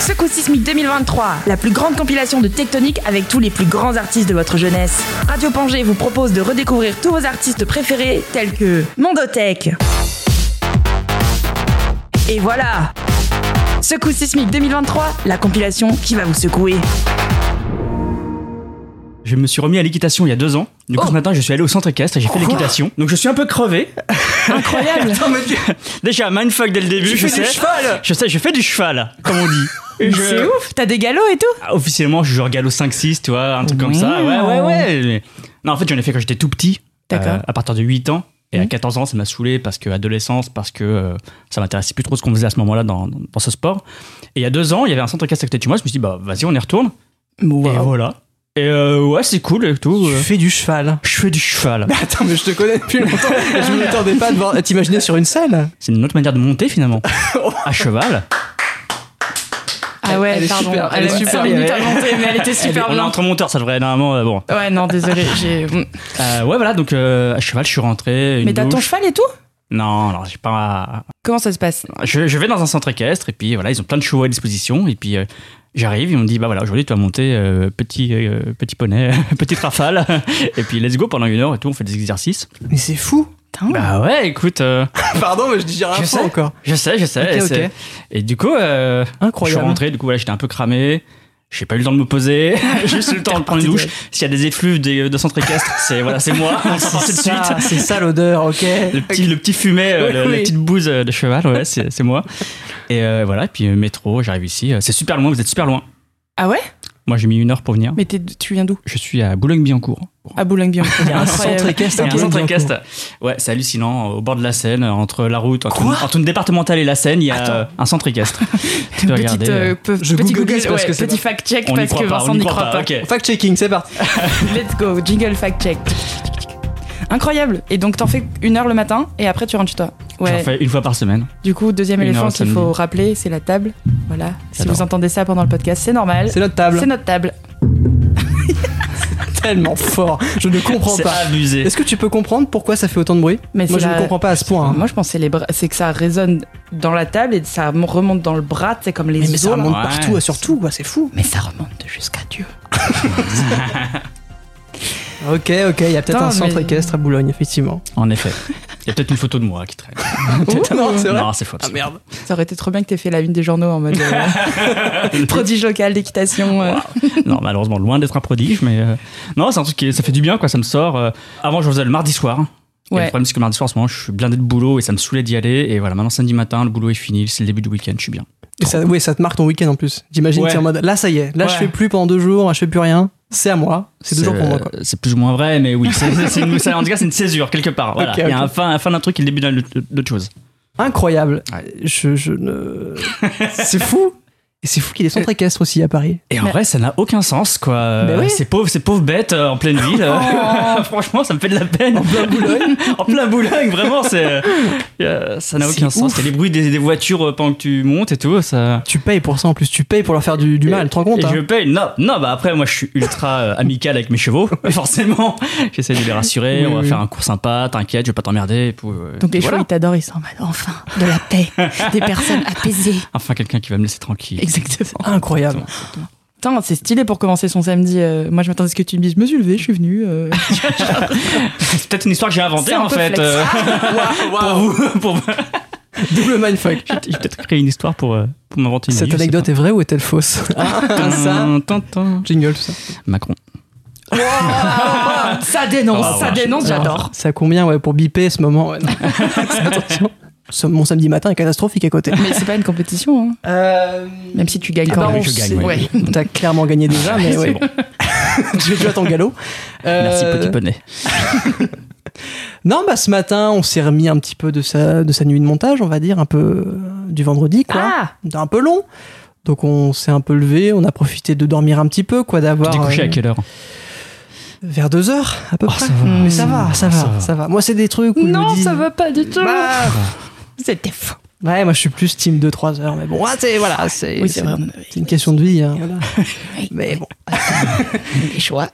Secou Sismique 2023, la plus grande compilation de tectonique avec tous les plus grands artistes de votre jeunesse. Radio Pangée vous propose de redécouvrir tous vos artistes préférés tels que Mondotech. Et voilà Secou Sismique 2023, la compilation qui va vous secouer. Je me suis remis à l'équitation il y a deux ans. Du coup, Oh. ce matin, je suis allé au centre équestre et j'ai fait l'équitation. Donc, je suis un peu crevé. Incroyable Déjà, mindfuck dès le début. Tu je fais du cheval Je sais, je fais du cheval, comme on dit. Je- C'est ouf T'as des galops et tout Ah, Officiellement, je joue galop 5-6, tu vois, un truc comme ça. Ouais, ouais, ouais. Mais- Non, en fait, j'en ai fait quand j'étais tout petit. D'accord. euh, à partir de 8 ans. Et à Mhm. 14 ans, ça m'a saoulé parce que adolescence, parce que euh, ça m'intéressait plus trop ce qu'on faisait à ce moment-là dans, dans, dans ce sport. Et il y a deux ans, il y avait un centre équestre à côté de chez moi. Je me suis dit, bah, vas-y, on y retourne. Et voilà. Et euh, ouais, c'est cool et tout. Euh. fais du cheval. Je fais du cheval. Mais attends, mais je te connais depuis longtemps. je ne m'attendais pas à t'imaginer sur une selle. C'est une autre manière de monter finalement. à cheval. Ah ouais, Elle est pardon. super, elle est super, minutes à monter, mais elle était super on est bien. entre monteurs, ça devrait normalement. euh, bon. Ouais, non, désolé, j'ai... Euh, ouais, voilà, donc euh, à cheval, je suis rentré. une Mais t'as ton cheval et tout? Non, alors j'ai pas. Comment ça se passe? Je, je vais dans un centre équestre et puis voilà, ils ont plein de chevaux à disposition. Et puis euh, j'arrive, ils m'ont dit, bah voilà, aujourd'hui tu vas monter euh, petit, euh, petit poney, petite rafale. et puis let's go pendant une heure et tout, on fait des exercices. Mais c'est fou. Putain. Bah ouais, écoute, euh, Pardon, mais je dis rien Je sais. encore. je sais, je sais. Ok, et, ok. et du coup, euh, je suis Incroyable. rentré, du coup, voilà, j'étais un peu cramé. J'ai pas eu le temps de me poser, j'ai juste eu le temps de prendre une douche. S'il y a des effluves des- de centre équestre, c'est voilà, c'est moi, on s'en passait de C'est ça, suite. C'est ça l'odeur, ok. Le petit, le petit fumet, euh, Oui, le- oui. la petite bouse euh, de cheval, ouais, c'est c'est moi. Et euh, voilà, et puis euh, métro, j'arrive ici. Euh, C'est super loin, vous êtes super loin. Ah ouais? Moi, j'ai mis une heure pour venir. Mais tu viens d'où? Je suis à Boulogne-Billancourt. À Boulogne-Billancourt. Il y a un centre équestre un centre. Ouais, c'est hallucinant. Au bord de la Seine, entre la route, entre, Quoi entre une départementale et la Seine, il y a Attends. un centre équestre. tu peux regarder. euh, euh, pe- je petit Google Google, parce ouais, que c'est petit fact-check parce que pas, Vincent n'y croit croit pas. Ok. Fact-checking, c'est parti. Let's go, jingle fact-check. Incroyable. Et donc t'en fais une heure le matin et après tu rentres chez toi. J'en Ouais. fais une fois par semaine. Du coup, deuxième Une éléphant qu'il faut rappeler, c'est la table. Voilà. Si vous entendez ça pendant le podcast, c'est normal. C'est notre table. C'est notre table. tellement fort. Je ne comprends C'est pas. abusé. Est-ce que tu peux comprendre pourquoi ça fait autant de bruit Mais Moi, c'est je la- ne comprends pas à ce point. hein. Moi, je pensais les bras, c'est que ça résonne dans la table et ça remonte dans le bras, c'est comme les Mais, mais ça remonte Ouais. partout, surtout, quoi, c'est fou. Mais ça remonte jusqu'à Dieu. Ok, ok, il y a peut-être un centre mais- équestre à Boulogne, effectivement. En effet. Il y a peut-être une photo de moi qui traîne. non, c'est vrai. Non, c'est faux. Ah merde. Ça aurait été trop bien que t'aies fait la une des journaux en mode euh, prodige local d'équitation. euh. non, malheureusement, loin d'être un prodige, mais euh, non, c'est un truc qui ça fait du bien, quoi. Ça me sort. euh. Avant, je faisais le mardi soir. Et Ouais. le problème, c'est que mardi soir, en ce moment, je suis blindé de boulot et ça me saoulait d'y aller. Et voilà, maintenant, samedi matin, le boulot est fini, c'est le début du week-end, je suis bien. Et ça, oui, ça te marque ton week-end en plus. J'imagine Ouais. en mode là, ça y est, là, je Ouais. fais plus pendant deux jours, je fais plus rien. C'est à moi. C'est deux jours pour moi, euh, C'est plus ou moins vrai, mais oui. c'est- une- en tout cas, c'est une césure, quelque part. Voilà. Il y a un fin, un fin d'un truc et le début d'autre chose. Incroyable. Ouais. Je, je ne. c'est fou. Et c'est fou qu'il y ait des centres équestres aussi à Paris. Et en Mais- vrai, ça n'a aucun sens, quoi. Mais oui. Ces pauvres, ces pauvres bêtes euh, en pleine ville. euh, Franchement, ça me fait de la peine. En plein Boulogne. en plein Boulogne, vraiment, c'est. euh, ça n'a aucun sens. ouf. Il y a les bruits des, des voitures euh, pendant que tu montes et tout. Ça. Tu payes pour ça en plus, tu payes pour leur faire du, du mal, tu te rends compte Et hein je paye. Non, non, bah après, moi, je suis ultra euh, amical avec mes chevaux. forcément, j'essaie de les rassurer. Oui, on va oui. faire un cours sympa. T'inquiète, je vais pas t'emmerder. euh, Donc les voilà. chevaux, ils t'adorent, ils sont en mode enfin, de la paix, des personnes apaisées. Enfin, quelqu'un qui va me laisser tranquille. Exactement. Incroyable. Putain, c'est stylé pour commencer son samedi. euh, moi, je m'attendais à ce que tu me dises, je me suis levé, je suis venu. euh. C'est peut-être une histoire que j'ai inventée en fait. euh, pour vous. Pour... Double mindfuck. J'ai peut-être créé une histoire pour, euh, pour m'inventer une Cette vie, anecdote est vraie ou est-elle fausse Ah, pas. ça. Jingle, tout ça. Macron. ça dénonce, Ah, ça ouais. dénonce, j'adore. À combien ouais, pour biper ce moment ouais. Attention. Mon samedi matin est catastrophique à côté. Mais c'est pas une compétition, hein. Euh, même si tu gagnes ah pas. bah, je sait- oui. Ouais. T'as clairement gagné déjà, mais C'est ouais. bon. J'ai joué à ton galop. Merci Euh, petit poney. Non, bah ce matin, on s'est remis un petit peu de sa, de sa nuit de montage, on va dire, un peu euh, du vendredi, quoi. Ah un peu long. Donc on s'est un peu levé, on a profité de dormir un petit peu, quoi, Tu d'avoir. t'es couché euh, à quelle heure? Vers deux heures, à peu Oh, près. ça va. Mais ça va, ça va, ça ça va. Moi, c'est des trucs où je Non, me dis... ça va pas du tout. Bah, C'était faux. ouais, moi, je suis plus team 2-3 heures, mais bon, ah, c'est voilà, c'est Oui, c'est vrai. c'est une question de vie. hein, voilà. Oui. Mais bon. Les choix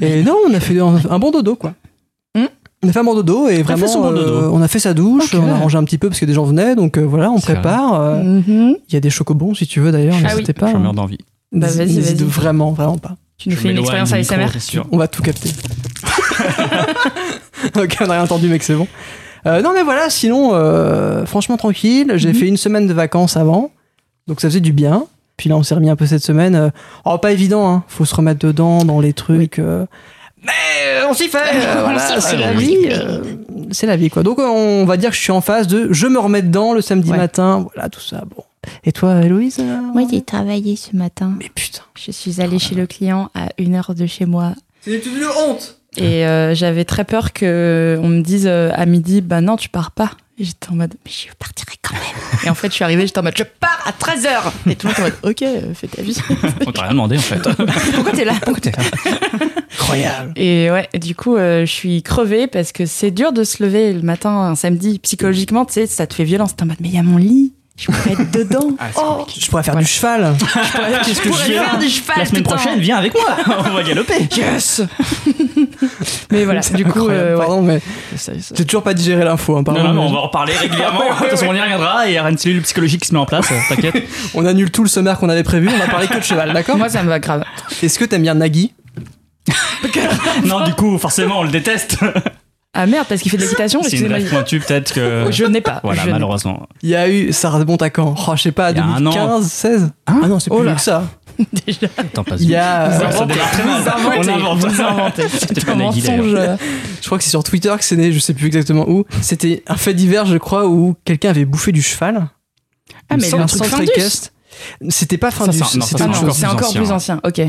Et non, on a fait un, un bon dodo, quoi. Hmm On a fait un bon dodo et vraiment, son bon dodo. euh, on a fait sa douche, on a rangé un petit peu parce que des gens venaient, donc euh, voilà, on C'est prépare. euh, Mhm. Il y a des chocobons si tu veux d'ailleurs, Ah n'hésitez pas. Je hein. meurs d'envie. Bah, vas-y, N'hésite vas-y. vraiment, vraiment pas. Tu nous Je fais une expérience ASMR c'est sûr. On va tout capter. ok, on n'a rien entendu, mec, c'est bon. Euh, non, mais voilà, sinon, euh, franchement tranquille. J'ai Mhm. fait une semaine de vacances avant, donc ça faisait du bien. Puis là, on s'est remis un peu cette semaine. euh, oh, pas évident, hein. Faut se remettre dedans dans les trucs. euh, mais on s'y fait. euh, voilà, c'est la vie. euh, c'est la vie, quoi. Donc, on va dire que je suis en phase de je me remets dedans le samedi Ouais. matin. Voilà, tout ça. Bon. Et toi, Héloïse euh, Moi, j'ai travaillé ce matin. Mais putain. Je suis allée chez le client à une heure de chez moi. C'est une honte. Et euh, j'avais très peur que on me dise euh, à midi, bah non, tu pars pas. Et j'étais en mode, mais je partirai quand même. Et en fait, je suis arrivée, j'étais en mode, je pars à 13h. Et tout le monde était en mode, ok, euh, fais ta vie. On t'a rien demandé en fait. Pourquoi t'es là? Pourquoi t'es là? Incroyable. Et ouais, du coup, euh, je suis crevée parce que c'est dur de se lever le matin, un samedi. Psychologiquement, tu sais, ça te fait violence. T'es en mode, mais il y a mon lit. Je pourrais être dedans. Ah, oh, Je pourrais faire Ouais. du cheval. qu'est-ce que je fais faire du cheval La semaine putain. prochaine, viens avec moi. On va galoper. Yes Mais voilà, du coup, euh, ouais. Pardon, mais j'ai toujours pas digéré l'info. hein, pardon. Non, non, mais on va en reparler régulièrement. De toute façon, on y reviendra et il y aura une cellule psychologique qui se met en place. euh, T'inquiète. On annule tout le sommaire qu'on avait prévu. On va parler que de cheval, d'accord Moi, ça me va grave. Est-ce que t'aimes bien Nagui? Non, du coup, forcément, on le déteste. Ah merde, parce qu'il fait de l'équitation C'est une rêve pointue, peut-être que. Je n'ai pas. Voilà, je malheureusement. Il y a eu, ça remonte à quand? Oh, je sais pas, Il y a un an. 2015, 16 Ah non, c'est Oh plus là. vieux que ça. Déjà. Attends, pas Il y a, Vous euh, ça démarre très mal. Vous inventez, On invente. vous inventez. C'était C'est pas un mensonge. je crois que c'est sur Twitter que c'est né, je sais plus exactement où. C'était un fait divers, je crois, où quelqu'un avait bouffé du cheval. Ah, mais le sans truc. Findus. C'était pas Ça, Findus, c'est- c'est encore plus ancien. Ok.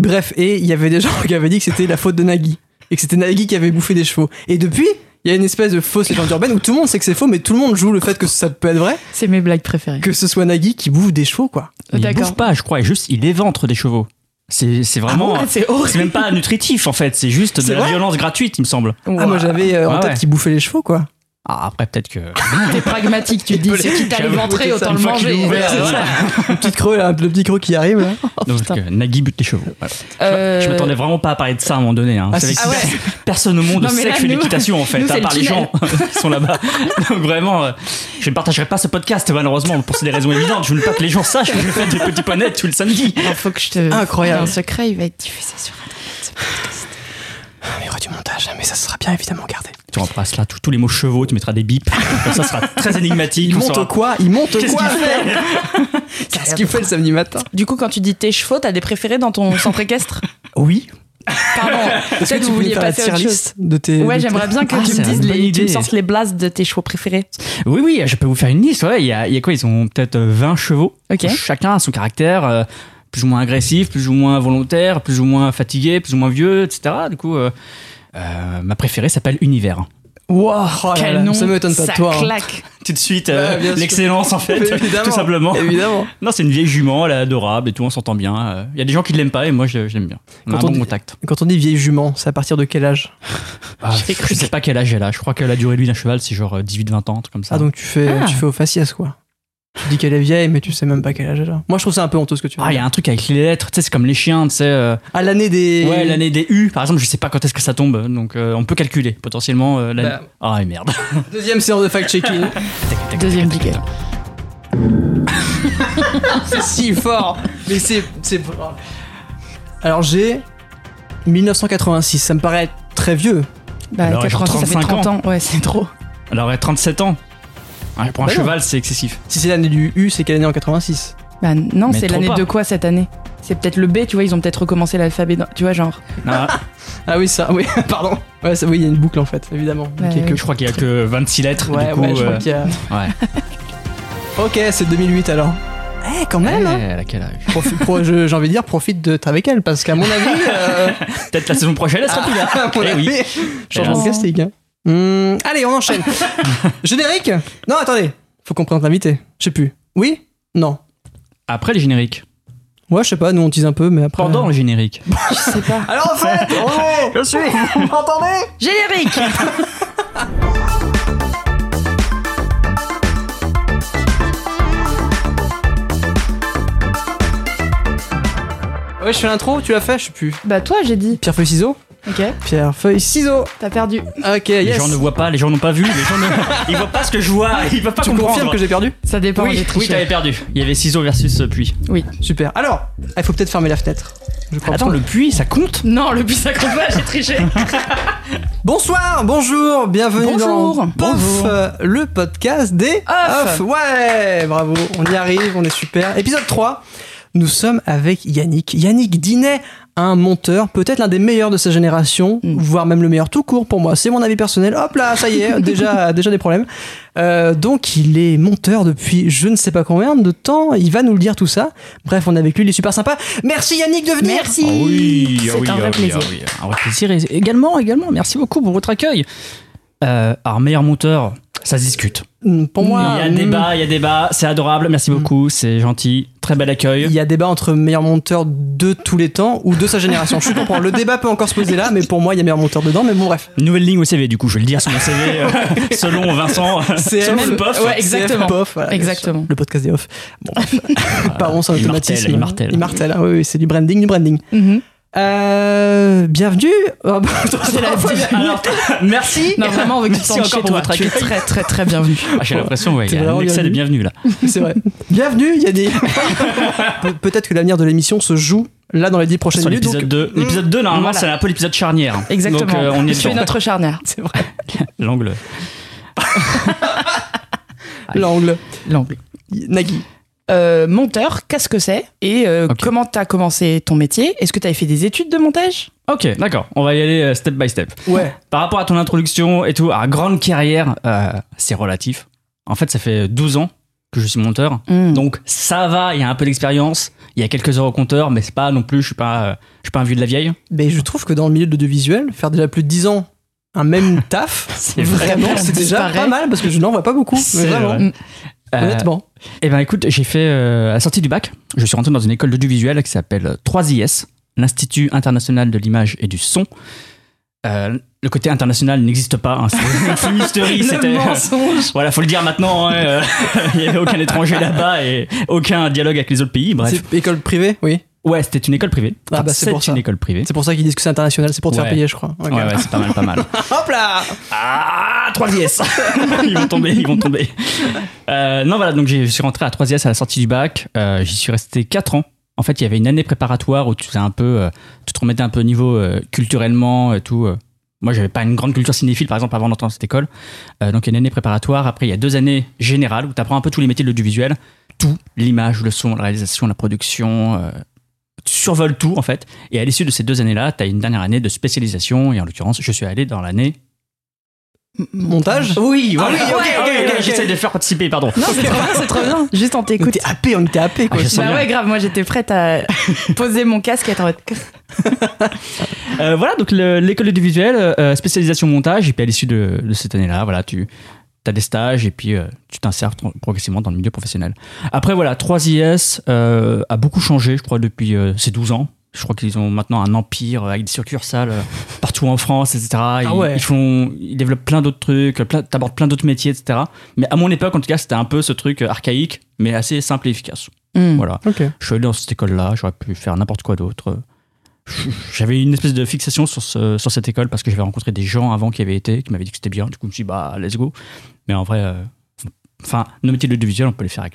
Bref, et il y avait des gens qui avaient dit que c'était la faute de Nagui. Et que c'était Nagui qui avait bouffé des chevaux. Et depuis, il y a une espèce de fausse légende urbaine où tout le monde sait que c'est faux, mais tout le monde joue le fait que ça peut être vrai, C'est mes blagues préférées. que ce soit Nagui qui bouffe des chevaux, quoi. Il D'accord. bouffe pas, je crois. et Juste, il éventre des chevaux. C'est c'est vraiment. Ah, c'est c'est horrible. même pas nutritif en fait, c'est juste de la violence gratuite, il me semble. Ah, moi j'avais euh, en Ouais, tête ouais. qu'il bouffait les chevaux, quoi. Ah, après, peut-être que. T'es pragmatique, tu te dis, c'est qui t'a J'avoue, éventré, c'est ça, autant le manger. ouvert, C'est voilà. ça. Le petit creux, là, le petit creux qui arrive, là. Donc, putain. euh, Nagui bute les chevaux. Voilà. Euh, Je m'attendais vraiment pas à parler de ça à un moment donné. Hein. Ah, si. Ah ouais. Personne au monde Non, sait là, que je fais l'équitation en fait, nous, à part le les gens qui sont là-bas. Donc vraiment, euh, je ne partagerai pas ce podcast malheureusement pour des raisons évidentes. Je veux pas que les gens sachent que je fais du petit poney tous le samedi. Il faut que je te. Incroyable. Un secret, il va être diffusé sur. Du montage, mais ça sera bien évidemment gardé. Tu remplaces là tous, tous les mots chevaux, tu mettras des bips. Ça, sera très énigmatique. Il on monte quoi Il monte Qu'est-ce quoi qu'il fait Qu'est-ce qu'il fait le samedi matin Du coup, quand tu dis tes chevaux, t'as des préférés dans ton centre équestre? Oui. Pardon. Est-ce que Peut-être tu vous voulais vouliez passer à autre chose. de tes. Ouais, de j'aimerais bien que Ah, tu me dises les, tu me sortes les blasts de tes chevaux préférés. Oui, oui, je peux vous faire une liste. Ouais, il y a, il y a quoi? Ils ont peut-être euh, 20 chevaux. Ok. Chacun a son caractère, euh, plus ou moins agressif, plus ou moins volontaire, plus ou moins fatigué, plus ou moins vieux, etc. Du coup, euh, euh, ma préférée s'appelle Univers. Wow, oh là Quel là, nom ça m'étonne pas de hein. claque. Tout de suite, euh, l'excellence en fait, Évidemment. tout simplement. Évidemment. Non, c'est une vieille jument, elle est adorable et tout, on s'entend bien. Euh, Il y a des gens qui ne l'aiment pas et moi je, je l'aime bien. On a Quand un on bon dit- contact. Quand on dit vieille jument, c'est à partir de quel âge? Ah, je sais pas quel âge elle a, je crois que la durée de vie d'un cheval c'est genre euh, 18-20 ans, un truc comme ça. Ah, donc tu fais, Ah. tu fais au faciès, quoi. Tu dis qu'elle est vieille, mais tu sais même pas quel âge elle a. Moi, je trouve ça un peu honteux ce que tu Ah, il y a un truc avec les lettres, tu sais, c'est comme les chiens, tu sais. euh, À l'année des. Ouais, l'année des U, par exemple, je sais pas quand est-ce que ça tombe, donc euh, on peut calculer potentiellement euh, l'année. Bah. Ah, et merde. Deuxième séance de fact-checking. Deuxième ticket. c'est si fort. Mais c'est. c'est... Alors, j'ai 1986. Ça me paraît très vieux. Bah, Alors, 86, ça fait 35 30 ans. Ouais, c'est trop. Alors, ouais, 37 ans. Ouais, pour un Bah cheval, c'est excessif. Si c'est l'année du U, c'est quelle année en 86 Bah non, c'est l'année de quoi cette année? C'est peut-être le B, tu vois, ils ont peut-être recommencé l'alphabet, dans- tu vois, genre. Ah, Ah oui, ça, oui, pardon. Ouais, ça, oui, il y a une boucle en fait, évidemment. Ouais, Ok, ouais. que- je crois qu'il y a que 26 lettres. Ouais, du coup, ouais, je euh, crois qu'il y a. ouais. Ok, c'est 2008 alors. Eh, quand même, hein. Eh, elle a quel âge? Profi- pro- je- J'ai envie de dire, profite d'être avec elle, parce qu'à mon avis. euh, Peut-être la saison prochaine, elle sera plus là. à mon Eh avis, oui. changement de casting. hein. Hum, allez, on enchaîne. Générique Non, attendez. Faut qu'on présente l'invité. Je sais plus. Oui Non. Après le générique. Ouais, je sais pas, nous on tease un peu, mais après. Pendant le générique. Je sais pas. Alors en fait, oh, Je suis. entendez Générique Ouais, je fais l'intro, tu l'as fait, je sais plus. Bah toi, j'ai dit. Pierre feuille ciseaux Ok. Pierre, feuille, ciseaux. T'as perdu. Ok, Les yes. gens ne voient pas, les gens n'ont pas vu, les gens ne... ils voient pas ce que je vois, ils peuvent pas tu comprendre. confirmes que j'ai perdu Ça dépend. Oui, j'ai oui, t'avais perdu. Il y avait ciseaux versus euh, puits. Super. Alors, il faut peut-être fermer la fenêtre. Je crois Attends, le puits, ça compte? Non, le but ça compte pas. J'ai triché. Bonsoir, bonjour, bienvenue Bonjour. dans Pof, Bonjour. euh, le podcast des Off. Off. Ouais, bravo, on y arrive, on est super. Épisode 3, nous sommes avec Yannick. Yannick Dinet, un monteur, peut-être l'un des meilleurs de sa génération, Mm. voire même le meilleur tout court pour moi. C'est mon avis personnel. Hop là, ça y est, déjà, déjà des problèmes. Euh, donc il est monteur depuis je ne sais pas combien de temps. Il va nous le dire tout ça. Bref, on est avec lui, il est super sympa. Merci Yannick de venir. Merci. Oui, C'est oui, un vrai plaisir. oui, un vrai plaisir. Et également, également, merci beaucoup pour votre accueil. Euh, alors, meilleur monteur, ça se discute. Mm, Pour moi, il y a mm, débat, il y a débat, c'est adorable, merci beaucoup, c'est gentil, très bel accueil. Il y a débat entre meilleur monteur de tous les temps ou de sa génération. Je comprends. Le débat peut encore se poser là, mais pour moi, il y a meilleur monteur dedans. Mais bon, bref. Nouvelle ligne au CV, du coup, je vais le dire sur mon CV, euh, selon Vincent, CF, selon le POF. Ouais, exactement. POF, voilà, Exactement. Le podcast des off. Bon, bref. Pardon, c'est un Il automatisme. martèle, il martèle. Il martèle, hein. oui, oui, c'est du branding, du branding. Mhm. Euh, bienvenue. Oh, bah, la. Alors, merci. Non, vraiment, on veut que tu encore chez pour toi. votre Tu es accueil. très, très, très bienvenue. Ah, J'ai l'impression, ouais, il y a un excès de bienvenue là. c'est vrai. bienvenue, il y a des. Pe- Peut-être que l'avenir de l'émission se joue là dans les dix prochaines Sur minutes. l'épisode donc- 2. L'épisode 2, normalement, Voilà. c'est un peu l'épisode charnière. Exactement. Donc, euh, on est tu es notre charnière. C'est vrai. L'angle. L'angle. L'angle. Nagui. Euh, monteur, qu'est-ce que c'est Et euh, comment t'as commencé ton métier? Est-ce que t'avais fait des études de montage? Ok, d'accord. On va y aller euh, step by step. Ouais. Par rapport à ton introduction et tout, à grande carrière, euh, c'est relatif. En fait, ça fait 12 ans que je suis monteur. Hmm. Donc ça va, il y a un peu d'expérience, il y a quelques heures au compteur, mais c'est pas non plus, je suis pas, euh, je suis pas un vieux de la vieille. Mais je trouve que dans le milieu de l'audiovisuel, faire déjà plus de 10 ans un même taf, C'est vraiment, vrai. c'est déjà pas mal parce que je n'en vois pas beaucoup. C'est mais vraiment, vrai. Euh, honnêtement. Eh ben écoute, j'ai fait euh, à la sortie du bac, je suis rentré dans une école d'audiovisuel qui s'appelle euh, 3IS, l'Institut international de l'image et du son. Euh, le côté international n'existe pas, hein, c'est une fumisterie, c'était mensonge. voilà, faut le dire maintenant, hein, euh, il n'y avait aucun étranger là-bas et aucun dialogue avec les autres pays, bref. C'est école privée, oui. Ouais, c'était une école privée. Ah, bah, c'est pour ça. une école privée. C'est pour ça qu'ils disent que c'est international, c'est pour te Ouais. faire payer, je crois. Ouais, ouais, c'est pas mal, pas mal. Hop là Ah, 3IS Ils vont tomber, ils vont tomber. Euh, non, voilà, donc je suis rentré à 3IS à la sortie du bac. Euh, J'y suis resté 4 ans. En fait, il y avait une année préparatoire où tu faisais un peu, euh, tu te remettais un peu au niveau euh, culturellement et tout. Moi, j'avais pas une grande culture cinéphile, par exemple, avant d'entrer dans cette école. Euh, donc, il y a une année préparatoire. Après, il y a deux années générales où tu apprends un peu tous les métiers de l'audiovisuel. Tout, l'image, le son, la réalisation, la production. euh, tu survoles tout, en fait. Et à l'issue de ces deux années-là, tu as une dernière année de spécialisation. Et en l'occurrence, je suis allé dans l'année Montage? Oui, voilà. Ah oui, ok, ok, ouais, ok, ok. J'essaie de faire participer, pardon. Non, c'est trop bien, c'est trop bien. Juste on On t'écoute. était happé, on était happé quoi. Ah, Bah bien. ouais, grave, moi j'étais prête à poser mon casque et être en mode. Euh, voilà, donc le- l'école du visuel, euh, spécialisation montage, et puis à l'issue de, de cette année-là, voilà, tu as des stages et puis euh, tu t'insères progressivement dans le milieu professionnel. Après, voilà, 3IS euh, a beaucoup changé, je crois, depuis euh, ces 12 ans. Je crois qu'ils ont maintenant un empire avec des succursales euh, partout en France, etc. Ils, ouais. ils font, ils développent plein d'autres trucs, t'abordes plein d'autres métiers, etc. Mais à mon époque, en tout cas, c'était un peu ce truc euh, archaïque, mais assez simple et efficace. Hmm. Voilà. Je suis allé dans cette école-là, j'aurais pu faire n'importe quoi d'autre. J'avais une espèce de fixation sur, ce- sur cette école parce que j'avais rencontré des gens avant qui avaient été, qui m'avaient dit que c'était bien. Du coup, je me suis dit, bah, let's go. Mais en vrai, euh, enfin, nos métiers de l'audiovisuel, on peut les faire avec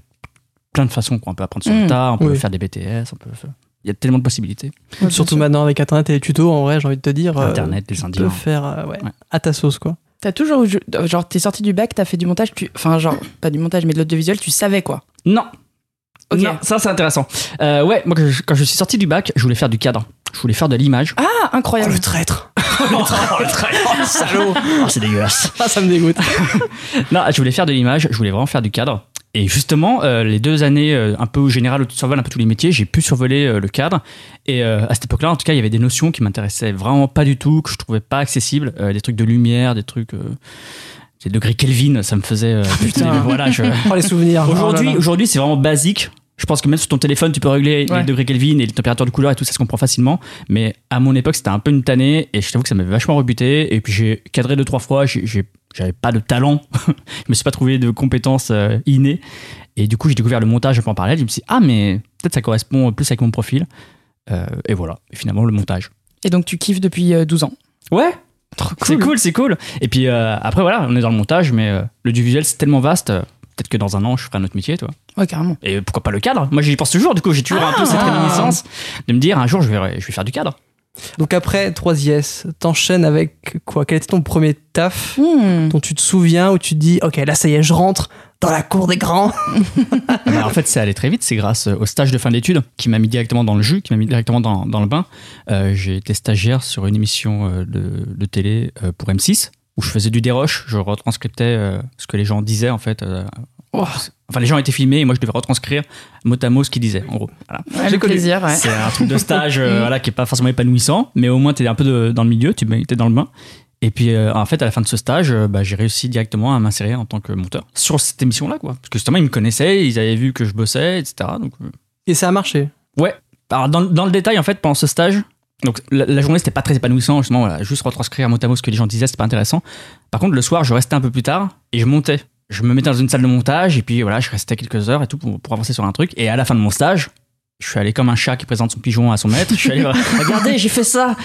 plein de façons. Quoi. On peut apprendre sur le Mm. tas, on peut Oui. faire des BTS, on peut faire- Il y a tellement de possibilités. Surtout maintenant avec Internet et les tutos, en vrai, j'ai envie de te dire. euh, Internet, des Tu peux Indiens. faire euh, ouais, Ouais. à ta sauce quoi. T'as toujours. Genre, t'es sorti du bac, t'as fait du montage, tu. Enfin, genre, pas du montage, mais de l'audiovisuel, tu savais quoi. Non. Non, ça c'est intéressant. Euh, ouais, moi quand je, quand je suis sorti du bac, je voulais faire du cadre. Je voulais faire de l'image. Ah, incroyable. traître salaud Ah, C'est dégueulasse. Ah, ça me dégoûte. Non, je voulais faire de l'image, je voulais vraiment faire du cadre. Et justement, euh, les deux années euh, un peu générales où tu survoles un peu tous les métiers, j'ai pu survoler euh, le cadre. Et à cette époque-là, en tout cas, il y avait des notions qui m'intéressaient vraiment pas du tout, que je trouvais pas accessibles. Des trucs de lumière, des trucs. Des degrés Kelvin, ça me faisait. euh, Putain. voilà, je- Oh, les souvenirs. Aujourd'hui, Oh là là. aujourd'hui, c'est vraiment basique. Je pense que même sur ton téléphone, tu peux régler Ouais. les degrés Kelvin et les températures de couleur et tout, ça se comprend facilement. Mais à mon époque, c'était un peu une tannée et je t'avoue que ça m'avait vachement rebuté. Et puis j'ai cadré deux, trois fois, j'avais pas de talent, je me suis pas trouvé de compétences euh, innées. Et du coup, j'ai découvert le montage un peu en parallèle. Je me suis dit, ah, mais peut-être ça correspond plus avec mon profil. Euh, et voilà, et finalement, le montage. Et donc tu kiffes depuis euh, 12 ans. Ouais, c'est cool, c'est cool. Et puis euh, après, voilà, on est dans le montage, mais euh, le du visuel, c'est tellement vaste. Euh, Peut-être que dans un an, je ferai un autre métier, toi. Ouais, carrément. Et pourquoi pas le cadre? Moi, j'y pense toujours. Du coup, j'ai toujours un peu cette Ah. réminiscence de me dire un jour, je vais, je vais faire du cadre. Donc après 3IS, t'enchaînes avec quoi? Quel était ton premier taf Hmm. dont tu te souviens où tu te dis ok là ça y est je rentre dans la cour des grands? En fait, c'est allé très vite. C'est grâce au stage de fin d'études qui m'a mis directement dans le jus, qui m'a mis directement dans, dans le bain. Euh, j'ai été stagiaire sur une émission euh, de, de télé euh, pour M6 où je faisais du déroche. Je retranscriptais euh, ce que les gens disaient en fait. euh, Enfin, les gens étaient filmés et moi je devais retranscrire mot à mot ce qu'ils disaient. En gros, voilà. Ouais, J'ai le plaisir, ouais. C'est un truc de stage euh, voilà, qui est pas forcément épanouissant, mais au moins tu es un peu de- dans le milieu, tu es dans le bain. Et puis euh, en fait, à la fin de ce stage, euh, bah, j'ai réussi directement à m'insérer en tant que monteur sur cette émission-là. quoi. Parce que justement, ils me connaissaient, ils avaient vu que je bossais, etc. Donc, euh, et ça a marché. ouais. Alors, dans, dans le détail, en fait, pendant ce stage, donc la, journée, c'était pas très épanouissant, justement, voilà, juste retranscrire mot à mot ce que les gens disaient, c'était pas intéressant. Par contre, le soir, je restais un peu plus tard et je montais. Je me mettais dans une salle de montage et puis voilà, je restais quelques heures et tout pour, pour avancer sur un truc. Et à la fin de mon stage, je suis allé comme un chat qui présente son pigeon à son maître. Je suis allé, regardez, j'ai fait ça.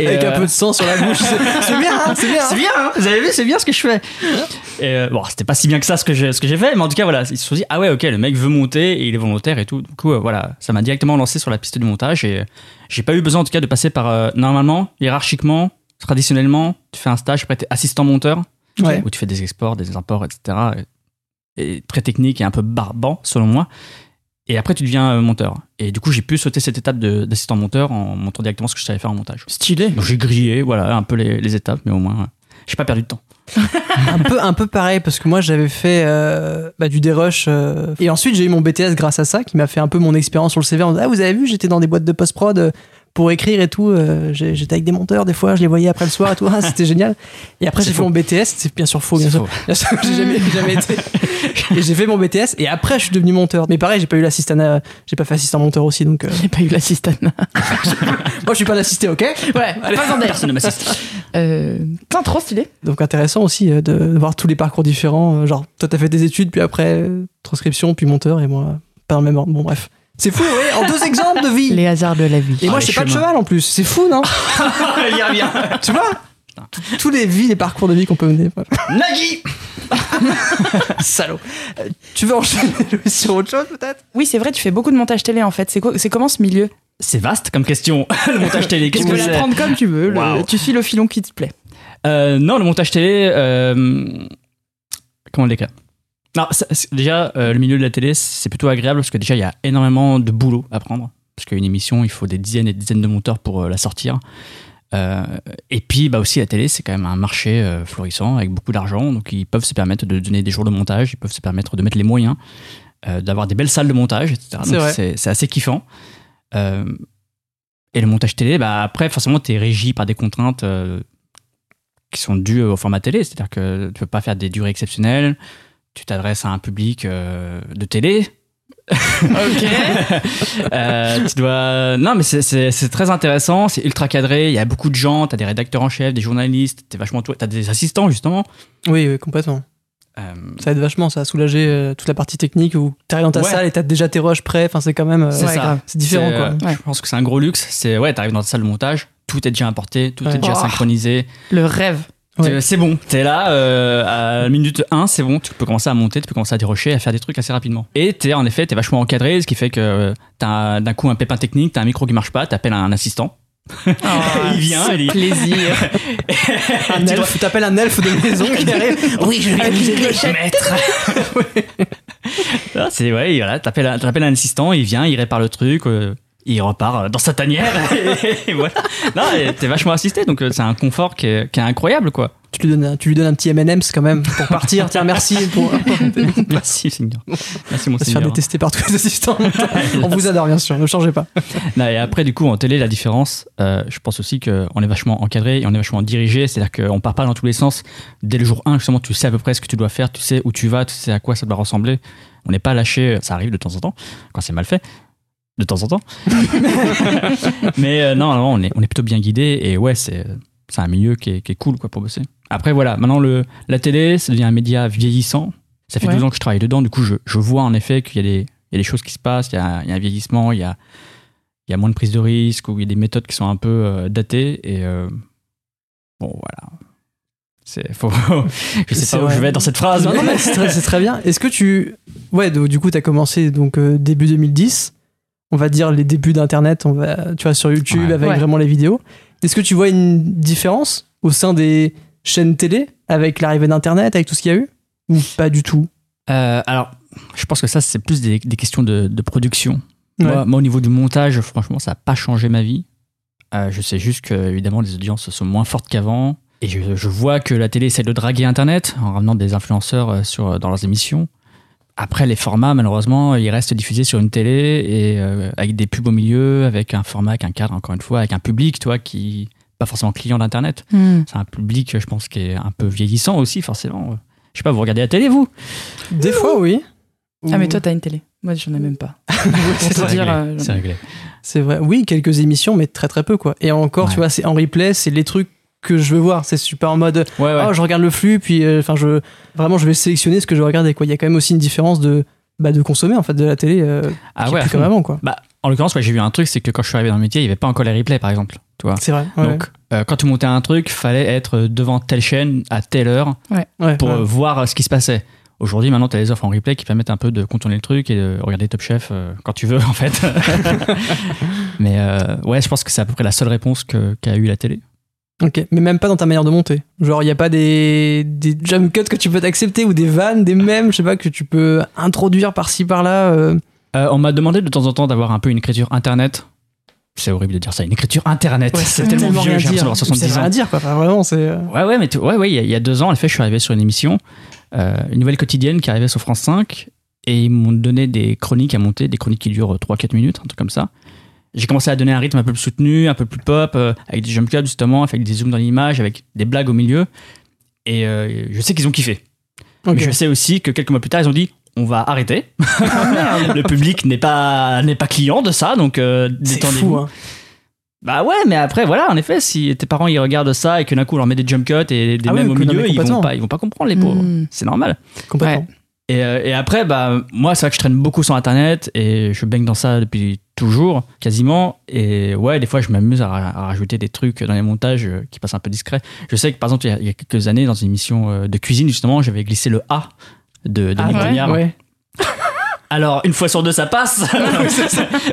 Et, Avec un euh, peu de sang sur la bouche. C'est bien, hein, c'est bien. c'est bien, hein vous avez vu, c'est bien ce que je fais. Et euh, bon, c'était pas si bien que ça ce que j'ai ce que j'ai fait, mais en tout cas voilà, ils se sont dit ah ouais ok le mec veut monter et il est volontaire et tout. Du coup euh, voilà, ça m'a directement lancé sur la piste du montage et euh, j'ai pas eu besoin en tout cas de passer par euh, normalement hiérarchiquement, traditionnellement, tu fais un stage après t'es assistant monteur Ouais. où tu fais des exports, des imports, etc. Et, et très technique et un peu barbant selon moi. Et après tu deviens euh, monteur. Et du coup j'ai pu sauter cette étape de- d'assistant monteur en montant directement ce que je savais faire en montage. Stylé. J'ai grillé voilà un peu les, les étapes, mais au moins euh, j'ai pas perdu de temps. un peu un peu pareil parce que moi j'avais fait euh, bah, du dérush euh, et ensuite j'ai eu mon BTS grâce à ça qui m'a fait un peu mon expérience sur le CV en disant, ah vous avez vu j'étais dans des boîtes de post prod euh, pour écrire et tout euh, j'étais avec des monteurs des fois je les voyais après le soir et tout. Ah, c'était génial. Et après j'ai fait mon BTS c'est bien sûr faux bien sûr. Bien j'ai jamais, jamais été. Et j'ai fait mon BTS et après je suis devenu monteur. Mais pareil j'ai pas eu l'assistant euh, j'ai pas fait assistant monteur aussi donc euh, J'ai pas eu l'assistant. moi je suis pas l'assisté ok? Ouais, pas besoin d'être. Personne ne m'assiste. Euh, putain, trop stylé. donc intéressant aussi euh, de voir tous les parcours différents. Genre toi t'as fait des études puis après transcription puis monteur et moi pas dans le même ordre. Bon bref c'est fou ouais en deux exemples de vie Les hasards de la vie. et moi Ah, je sais pas de cheval en plus c'est fou non? Il y revient. tu vois? Tous- les vies les parcours de vie qu'on peut mener. Nagui salaud Euh, tu veux enchaîner sur autre chose peut-être? Oui, c'est vrai, tu fais beaucoup de montage télé en fait. C'est quoi- c'est comment ce milieu? C'est vaste comme question. le montage télé, Tu peux que la prendre comme tu veux. le- tu suis le filon qui te plaît. Euh, Non, le montage télé. euh, Comment le décrire non, ça- déjà, euh, le milieu de la télé, c'est plutôt agréable parce que déjà, il y a énormément de boulot à prendre. Parce qu'une émission, il faut des dizaines et des dizaines de monteurs pour euh, la sortir. Euh, et puis, bah aussi, la télé, c'est quand même un marché florissant avec beaucoup d'argent. Donc, ils peuvent se permettre de donner des jours de montage, ils peuvent se permettre de mettre les moyens, d'avoir des belles salles de montage, etc. Donc, c'est assez kiffant. Et le montage télé, bah, après, forcément, tu es régi par des contraintes qui sont dues au format télé. C'est-à-dire que tu peux pas faire des durées exceptionnelles. Tu t'adresses à un public euh, de télé. Ok. Euh, tu dois. Non, mais c'est- très intéressant. C'est ultra cadré. Il y a beaucoup de gens. Tu as des rédacteurs en chef, des journalistes. Tu vachement. Tu as des assistants, justement. oui, oui complètement Euh, ça aide vachement ça a soulagé euh, toute la partie technique où t'arrives dans ta Ouais. salle et t'as déjà tes rushs prêts enfin c'est quand même euh, c'est ouais, différent quoi euh, Ouais. Je pense que c'est un gros luxe. C'est ouais, t'arrives dans ta salle de montage, tout est déjà importé, tout Ouais. est déjà Oh. synchronisé. Le rêve. Ouais. C'est bon, t'es là euh, à minute 1, c'est bon, tu peux commencer à monter, tu peux commencer à dérocher, à faire des trucs assez rapidement. Et t'es en effet, t'es vachement encadré, ce qui fait que euh, t'as d'un coup un pépin technique, t'as un micro qui marche pas, t'appelles un assistant. il vient, ce il dit- plaisir. un Tu elfe t'appelles un elfe de maison qui arrive Oui, je vais vous aider, maître. C'est ouais, voilà, t'appelles un, t'appelles un assistant, il vient, il répare le truc, euh, il repart dans sa tanière. et voilà. Non, et t'es vachement assisté, donc euh, c'est un confort qui est, qui est incroyable, quoi. tu lui donnes un, tu lui donnes un petit M&M's quand même pour partir tiens merci pour Merci, Seigneur. Merci, mon se faire Seigneur. détester par tous les assistants on vous adore bien sûr ne changez pas Non, et après, du coup, en télé, la différence, euh, je pense aussi qu'on est vachement encadré et on est vachement dirigé. C'est-à-dire qu'on part pas dans tous les sens. Dès le jour 1, justement, tu sais à peu près ce que tu dois faire, tu sais où tu vas, tu sais à quoi ça doit ressembler. On n'est pas lâché, ça arrive de temps en temps, quand c'est mal fait. De temps en temps. Mais euh, non, non, on est, on est plutôt bien guidé et ouais, c'est un milieu qui est, qui est cool quoi, pour bosser. Après, voilà, maintenant, le, la télé, ça devient un média vieillissant. Ça fait Ouais. 12 ans que je travaille dedans, du coup, je, je vois en effet qu'il y, a des- il y a des choses qui se passent, il y a, il y a un vieillissement, il y a, il y a moins de prise de risque, où il y a des méthodes qui sont un peu euh, datées. Et euh, bon, voilà. C'est faux. je sais pas où je vais dans cette phrase. Non, non, mais c'est très, bien. Est-ce que tu. Ouais, donc, du coup, tu as commencé donc, début 2010. On va dire les débuts d'Internet, on va, tu vois, sur YouTube Ouais. avec Ouais. vraiment les vidéos. Est-ce que tu vois une différence au sein des chaînes télé avec l'arrivée d'Internet, avec tout ce qu'il y a eu Ou pas du tout? Euh, alors, je pense que ça, c'est plus des, des questions de, de production. Ouais. Moi, moi, au niveau du montage, franchement, ça n'a pas changé ma vie. Euh, je sais juste que, évidemment, les audiences sont moins fortes qu'avant. Et je, je vois que la télé essaie de draguer Internet en ramenant des influenceurs euh, sur, dans leurs émissions. Après, les formats, malheureusement, ils restent diffusés sur une télé et euh, avec des pubs au milieu, avec un format, avec un cadre, encore une fois, avec un public, toi, qui pas forcément client d'Internet. Hmm. C'est un public, je pense, qui est un peu vieillissant aussi, forcément. Je sais pas, vous regardez la télé, vous? Des fois, oui. Ah, mais toi, t'as une télé. Moi, j'en ai même pas. c'est euh, C'est réglé. C'est vrai. Oui, quelques émissions, mais très très peu, quoi. Et encore, Ouais. tu vois, c'est en replay, c'est les trucs que je veux voir. C'est super en mode. Ouais, ouais. Oh, je regarde le flux, puis euh, enfin, je vraiment, je vais sélectionner ce que je veux regarder. Quoi. Il y a quand même aussi une différence de, bah, de consommer en fait de la télé, euh, ah ouais, comme avant, quoi. Bah, en l'occurrence, ouais, j'ai vu un truc, c'est que quand je suis arrivé dans le métier, il n'y avait pas encore les replays, par exemple. Tu vois. C'est vrai. Ouais. Donc, euh, quand tu montais un truc, fallait être devant telle chaîne à telle heure Ouais, pour ouais. euh, voir euh, ce qui se passait. Aujourd'hui, maintenant, tu as les offres en replay qui permettent un peu de contourner le truc et de regarder Top Chef euh, quand tu veux, en fait. Mais euh, ouais, je pense que c'est à peu près la seule réponse que- qu'a eu la télé. Ok, mais même pas dans ta manière de monter. Genre, il n'y a pas des, des jump cuts que tu peux t'accepter ou des vannes, des mèmes, je sais pas, que tu peux introduire par-ci par-là. euh. Euh, on m'a demandé de temps en temps d'avoir un peu une écriture internet. C'est horrible de dire ça, une écriture internet. Ouais, c'est tellement vieux, j'ai l'impression d'avoir Ça 70 veut ans. rien dire, quoi. Enfin, vraiment, c'est. euh, Ouais, ouais, mais ouais, ouais, il y, a- il y a deux ans, en effet, je suis arrivé sur une émission, euh, une nouvelle quotidienne qui arrivait sur France 5, et ils m'ont donné des chroniques à monter, des chroniques qui durent 3-4 minutes, un truc comme ça. J'ai commencé à donner un rythme un peu plus soutenu, un peu plus pop, euh, avec des jump cuts justement, avec des zooms dans l'image, avec des blagues au milieu. Et euh, je sais qu'ils ont kiffé. Mais je sais aussi que quelques mois plus tard, ils ont dit on va arrêter. le public n'est pas, n'est pas client de ça, donc euh, C'est détendez-vous. fou, hein. Bah ouais, mais après, voilà, en effet, si tes parents ils regardent ça et que d'un coup on leur met des jump cuts et des Ah oui, au milieu, ils vont, pas, ils vont pas comprendre les pauvres. Hmm. C'est normal. Complètement. Et, euh, et après, bah, moi, c'est vrai que je traîne beaucoup sur Internet et je baigne dans ça depuis toujours, quasiment. Et ouais, des fois, je m'amuse à, ra- à rajouter des trucs dans les montages euh, qui passent un peu discrets. Je sais que, par exemple, il y a, il y a quelques années, dans une émission euh, de cuisine, justement, j'avais glissé le A de, de Ah Nick ouais Grignard. Ouais. Alors, une fois sur deux, ça passe.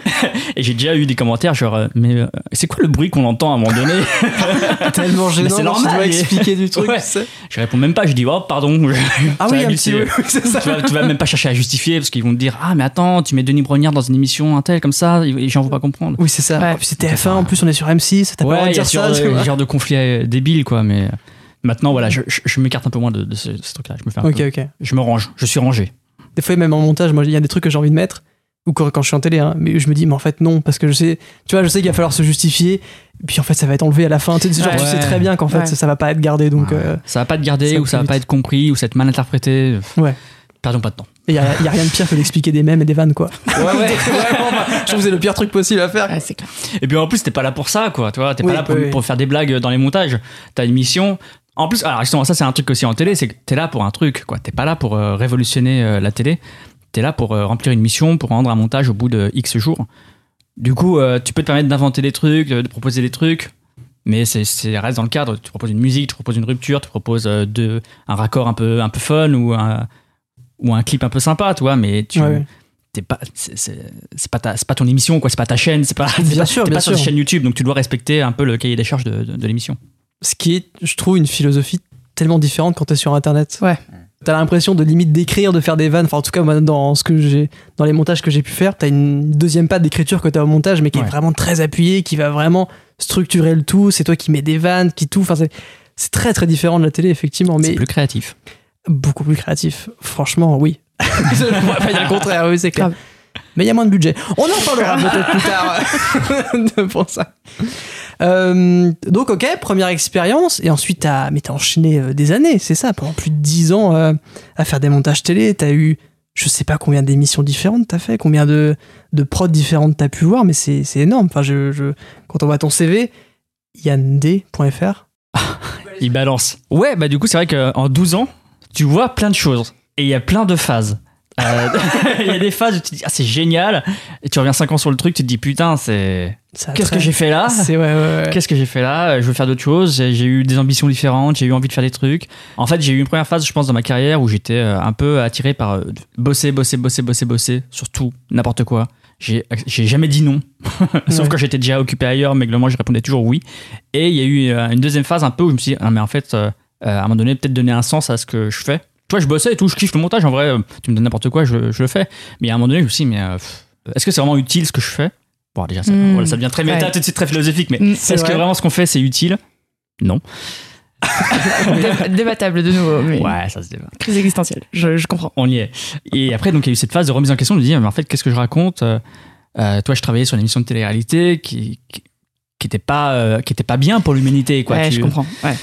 et j'ai déjà eu des commentaires genre, euh, mais euh, c'est quoi le bruit qu'on entend à un moment donné Tellement gênant. c'est tu normal, dois mais- expliquer du truc. Ouais. tu sais. Je réponds même pas, je dis, oh, pardon. Ah oui, un petit c'est ça. tu, vas, tu vas même pas chercher à justifier parce qu'ils vont te dire ah mais attends tu mets Denis Brognard dans une émission un tel comme ça les gens vont pas comprendre Oui, c'est ça. Ouais. Puis c'est TF1, en plus on est sur M6, t'as pas le droit ouais de dire ce ça. genre, tu de, vois. genre de conflit euh, débile quoi mais maintenant voilà je, je- je m'écarte un peu moins de, de ce, ce truc là je me fais un Ok, peu- ok. je me range je suis rangé Des fois, même en montage, moi, il y a des trucs que j'ai envie de mettre, ou quand, quand je suis en télé, hein, mais je me dis, mais en fait, non, parce que je sais, tu vois, je sais qu'il va falloir se justifier, puis en fait, ça va être enlevé à la fin. Tu sais, genre, Ouais. tu sais très bien qu'en fait, Ouais. ça, ça va pas être gardé, donc Ouais. euh, ça va pas être gardé ça ou ça va pas être compris ou ça va être mal interprété Ouais. perdons pas de temps il y a, y a rien de pire que d'expliquer des mèmes et des vannes, quoi. ouais ouais Vraiment, bah, je trouve que c'est le pire truc possible à faire. Ouais, c'est clair. Et puis en plus, t'es pas là pour ça, quoi. Tu vois, t'es Oui, pas là pour, oui. pour faire des blagues dans les montages. T'as une mission. En plus, alors justement, ça c'est un truc aussi en télé, c'est que t'es là pour un truc, quoi. T'es pas là pour euh, révolutionner euh, la télé. T'es là pour euh, remplir une mission, pour rendre un montage au bout de X jours. Du coup, tu peux te permettre d'inventer des trucs, de, de proposer des trucs, mais c'est, c'est reste dans le cadre. Tu proposes une musique, tu proposes une rupture, tu proposes de, un raccord un peu, un peu fun ou un, ou un clip un peu sympa, tu vois. Mais tu, Ouais, ouais. t'es pas, c'est, c'est- c'est pas ta, c'est pas ton émission, quoi. C'est pas ta chaîne, c'est pas, Bien pas- sûr, t'es bien pas sur une chaîne YouTube, donc tu dois respecter un peu le cahier des charges de, de- de l'émission. Ce qui est, je trouve, une philosophie tellement différente quand t'es sur Internet. Ouais. T'as l'impression de limite d'écrire, de faire des vannes. Enfin, en tout cas, moi, dans ce que j'ai, dans les montages que j'ai pu faire, t'as une deuxième patte d'écriture que t'as au montage, mais qui Ouais. est vraiment très appuyée, qui va vraiment structurer le tout. C'est toi qui mets des vannes, qui tout. Enfin, c'est, c'est très très différent de la télé, effectivement, C'est mais plus créatif. beaucoup plus créatif. Franchement, oui. je ne pourrais pas dire le contraire, oui, c'est clair. Grave. Mais il y a moins de budget. On en parlera peut-être plus tard pour ça. Euh, donc, ok, première expérience. Et ensuite, t'as, mais t'as enchaîné euh, des années, c'est ça, pendant plus de 10 ans euh, à faire des montages télé. T'as eu, je sais pas combien d'émissions différentes t'as fait, combien de, de prods différentes t'as pu voir, mais c'est, c'est énorme. Enfin, je, je- quand on voit ton CV, yannd.fr. Il balance. Ouais, bah du coup, c'est vrai qu'en 12 ans, tu vois plein de choses. Et il y a plein de phases. Euh, Il y a des phases où tu te dis, ah, c'est génial. Et tu reviens 5 ans sur le truc, tu te dis, putain, c'est. Qu'est-ce que j'ai fait là C'est ouais, ouais, ouais. Qu'est-ce que j'ai fait là? Je veux faire d'autres choses. J'ai eu des ambitions différentes. J'ai eu envie de faire des trucs. En fait, j'ai eu une première phase, je pense, dans ma carrière où j'étais euh, un peu attiré par euh, bosser, bosser, bosser, bosser, bosser, surtout n'importe quoi. J'ai jamais dit non, sauf quand j'étais déjà occupé ailleurs, mais globalement, je répondais toujours oui. Et il y a eu une deuxième phase un peu où je me suis dit, ah, mais en fait, euh, à un moment donné, peut-être donner un sens à ce que je fais. Vois, je bossais et tout, je kiffe le montage. En vrai, euh, tu me donnes n'importe quoi, je, je le fais. Mais à un moment donné, je me suis dit, mais euh, est-ce que c'est vraiment utile ce que je fais? Bon, déjà, ça, Mm. voilà, ça devient très méta, Ouais. tout de suite très philosophique, mais Mm, c'est est-ce que vrai. vraiment ce qu'on fait, c'est utile? Non. Dé- Débattable de nouveau, mais Ouais, ça se débat. crise existentielle. Je, je comprends. On y est. Et après, donc, il y a eu cette phase de remise en question de dire, mais en fait, qu'est-ce que je raconte? Euh, euh, Toi, je travaillais sur une émission de télé-réalité qui, qui, qui était pas, euh, qui était pas bien pour l'humanité, quoi. ouais, tu, je comprends. Ouais.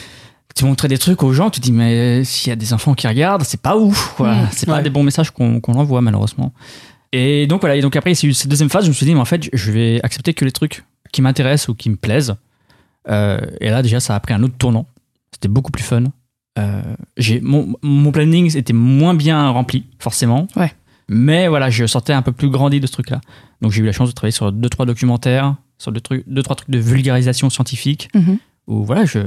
Tu montrais des trucs aux gens, tu te dis, mais s'il y a des enfants qui regardent, c'est pas ouf, quoi. Mm. c'est pas des bons messages qu'on qu'on envoie, malheureusement. Et donc, voilà. Et donc, après, a eu cette deuxième phase, je me suis dit, mais en fait, je vais accepter que les trucs qui m'intéressent ou qui me plaisent. Euh, et là, déjà, ça a pris un autre tournant. C'était beaucoup plus fun. Euh, mon, mon planning était moins bien rempli, forcément. Ouais. Mais voilà, je sortais un peu plus grandi de ce truc-là. Donc, j'ai eu la chance de travailler sur deux, trois documentaires, sur deux, trucs, deux trois trucs de vulgarisation scientifique Mhm. où voilà, je,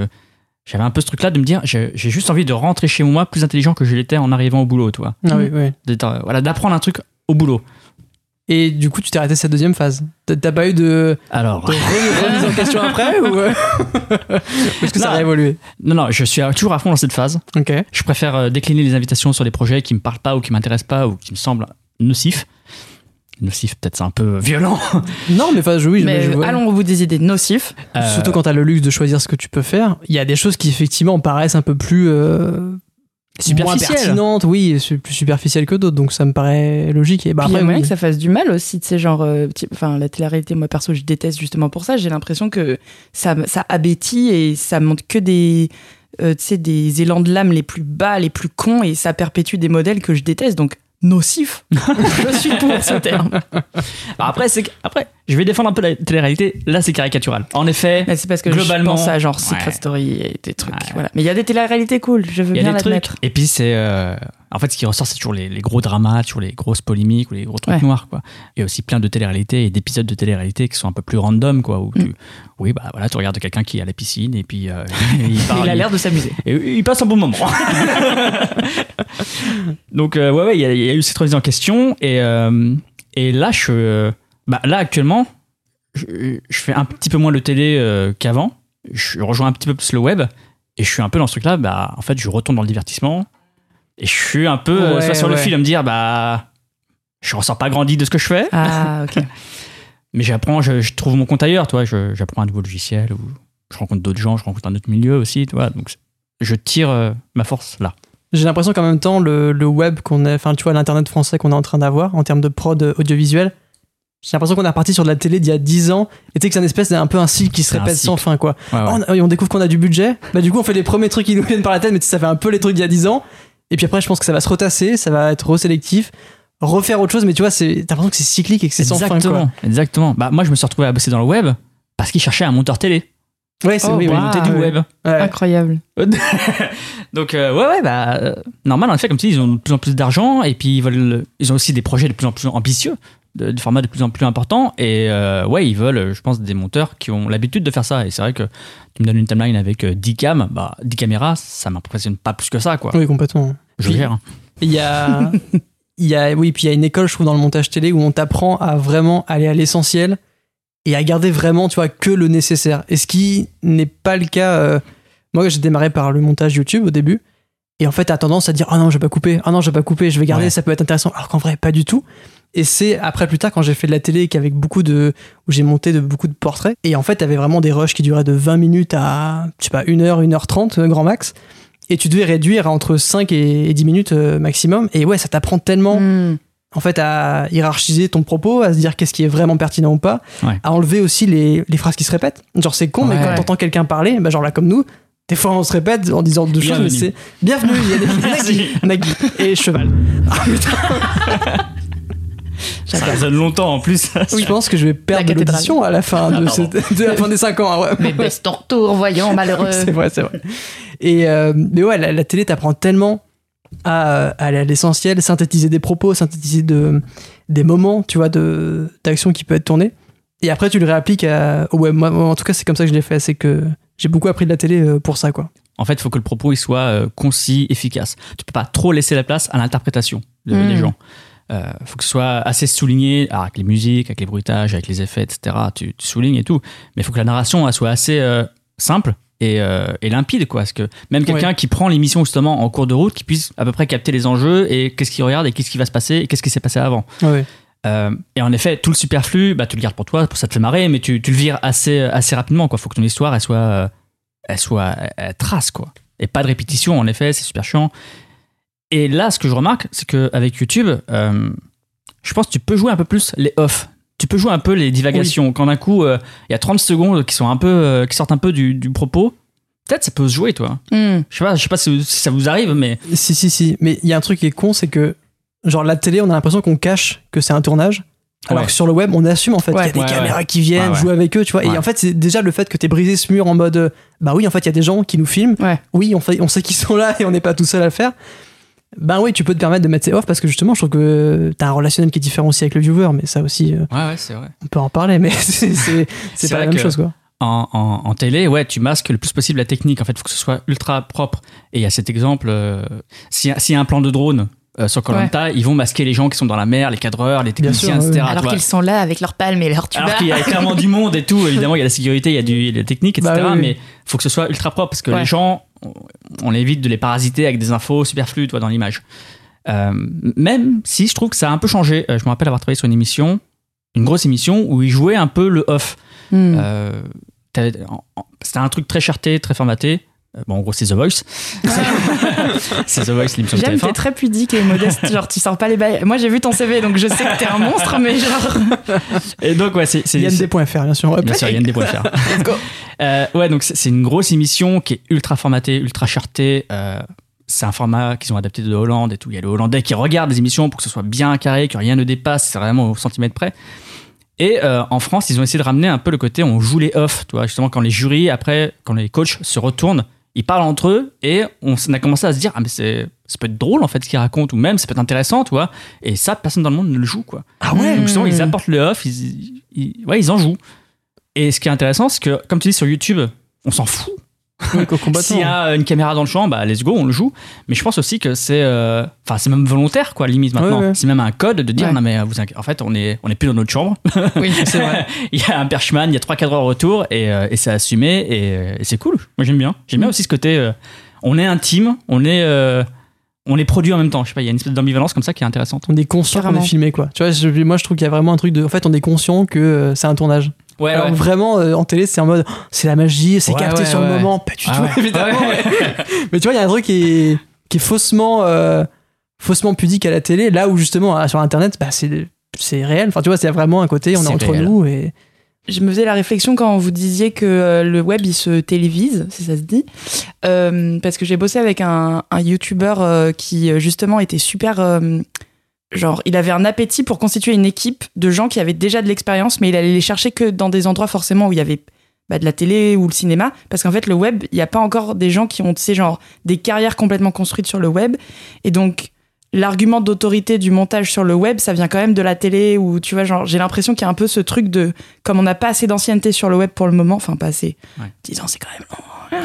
j'avais un peu ce truc-là de me dire, j'ai juste envie de rentrer chez moi plus intelligent que je l'étais en arrivant au boulot, toi. Ah oui, oui. Euh, Voilà, d'apprendre un truc au boulot. Et du coup, tu t'es arrêté cette deuxième phase. T'as pas eu de, Alors, de remise en question après ou euh, Est-ce que ça a évolué non, non, je suis toujours à fond dans cette phase. Ok. Je préfère euh, décliner les invitations sur des projets qui me parlent pas ou qui m'intéressent pas ou qui me semblent nocifs. Nocif, peut-être c'est un peu violent. Non, mais enfin, je, oui, je- Mais je vois. allons au bout des idées nocifs. Euh, Surtout quand t'as le luxe de choisir ce que tu peux faire, il y a des choses qui effectivement paraissent un peu plus euh, Superficielles. moins pertinentes, oui, plus superficielles que d'autres, donc ça me paraît logique. Et bah, il y a moyen oui. que ça fasse du mal aussi, tu sais, genre, euh, enfin, la télé-réalité, moi perso, je déteste justement pour ça. J'ai l'impression que ça, ça abétit et ça montre que des, euh, tu sais, des élans de l'âme les plus bas, les plus cons, et ça perpétue des modèles que je déteste. Donc, nocif, je suis pour ce terme. bah, après, c'est que- après, je vais défendre un peu la télé-réalité. Là, c'est caricatural. En effet, Mais c'est parce que Globalement, je pense à genre Secret ouais. Story et des trucs. Ouais. Voilà. Mais il y a des télé-réalités cool, je veux y a bien l'admettre. Et puis c'est euh, en fait ce qui ressort c'est toujours les, les gros dramas, toujours les grosses polémiques ou les gros trucs Ouais. noirs quoi. Il y a aussi plein de télé-réalités et d'épisodes de télé-réalité qui sont un peu plus random quoi où tu oui bah voilà tu regardes quelqu'un qui est à la piscine et puis euh, il parle il a l'air de s'amuser. et il passe un bon moment. Donc euh, ouais ouais il y, a- il y a eu cette remise en question et euh, et là je bah là actuellement je, je fais un petit peu moins de télé euh, qu'avant. Je rejoins un petit peu plus le web et je suis un peu dans ce truc là bah en fait je retourne dans le divertissement et je suis un peu euh, soit sur le fil à me dire bah je ressors pas grandi de ce que je fais. Ah, ok. mais j'apprends je, je trouve mon compte ailleurs toi j'apprends un nouveau logiciel ou je rencontre d'autres gens je rencontre un autre milieu aussi tu vois. Donc je tire euh, ma force là. J'ai l'impression qu'en même temps, le, le web qu'on a, enfin, tu vois, l'internet français qu'on est en train d'avoir en termes de prod audiovisuel, j'ai l'impression qu'on est reparti sur de la télé d'il y a 10 ans et tu sais que c'est un espèce d'un peu un cycle qui se un répète sans fin, quoi. Ouais, ouais. Oh, on, on découvre qu'on a du budget, bah du coup, on fait les premiers trucs qui nous viennent par la tête, mais tu sais, ça fait un peu les trucs d'il y a 10 ans. Et puis après, je pense que ça va se retasser, ça va être resélectif, refaire autre chose, mais tu vois, c'est, t'as l'impression que c'est cyclique et que c'est sans fin, exactement quoi. exactement bah moi je me suis retrouvé à bosser dans le web parce qu'ils cherchaient un monteur télé Ouais, c'est Oh, oui, wow. monter du ouais. web Ouais. Incroyable. donc euh, ouais ouais bah euh, normal en effet comme tu dis ils ont de plus en plus d'argent et puis ils veulent ils ont aussi des projets de plus en plus ambitieux de, de formats de plus en plus importants et euh, ouais ils veulent je pense des monteurs qui ont l'habitude de faire ça et c'est vrai que tu me donnes une timeline avec euh, 10 cam bah 10 caméras ça m'impressionne pas plus que ça quoi Oui, complètement. je Puis- gère Il y a, il y a, oui, puis il y a une école, je trouve, dans le montage télé où on t'apprend à vraiment aller à l'essentiel et à garder vraiment, tu vois, que le nécessaire. Et ce qui n'est pas le cas. euh, moi, j'ai démarré par le montage YouTube au début. Et en fait, t'as tendance à dire, ah non, je vais pas couper, ah non, je vais pas couper, je vais garder, Ouais. ça peut être intéressant. Alors qu'en vrai, pas du tout. Et c'est après plus tard quand j'ai fait de la télé qu'avec beaucoup de où j'ai monté de beaucoup de portraits et en fait t'avais vraiment des rushs qui duraient de 20 minutes à je sais pas 1 heure 1 heure 30 euh, grand max et tu devais réduire à entre 5 et et 10 minutes euh, maximum et ouais ça t'apprend tellement Hmm. en fait à hiérarchiser ton propos à se dire qu'est-ce qui est vraiment pertinent ou pas Ouais. à enlever aussi les, les phrases qui se répètent genre c'est con mais Ouais. quand t'entends quelqu'un parler bah genre là comme nous des fois on se répète en disant deux choses mais Bienvenue. c'est bienvenue il y a des qui- et cheval ah, putain. Ça résonne longtemps en plus je pense que je vais perdre l'audition à la fin de, Ah, cette- de la fin des 5 ans ouais. Mais baisse ton retour, voyons, malheureux. c'est vrai, c'est vrai. Et euh, mais ouais, la, la télé t'apprend tellement à aller à l'essentiel, synthétiser des propos, synthétiser de, des moments, tu vois, de d'action qui peut être tournée. Et après, tu le réappliques à, au web. Moi, en tout cas, c'est comme ça que je l'ai fait. C'est que j'ai beaucoup appris de la télé euh, pour ça, quoi. En fait, il faut que le propos il soit euh, concis, efficace. Tu peux pas trop laisser la place à l'interprétation de- des gens. Il faut que ce soit assez souligné, alors, avec les musiques, avec les bruitages, avec les effets, etc. Tu, tu soulignes et tout. Mais il faut que la narration elle soit assez euh, simple et, euh, et limpide, quoi. Parce que même quelqu'un qui prend l'émission justement en cours de route, qui puisse à peu près capter les enjeux et qu'est-ce qu'il regarde et qu'est-ce qui va se passer et qu'est-ce qui s'est passé avant. Ouais. Euh, et en effet, tout le superflu, bah, tu le gardes pour toi, pour ça te fait marrer, mais tu, tu le vires assez, assez rapidement. Il faut que ton histoire, elle soit, euh, elle soit, elle trace, quoi. Et pas de répétition, en effet, c'est super chiant. Et là, ce que je remarque, c'est qu'avec YouTube, euh, je pense que tu peux jouer un peu plus les off. Tu peux jouer un peu les divagations. Quand d'un coup, euh, il y a 30 secondes qui, sont un peu, euh, qui sortent un peu du, du propos, peut-être ça peut se jouer, toi. Hmm. Je sais pas, je sais pas si, si ça vous arrive, mais Si, si, si. Mais il y a un truc qui est con, c'est que, genre, la télé, on a l'impression qu'on cache que c'est un tournage. Alors Ouais. que sur le web, on assume en fait Ouais. qu'il y a des Ouais, caméras qui viennent jouer avec eux, tu vois. Et en fait, c'est déjà le fait que t'aies brisé ce mur en mode, bah oui, en fait, il y a des gens qui nous filment. Oui, on, fait, on sait qu'ils sont là et on n'est pas tout seul à le faire. Ben oui, tu peux te permettre de mettre ces off parce que justement, je trouve que t'as un relationnel qui est différent aussi avec le viewer, mais ça aussi, euh, ouais, ouais, c'est vrai. on peut en parler, mais c'est pas la même chose, quoi. en, en- en télé, ouais, tu masques le plus possible la technique. En fait, il faut que ce soit ultra propre. Et il y a cet exemple, euh, s'il y, a- s'il y a un plan de drone euh, sur Colanta, ils vont masquer les gens qui sont dans la mer, les cadreurs, les techniciens, sûr, etc. Alors qu'ils sont là avec leurs palmes et leurs tubas. Alors qu'il y a clairement du monde et tout, évidemment, il y a la sécurité, il y a du, la technique, etc. Bah oui, oui. Mais il faut que ce soit ultra propre parce que Ouais. les gens, on, on évite de les parasiter avec des infos superflues dans l'image. Euh, même si je trouve que ça a un peu changé. Euh, je me rappelle avoir travaillé sur une émission, une grosse émission, où ils jouaient un peu le off. Hmm. Euh, C'était un truc très charté, très formaté. Euh, Bon, en gros, c'est The Voice. c'est The Voice, l'émission de J'aime, TF1. t'es très pudique et modeste, genre tu sors pas les bails. Moi j'ai vu ton CV donc je sais que t'es un monstre, mais genre. Et donc, ouais, c'est. IND.fr, bien sûr. Bien sûr, IND.fr. Euh, ouais, donc c'est c'est une grosse émission qui est ultra formatée, ultra chartée. Euh, c'est un format qu'ils ont adapté de Hollande et tout. Il y a le Hollandais qui regarde les émissions pour que ce soit bien carré, que rien ne dépasse, c'est vraiment au centimètre près. Et euh, en France, ils ont essayé de ramener un peu le côté on joue les off, tu vois, justement quand les jurys, après, quand les coachs se retournent, ils parlent entre eux et on a commencé à se dire ah mais c'est ça peut être drôle en fait ce qu'ils racontent ou même ça peut être intéressant, tu vois. Et ça, personne dans le monde ne le joue quoi. Ah ouais Donc justement, ils apportent le off, ils, ils- ouais, ils en jouent. Et ce qui est intéressant, c'est que, comme tu dis sur YouTube, on s'en fout. Oui. S'il y a une caméra dans le champ, bah let's go, on le joue. Mais je pense aussi que c'est, euh, enfin, c'est même volontaire, quoi, limite maintenant. Ouais, ouais. C'est même un code de dire, Ouais. non mais euh, vous, inqui- en fait, on est, on est plus dans notre chambre. Oui, C'est vrai. il y a un perchman, il y a trois cadreurs autour et, euh, et c'est assumé et, et c'est cool. Moi j'aime bien. J'aime bien aussi ce côté, euh, on est intime, on est, euh, on est produit en même temps. Je sais pas, il y a une espèce d'ambivalence comme ça qui est intéressante. On est conscient qu'on est filmé, quoi. Tu vois, je- moi, je trouve qu'il y a vraiment un truc de. En fait, on est conscient que euh, c'est un tournage. Ouais, Alors vraiment, euh, en télé, c'est en mode, oh, c'est la magie, c'est Ouais, capté ouais, sur le moment. Pas du Ah tout, ouais. évidemment. Ouais. Mais tu vois, il y a un truc qui est, qui est faussement, euh, faussement pudique à la télé, là où justement, ah, sur Internet, bah, c'est, c'est réel. Enfin, tu vois, c'est vraiment un côté, on est, entre réel. nous et. Je me faisais la réflexion quand vous disiez que euh, le web il se télévise, si ça se dit, Euh, parce que j'ai bossé avec un, un YouTuber euh, qui justement était super, euh, genre il avait un appétit pour constituer une équipe de gens qui avaient déjà de l'expérience, mais il allait les chercher que dans des endroits forcément où il y avait bah, de la télé ou le cinéma, parce qu'en fait le web, il n'y a pas encore des gens qui ont, tu sais, genre des carrières complètement construites sur le web, et donc l'argument d'autorité du montage sur le web, ça vient quand même de la télé où tu vois, genre, j'ai l'impression qu'il y a un peu ce truc de, comme on n'a pas assez d'ancienneté sur le web pour le moment, enfin pas assez, Ouais. 10 ans c'est quand même long.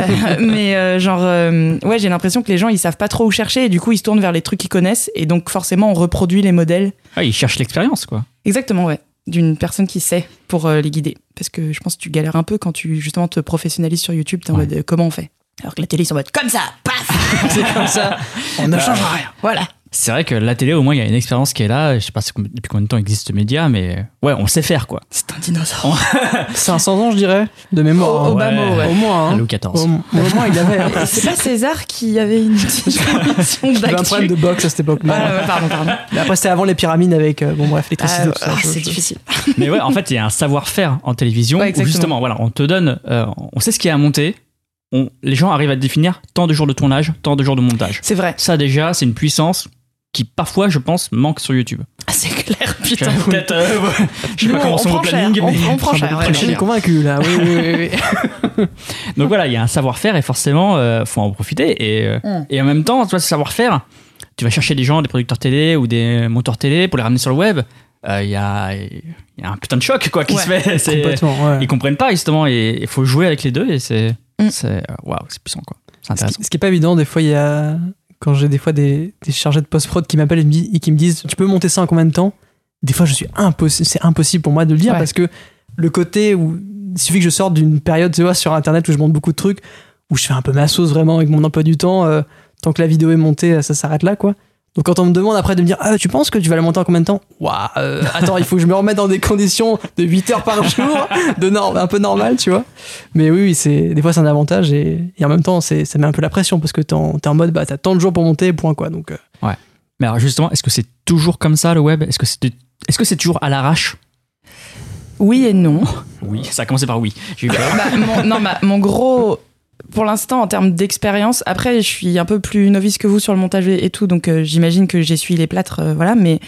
Euh, mais euh, genre, euh, ouais, j'ai l'impression que les gens ils savent pas trop où chercher et du coup ils se tournent vers les trucs qu'ils connaissent et donc forcément on reproduit les modèles. Ouais, ils cherchent l'expérience, quoi. Exactement, ouais. D'une personne qui sait pour euh, les guider. Parce que je pense que tu galères un peu quand tu justement te professionnalises sur YouTube, t'es en Ouais. mode comment on fait? Alors que la télé ils sont en mode comme ça, paf c'est comme ça. On ne change rien. Voilà. C'est vrai que la télé, au moins, il y a une expérience qui est là. Je sais pas depuis combien de temps existe ce média, mais ouais, on sait faire, quoi. C'est un dinosaure. 500 ans, je dirais, de mémoire. Au- hein. au bas mot, ouais. Au moins. hein. Louis XIV. Au, au moins, il avait C'est pas César qui avait une petite émission il avait un problème de boxe à cette époque-là. Ouais, ouais, pardon, pardon. Mais après, c'était avant les pyramides avec, euh, bon, bref, l'électricité. Ah, ah, c'est difficile. Mais ouais, en fait, il y a un savoir-faire en télévision Ouais, où exactement. justement, voilà, on te donne, euh, on sait ce qu'il y a à monter. On, les gens arrivent à définir tant de jours de tournage, tant de jours de montage. C'est vrai. Ça déjà, c'est une puissance qui parfois, je pense, manque sur YouTube. Ah, c'est clair, putain. Peut-être, euh, ouais. je sais pas comment on sont vos plannings, on- on prend cher, Je suis convaincu là. Oui, oui, oui, oui. Donc voilà, il y a un savoir-faire et forcément, euh, faut en profiter. Et, euh, Mm. et en même temps, tu vois, ce savoir-faire, tu vas chercher des gens, des producteurs télé ou des monteurs télé pour les ramener sur le web. Euh, Il y, a, il y a un putain de choc quoi qui Ouais. se fait. C'est- Complètement. ouais. Ils comprennent pas justement et il faut jouer avec les deux et c'est Mm. c'est euh, waouh, c'est puissant quoi. C'est Ce intéressant. qui, ce qui est pas évident, des fois, il y a. Quand j'ai des fois des, des chargés de post-prod qui m'appellent et, qui me disent Tu peux monter ça en combien de temps? Des fois, je suis impossible. C'est impossible pour moi de le dire Ouais. parce que le côté où. Il suffit que je sorte d'une période, tu vois, sur internet où je monte beaucoup de trucs, où je fais un peu ma sauce vraiment avec mon emploi du temps. euh, tant que la vidéo est montée, ça s'arrête là, quoi. Donc quand on me demande après de me dire ah tu penses que tu vas la monter en combien de temps? Waouh euh, attends il faut que je me remette dans des conditions de 8 heures par jour de norme un peu normal tu vois mais oui, oui c'est des fois c'est un avantage et, et en même temps c'est ça met un peu la pression parce que t'es en, en mode bah t'as tant de jours pour monter point quoi donc euh, Mais alors justement, est-ce que c'est toujours comme ça le web? Est-ce que c'est est-ce que c'est toujours à l'arrache? Oui et non. Oui, ça a commencé par oui. J'ai eu peur. Bah, mon, non, bah, mon gros. Pour l'instant, en termes d'expérience, après, je suis un peu plus novice que vous sur le montage et tout, donc euh, j'imagine que j'essuie les plâtres, euh, voilà, mais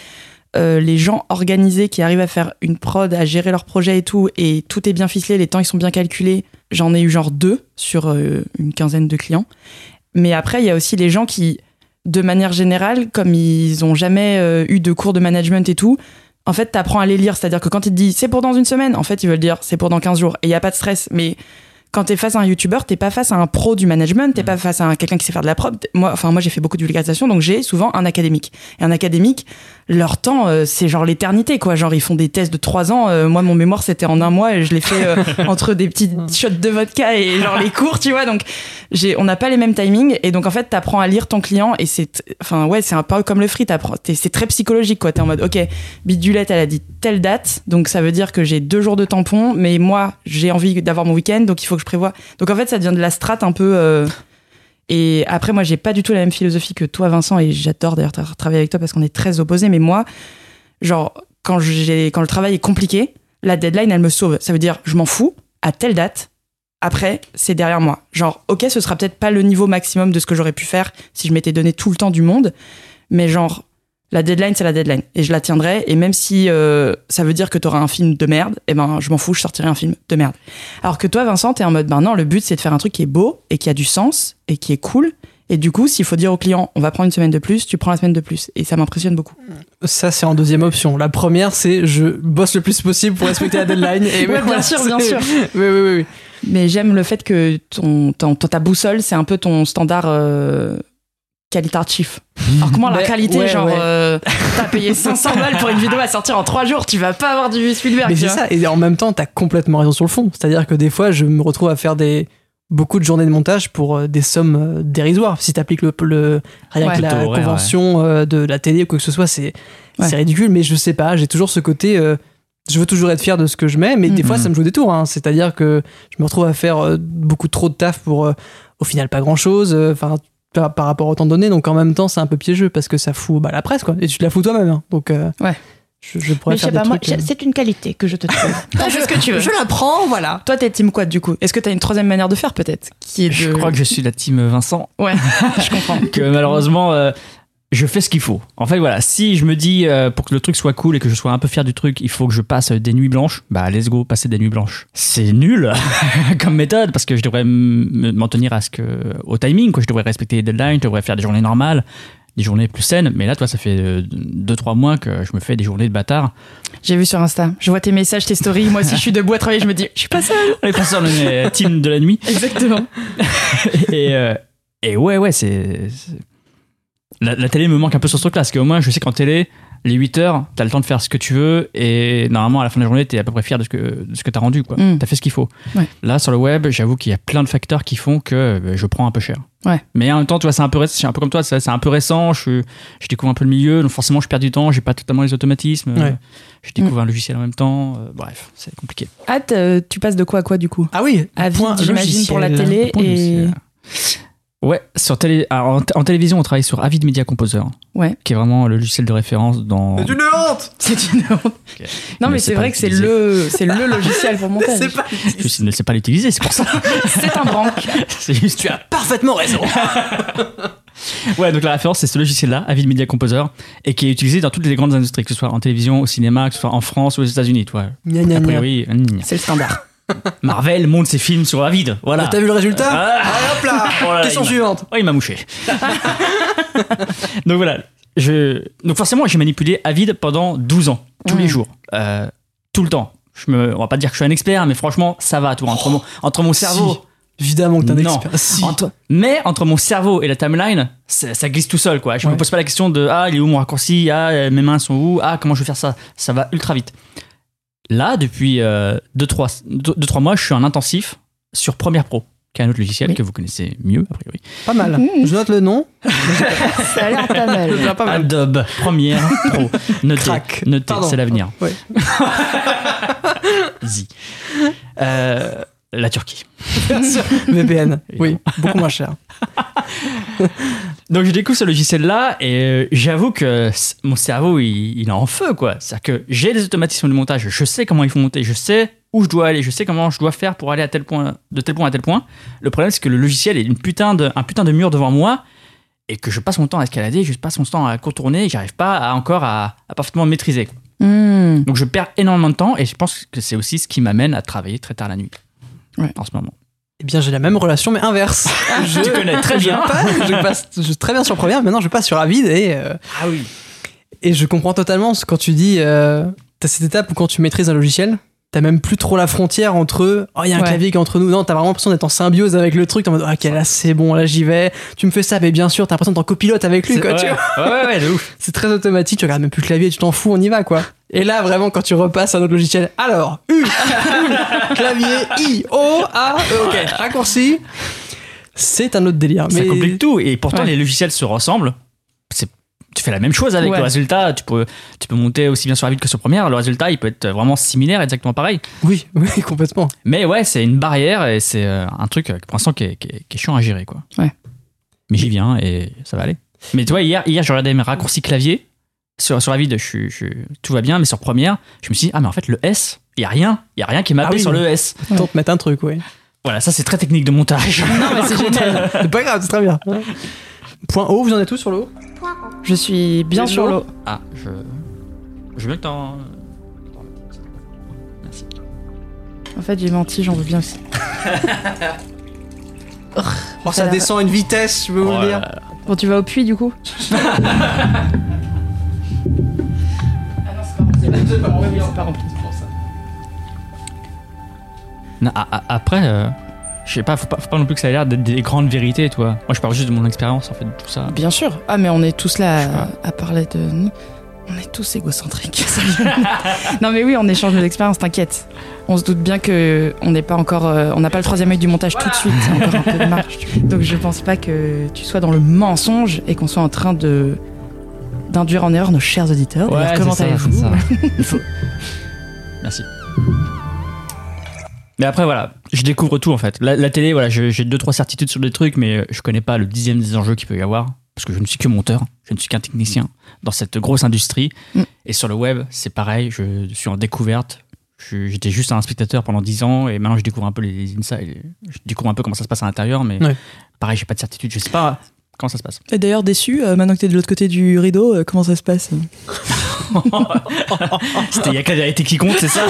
euh, les gens organisés qui arrivent à faire une prod, à gérer leur projet et tout, et tout est bien ficelé, les temps ils sont bien calculés, j'en ai eu genre deux sur une quinzaine de clients. Mais après, il y a aussi les gens qui, de manière générale, comme ils ont jamais eu de cours de management et tout, en fait, t'apprends à les lire. C'est-à-dire que quand ils te disent c'est pour dans une semaine, en fait, ils veulent dire c'est pour dans 15 jours. Et il n'y a pas de stress. Mais quand t'es face à un youtubeur, t'es pas face à un pro du management, t'es pas face à un- quelqu'un qui sait faire de la prod. Moi, enfin, moi, j'ai fait beaucoup de vulgarisation, donc j'ai souvent un académique. Et un académique, leur temps, euh, c'est genre l'éternité, quoi. Genre, ils font des tests de 3 ans. Euh, moi, mon mémoire, c'était en un mois et je l'ai fait euh, entre des petites shots de vodka et genre les cours, tu vois. Donc, j'ai, on n'a pas les mêmes timings. Et donc, en fait, t'apprends à lire ton client et c'est, enfin, ouais, c'est un peu comme le free. t'apprends- C'est très psychologique, quoi. T'es en mode, ok, Bidulette, elle a dit telle date, donc ça veut dire que j'ai deux jours de tampon, mais moi, j'ai envie d'avoir mon week-end, donc il faut que je prévoie. Donc en fait, ça devient de la strat un peu. euh, Et après, moi, j'ai pas du tout la même philosophie que toi, Vincent, et j'adore d'ailleurs tra- travailler avec toi parce qu'on est très opposés, mais moi, genre, quand, quand le travail est compliqué, la deadline, elle me sauve. Ça veut dire, je m'en fous, à telle date, après, c'est derrière moi. Genre, ok, ce sera peut-être pas le niveau maximum de ce que j'aurais pu faire si je m'étais donné tout le temps du monde, mais genre, la deadline, c'est la deadline. Et je la tiendrai. Et même si euh, ça veut dire que tu auras un film de merde, eh ben, je m'en fous, je sortirai un film de merde. Alors que toi, Vincent, t'es en mode, ben non, le but, c'est de faire un truc qui est beau et qui a du sens et qui est cool. Et du coup, s'il faut dire au client, on va prendre une semaine de plus, tu prends la semaine de plus. Et ça m'impressionne beaucoup. ça c'est en deuxième option la première c'est je bosse le plus possible pour respecter la deadline et Ouais, bien sûr, bien sûr. oui oui oui, oui. Mais j'aime le fait que ton- ta boussole, c'est un peu ton standard euh, qualitatif. Alors comment la Mais- qualité, ouais, genre, ouais. euh, t'as payé 500 balles pour une vidéo à sortir en 3 jours, tu vas pas avoir du Spielberg. Mais c'est ça, et en même temps, t'as complètement raison sur le fond. C'est-à-dire que des fois, je me retrouve à faire des beaucoup de journées de montage pour euh, des sommes euh, dérisoires. Si t'appliques le, le rien Ouais. que la convention de la télé ou quoi que ce soit, c'est ridicule. Mais je sais pas, j'ai toujours ce côté. euh, je veux toujours être fier de ce que je mets, mais des Mhm. fois, ça me joue des tours. hein. C'est-à-dire que je me retrouve à faire beaucoup trop de taf pour, euh, au final, pas grand-chose. Enfin. Par, par rapport au temps donné, donc en même temps c'est un peu piégeux parce que ça fout bah, la presse quoi, et tu te la fous toi-même, hein. donc euh, Ouais. je, je pourrais Mais je faire sais des pas, moi, euh, c'est une qualité que je te trouve. T'en fais ce que tu veux. Je la prends, voilà. Toi, t'es team quad du coup? Est-ce que t'as une troisième manière de faire peut-être? Qui est de... Je crois que je suis la team Vincent. Ouais, je comprends. que malheureusement euh, je fais ce qu'il faut. En fait voilà, si je me dis euh, pour que le truc soit cool et que je sois un peu fier du truc, il faut que je passe des nuits blanches, bah let's go, passer des nuits blanches. C'est nul comme méthode parce que je devrais m'en tenir à ce que au timing quoi, je devrais respecter les deadlines, je devrais faire des journées normales, des journées plus saines, mais là toi ça fait 2 3 mois que je me fais des journées de bâtard. J'ai vu sur Insta. Je vois tes messages, tes stories. Moi, si je suis debout à travailler, je me dis, je suis pas seule. On est passé on est team de la nuit Exactement. et, euh, et ouais, ouais, c'est. La, la télé me manque un peu sur ce truc-là, parce qu'au moins, je sais qu'en télé, les 8 heures, t'as le temps de faire ce que tu veux, et normalement, à la fin de la journée, t'es à peu près fier de ce que, de ce que t'as rendu, quoi. Mm. T'as fait ce qu'il faut. Ouais. Là, sur le web, j'avoue qu'il y a plein de facteurs qui font que euh, je prends un peu cher. Ouais. Mais en même temps, tu vois, c'est un peu, c'est un peu comme toi, c'est c'est un peu récent, je, je découvre un peu le milieu, donc forcément, je perds du temps, j'ai pas totalement les automatismes, Ouais. je découvre un logiciel en même temps, euh, bref, c'est compliqué. Hâte, euh, tu passes de quoi à quoi du coup? Ah oui, À point vide, j'imagine, pour la télé et. Ouais, sur télé, alors, en, t- en télévision, on travaille sur Avid Media Composer, Ouais. qui est vraiment le logiciel de référence dans. C'est une honte C'est une honte. Non, mais, Mais c'est vrai que c'est le, c'est le logiciel pour montage. C'est pas... Je ne sais pas l'utiliser, c'est pour ça. C'est un branque. c'est juste. Tu as parfaitement raison ouais, donc la référence, c'est ce logiciel-là, Avid Media Composer, et qui est utilisé dans toutes les grandes industries, que ce soit en télévision, au cinéma, que ce soit en France ou aux États-Unis. Toi. Gna, gna, A priori, gna, gna. C'est le standard. Marvel monte ses films sur Avid. Voilà. T'as vu le résultat Ah. Allez hop là Oh là là, Question suivante. Oh, il m'a mouché. donc voilà. Je... Donc forcément, j'ai manipulé Avid pendant 12 ans, tous les jours, euh, tout le temps. Je me... On va pas dire que je suis un expert, mais franchement, ça va, toi, entre, mon... entre mon cerveau. Évidemment que t'es un expert. Si. Entre- Mais entre mon cerveau et la timeline, ça, ça glisse tout seul, quoi. Je Ouais. me pose pas la question de ah, il est où mon raccourci? Ah, mes mains sont où? Ah, comment je vais faire ça? Ça va ultra vite. Là, depuis 2-3 mois, je suis en intensif sur Premiere Pro, qui est un autre logiciel Oui. que vous connaissez mieux, a priori. Pas mal. Mmh. Je note le nom. Ça a l'air pas mal. Pas mal. Adobe Premiere Pro. Notez, Crac. notez, Pardon. c'est l'avenir. Ouais. Zi. Euh, la Turquie. VPN. Oui, beaucoup moins cher. Donc je découvre ce logiciel-là et euh, j'avoue que mon cerveau il, il est en feu quoi. C'est-à-dire que j'ai des automatismes de montage, je sais comment il faut monter, je sais où je dois aller, je sais comment je dois faire pour aller à tel point, de tel point à tel point. Le problème c'est que le logiciel est une putain de, un putain de mur devant moi et que je passe mon temps à escalader, je passe mon temps à contourner, et j'arrive pas à, encore à, à parfaitement maîtriser. Mmh. Donc je perds énormément de temps et je pense que c'est aussi ce qui m'amène à travailler très tard la nuit. Ouais. En ce moment. Eh bien, j'ai la même relation, mais inverse. je Tu connais très je bien. passe, je passe je- très bien sur Première. Maintenant, je passe sur Avid et, euh, Ah oui. et je comprends totalement ce- quand tu dis. Euh, t'as cette étape où quand tu maîtrises un logiciel, t'as même plus trop la frontière entre. Oh, il y a un Ouais. clavier qui est entre nous. Non, t'as vraiment l'impression d'être en symbiose avec le truc. T'es en mode, ok, là, c'est bon, là, j'y vais. Tu me fais ça, mais bien sûr, t'as l'impression d'être en copilote avec lui, C'est- quoi. ouais, tu vois. ouais, ouais, ouais, de ouf. C'est très automatique, tu regardes même plus le clavier, tu t'en fous, on y va quoi. Et là, vraiment, quand tu repasses à un autre logiciel, alors, U, U, clavier, I, O, A, E, ok, raccourci, c'est un autre délire. Ça Mais complique tout. Et pourtant, Ouais. les logiciels se ressemblent. C'est- Tu fais la même chose avec Ouais. le résultat. Tu peux, tu peux monter aussi bien sur Avid que sur Premiere. Le résultat, il peut être vraiment similaire, exactement pareil. oui, oui, complètement. Mais ouais, c'est une barrière et c'est euh, un truc, euh, pour l'instant, qui est, qui, est, qui est chiant à gérer. Quoi. Ouais. Mais j'y viens et ça va aller. Mais tu vois, hier, hier je regardais mes raccourcis clavier. Sur, sur je, suis- je, suis- tout va bien, mais sur Premiere, je me suis dit, ah, mais en fait, le S, il n'y a rien. Il n'y a rien qui est mappé Ah oui. sur le S. Ouais. Tente mettre un truc, oui. Voilà, ça, c'est très technique de montage. Non, mais c'est génial. C'est pas grave, c'est très bien. Point O, vous en êtes tous sur le O Je suis bien sur l'eau l'eau. Ah, je. Je veux bien que t'en. Merci. En fait, j'ai menti, j'en veux bien aussi. Oh, ça descend à une vitesse, je veux vous Oh dire. là. Bon, tu vas au puits du coup? c'est pas rempli. c'est pas rempli. Non, a- a- après, euh, je sais pas faut, pas, faut pas non plus que ça ait l'air d'être des grandes vérités, toi. Moi, je parle juste de mon expérience, en fait, de tout ça. Bien sûr. Ah, mais on est tous là Je sais à, à parler de nous. On est tous égocentriques. non, mais oui, on échange nos expériences, t'inquiète. On se doute bien que on n'est pas encore, euh, on n'a pas le troisième œil du montage tout de suite. C'est encore un peu de marche. Donc je pense pas que tu sois dans le mensonge et qu'on soit en train de d'induire en erreur nos chers auditeurs. Ouais, comment allez-vous Merci. Mais après, voilà, je découvre tout en fait. La, la télé, voilà, j'ai deux, trois certitudes sur des trucs, mais euh, je connais pas le dixième des enjeux qu'il peut y avoir. Parce que je ne suis que monteur, je ne suis qu'un technicien dans cette grosse industrie. Mm. Et sur le web, c'est pareil, je suis en découverte. J'étais juste un spectateur pendant 10 ans et maintenant je découvre un peu les, les insides. Je découvre un peu comment ça se passe à l'intérieur, mais Ouais. pareil, j'ai pas de certitude. Je sais pas comment ça se passe. Et d'ailleurs déçu, euh, maintenant que t'es de l'autre côté du rideau, euh, comment ça se passe? C'était il y a que la vérité qui compte, c'est ça?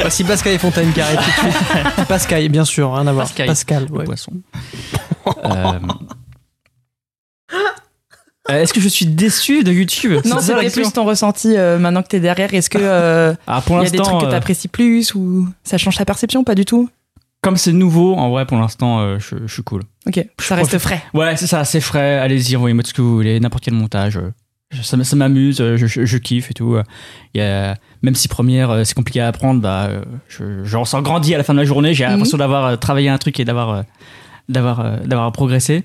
Voici Pascal et Fontaine qui arrivent tout de suite. Pascal, bien sûr, rien à voir. Pascal. Pascal, Le ouais. poisson. Euh, Est-ce que je suis déçu de YouTube? Non, C'est c'était plus ton ressenti euh, maintenant que t'es derrière. Est-ce que euh, Ah, pour il y a des trucs que t'apprécies plus ou ça change ta perception? Pas du tout. Comme c'est nouveau, en vrai, pour l'instant, euh, je, je suis cool. Ok, ça reste profite. frais. Ouais, c'est ça, c'est frais. Allez-y, envoyez-moi tout ce que vous voulez, n'importe quel montage. je- Ça, ça m'amuse, euh, je, kiffe et tout. Il y a, même si première, euh, c'est compliqué à apprendre, bah, je, je ressens grandi à la fin de la journée. J'ai Mhm. l'impression d'avoir travaillé un truc et d'avoir, d'avoir, d'avoir progressé.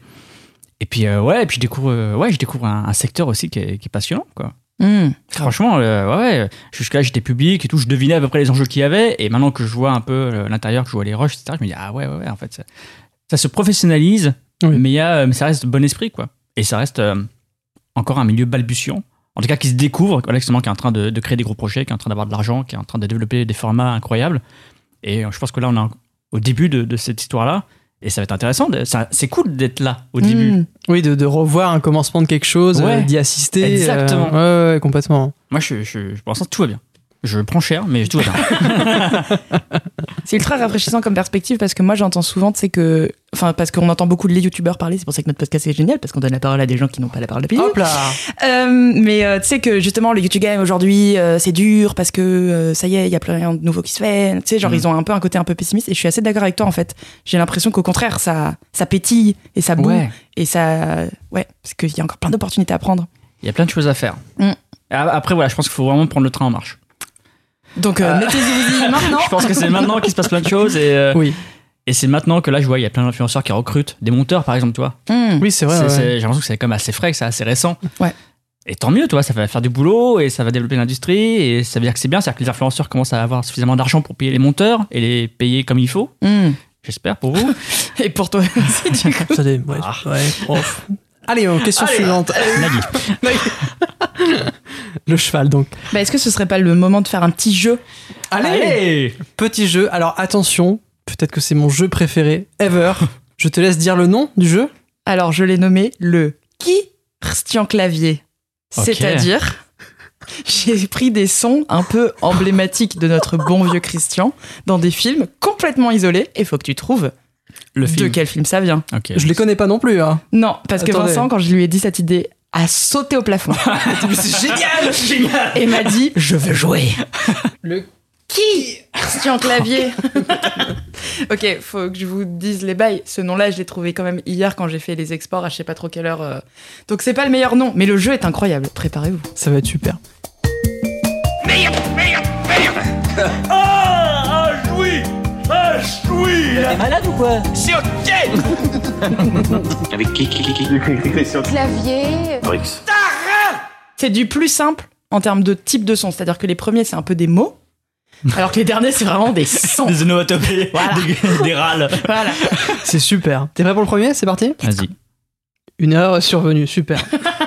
Et puis, euh, ouais, et puis je découvre, ouais, je découvre un, un secteur aussi qui est, qui est passionnant, quoi. Hmm. Franchement, euh, ouais, ouais, jusque-là j'étais public et tout, je devinais à peu près les enjeux qu'il y avait, et maintenant que je vois un peu euh, l'intérieur, que je vois les rushs, etc., je me dis, ah ouais, ouais, ouais, en fait, ça, ça se professionnalise, Oui. mais, il y a, euh, mais ça reste bon esprit, quoi. Et ça reste euh, encore un milieu balbutiant, en tout cas qui se découvre, voilà, justement, qui est en train de, de créer des gros projets, qui est en train d'avoir de l'argent, qui est en train de développer des formats incroyables. Et je pense que là, on est au début de, de cette histoire-là, Et ça va être intéressant. C'est cool d'être là au début. Mm. Oui, de, de revoir un commencement de quelque chose, Ouais. euh, d'y assister. euh, Exactement. ouais, ouais, complètement. Moi, je, je, pour l'instant, tout va bien. Je prends cher, mais tout va bien. C'est ultra rafraîchissant comme perspective parce que moi j'entends souvent, tu sais que. Enfin, parce qu'on entend beaucoup de les youtubeurs parler, c'est pour ça que notre podcast est génial, parce qu'on donne la parole à des gens qui n'ont pas la parole depuis. Hop là Euh, mais euh, tu sais que justement, le YouTube Game aujourd'hui, euh, c'est dur parce que euh, ça y est, il y a plus rien de nouveau qui se fait. Tu sais, genre, Mhm. ils ont un peu un côté un peu pessimiste et je suis assez d'accord avec toi en fait. J'ai l'impression qu'au contraire, ça, ça pétille et ça boue ouais. et ça. Ouais, parce qu'il y a encore plein d'opportunités à prendre. Il y a plein de choses à faire. Mm. Après, voilà, je pense qu'il faut vraiment prendre le train en marche. Donc, euh, mettez-y maintenant. Je pense que c'est maintenant qu'il se passe plein de choses et, euh, Oui, et c'est maintenant que là, je vois, il y a plein d'influenceurs qui recrutent des monteurs, par exemple, tu vois. Hmm. oui c'est vrai. C'est- ouais. c'est- J'ai l'impression que c'est quand même assez frais, que c'est assez récent. Ouais. Et tant mieux, tu vois, ça va faire du boulot et ça va développer l'industrie et ça veut dire que c'est bien, c'est-à-dire que les influenceurs commencent à avoir suffisamment d'argent pour payer les monteurs et les payer comme il faut. Hmm. J'espère pour vous. Et pour toi aussi, du coup. Ça dé- ouais, Ah. ouais, prof. Allez, euh, question Allez. suivante. Nagui. Le cheval, donc. Bah, est-ce que ce serait pas le moment de faire un petit jeu? Allez Petit jeu. Alors attention, peut-être que c'est mon jeu préféré ever. Je te laisse dire le nom du jeu. Alors, je l'ai nommé le qui Christian Clavier. C'est-à-dire, j'ai pris des sons un peu emblématiques de notre bon vieux Christian dans des films complètement isolés. Et faut que tu trouves Le de film. quel film ça vient. Ok. Je les connais pas non plus. Hein. Non, parce que. Vincent, quand je lui ai dit cette idée, a sauté au plafond Mais c'est génial, génial. et m'a dit Je veux jouer. Le Qui Christian Clavier Ok, faut que je vous dise les bails. Ce nom-là, je l'ai trouvé quand même hier quand j'ai fait les exports à je sais pas trop quelle heure. euh. Donc c'est pas le meilleur nom, mais le jeu est incroyable. Préparez-vous. Ça va être super. Avec qui, qui, qui, qui Clavier. Brix. C'est du plus simple en termes de type de son. C'est-à-dire que les premiers, c'est un peu des mots. Alors que les derniers, c'est vraiment des sons. Des onomatopées, Voilà. des, des râles. Voilà. C'est super. T'es prêt pour le premier? C'est parti? Vas-y. Une heure survenue, super.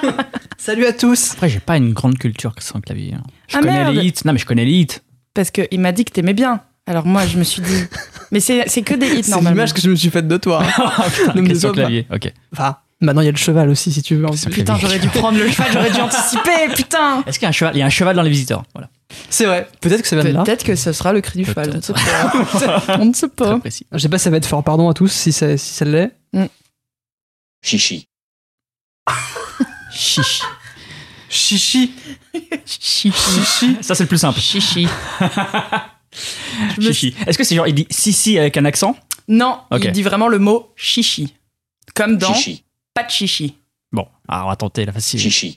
Salut à tous. Après, j'ai pas une grande culture sans clavier. hein. Je Ah, connais merde. les hits. Non, mais je connais les hits. Parce qu'il m'a dit que t'aimais bien. Alors moi, je me suis dit. Mais c'est c'est que des hits C'est normalement. l'image que je me suis faite de toi. Ne me question déçois pas. clavier. Ok. Enfin, maintenant il y a le cheval aussi si tu veux. Putain, j'aurais dû prendre le cheval, j'aurais dû anticiper, putain. Est-ce qu'il y a un cheval Il y a un cheval dans les visiteurs? Voilà. C'est vrai. Peut-être que ça vient de là. Peut-être que ce sera le cri du cheval. On ne sait pas. On ne sait Très pas. précis. Je sais pas si ça va être fort. Pardon à tous si ça, si ça l'est. Chichi. Chichi. Chichi. Chichi. Ça, c'est le plus simple. Chichi. Me Chichi. Est-ce que c'est genre, il dit si, si avec un accent? Non, il dit vraiment le mot chichi. Comme dans Chichi. pas de chichi. Bon, alors on va tenter la facile. Chichi.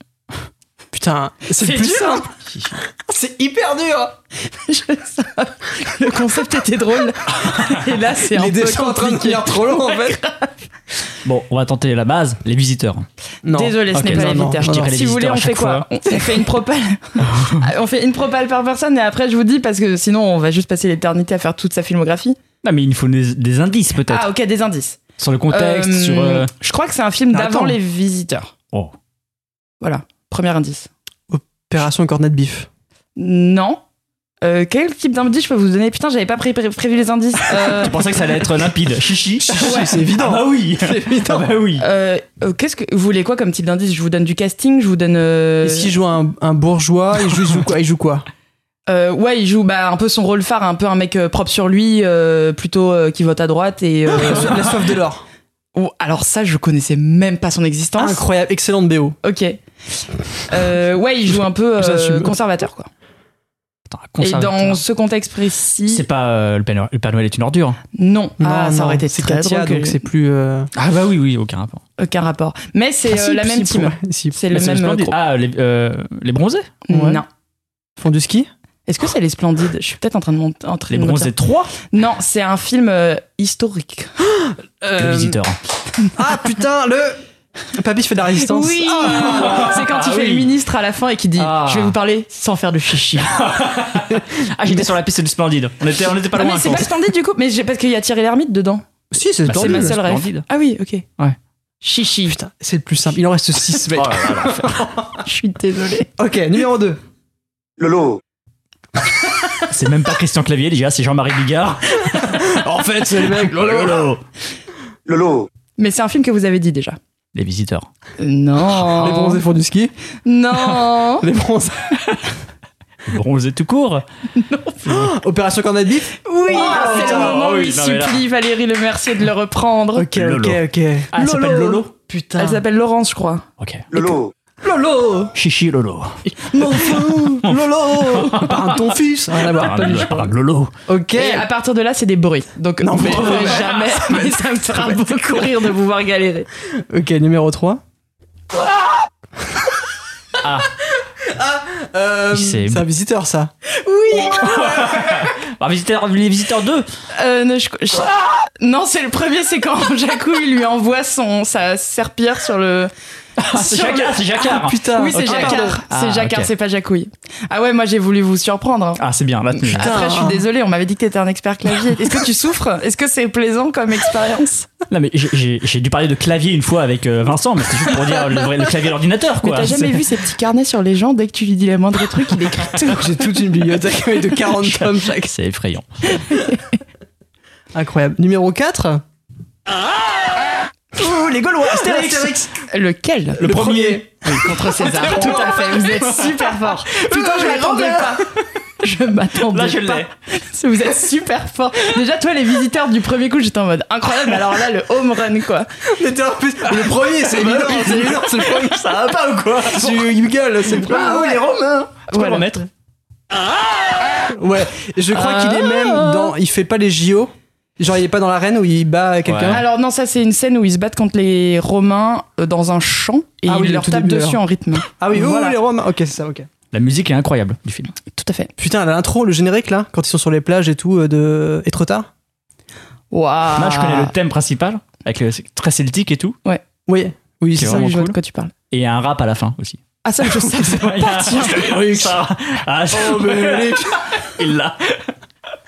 Putain, c'est plus dur. simple. Chichi. C'est hyper dur. Je sais. Le concept était drôle. Et là, c'est un Les peu dessins en train de devenir trop long en fait. Bon, on va tenter la base, les visiteurs. Non. Désolé, ce n'est pas non, les non, visiteurs. je les Si vous voulez, on fait quoi on, on fait une propale. on fait une propale par personne et après je vous dis parce que sinon on va juste passer l'éternité à faire toute sa filmographie. Non, mais il nous faut des, des indices peut-être. Ah ok, des indices. Sur le contexte, Euh, sur. euh, Je crois que c'est un film d'avant les visiteurs. Oh. Voilà, premier indice. Opération cornet de bif. Non. Euh, quel type d'indice je peux vous donner? Putain, j'avais pas pré- pré- prévu les indices. Euh, Je pensais que ça allait être limpide. Chichi. Ouais, c'est évident. Ah bah oui. Ah bah oui. euh, euh, Qu'est-ce que vous voulez quoi comme type d'indice? Je vous donne du casting, je vous donne. euh, Est-ce qu'il joue un, un bourgeois il joue, il joue quoi? Il joue quoi? Euh, ouais, il joue bah, un peu son rôle phare, un peu un mec euh, propre sur lui, euh, plutôt euh, qui vote à droite et. euh, La soif de l'or. oh, alors ça, je connaissais même pas son existence. Incroyable, excellente BO. Ok. Euh, ouais, il joue un peu euh, conservateur quoi. Attends, Et dans ce contexte précis, C'est pas euh, le, Père Noël, le Père Noël est une ordure. non. Non, ah, ça non, aurait été c'est très Katia, drôle. que- donc c'est plus. euh, Ah bah oui, oui, aucun rapport. Aucun rapport. Mais c'est ah, euh, la si, même team. si, C'est le même. Ah, les, euh, les bronzés Ouais. Non. font du ski Est-ce que c'est les Splendides Je suis peut-être en train de monter. En train Les de bronzés dire. 3 Non, c'est un film euh, historique. Le Euh, visiteur. Ah putain, le. Papy fait de la résistance. Oui Ah. C'est quand il Ah fait oui. le ministre à la fin et qui dit Ah. Je vais vous parler sans faire de chichi. Ah, j'étais sur la piste du Splendide. On était, on était pas Ah, loin. mais c'est je pas. Splendide du coup, mais j'ai- parce qu'il y a Thierry Lhermitte dedans. Si, c'est Bah, C'est ma le seule rêve. Splendide. Ah oui, ok. Ouais. Chichi. Putain, c'est le plus simple. Il en reste 6, mec. Oh là là, l'enfer. Je suis désolée. Ok, numéro 2. Lolo. c'est même pas Christian Clavier, déjà, c'est Jean-Marie Bigard. En fait, c'est le mec. Lolo. Lolo. Mais c'est un film que vous avez dit déjà. Les visiteurs. Non. Les bronzés font du ski. Non. Les bronzés. Bronzé tout court. Opération Cornet Beef. Oui, Oh, c'est le moment où oui, il non, là- supplie Valérie Le Mercier de le reprendre. Ok, Lolo. ok, ok. Ah, elle s'appelle Lolo Putain. Elle s'appelle Laurence, je crois. Ok. Lolo. Lolo. Chichi Lolo. Mon enfant. Lolo. Parle de ton fils. Rien à voir, pas du tout. Lolo. Ok. Et à partir de là, c'est des bruits. Donc, Non, vous ne mais- trouverez jamais. Mais ça me fera beaucoup rire de vous voir galérer. Ok, numéro 3. Ah. Euh, C'est- un visiteur, ça. Oui. Ah, visiteur, les visiteurs 2. Euh, non, je- je- non, c'est le premier, c'est quand Jacou il lui envoie son sa serpillère sur le. Ah, c'est Jacquard, c'est Jacquard. Ah, putain. Oui, c'est Jacquard. C'est Ah, Jacquard, c'est pas Jacouille. Ah ouais, moi j'ai voulu vous surprendre. hein. Ah, c'est bien. Là. Après, je suis désolée, on m'avait dit que t'étais un expert clavier. Est-ce que tu souffres? Est-ce que c'est plaisant comme expérience? Non, mais j'ai- dû parler de clavier une fois avec euh, Vincent, mais c'est juste pour dire le, vrai- le clavier à l'ordinateur, Mais quoi. t'as jamais vu ces petits carnets sur les gens? Dès que tu lui dis le moindre truc, il écrit tout. J'ai toute une bibliothèque avec de 40 tomes chaque. C'est effrayant. Incroyable. Numéro 4. Oh, les Gaulois Astérix Lequel Le premier. Oui, contre César, tout à fait. Vous êtes super fort. Putain, je m'attendais pas. Je m'attendais Là, je pas. l'ai. Vous êtes super fort. Déjà, toi, les visiteurs du premier coup, j'étais en mode incroyable. Alors là, le home run, quoi. Mais t'es en plus- Le premier, c'est évident. C'est évident, c'est le premier. Ça va pas ou quoi Tu gueules, c'est le premier. Ah ouais, les Romains. Tu peux le remettre Ouais, je crois Ah. qu'il est même dans. Il fait pas les JO. Genre, il est pas dans l'arène où il bat quelqu'un? Ouais. Alors non, ça c'est une scène où ils se battent contre les Romains euh, dans un champ et Ah oui, ils le leur tout tapent début, dessus alors. en rythme. Ah oui, Voilà. oui, les Romains. Ok, c'est ça, ok. La musique est incroyable du film. Tout à fait. Putain, l'intro, le générique là, quand ils sont sur les plages et tout, euh, de. Et trop tard? Waouh. Moi, je connais le thème principal, avec le, c'est très celtique et tout, Oui, oui, c'est C'est ça. vraiment je vois cool. de quoi tu parles. et il y a un rap à la fin aussi. Ah ça, je sais. c'est Il y a- Ah, Oh, mais il l'a.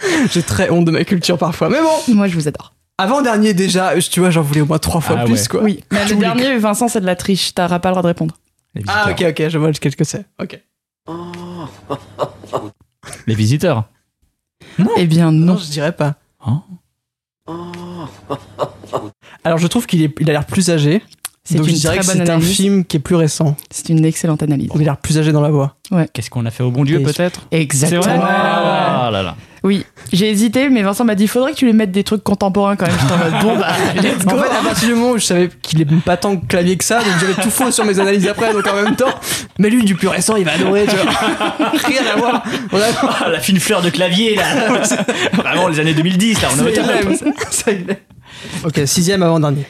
J'ai très honte de ma culture parfois. Mais bon, Moi, je vous adore. avant-dernier déjà, tu vois, j'en voulais au moins trois fois Ah plus ouais. quoi. Oui. Mais Je le dernier, Vincent, c'est de la triche. T'auras pas le droit de répondre. Ah, ok, ok, je vois ce que c'est. Ok. Les visiteurs. Eh bien, Non, non. je dirais pas. Hein Alors, je trouve qu'il est, il a l'air plus âgé. C'est donc une je dirais très que bonne c'est un analyse. film qui est plus récent. C'est une excellente analyse. Il a l'air plus âgé dans la voix. Qu'est-ce qu'on a fait au bon Dieu, Et- peut-être? Exactement. C'est vrai Ah là là. Oui, j'ai hésité, mais Vincent m'a dit faudrait que tu lui mettes des trucs contemporains quand même. J'étais en mode bon bah let's En fait, à partir du moment où je savais qu'il est pas tant clavier que ça, donc j'avais tout faux sur mes analyses après, donc en même temps. Mais lui, du plus récent, il va adorer, tu vois. Rien à voir. Vraiment. Ah, la fine fleur de clavier, là. Vraiment, les années 2010, là, on Ça, avait ça. Ça, aime. Ok, sixième avant-dernier.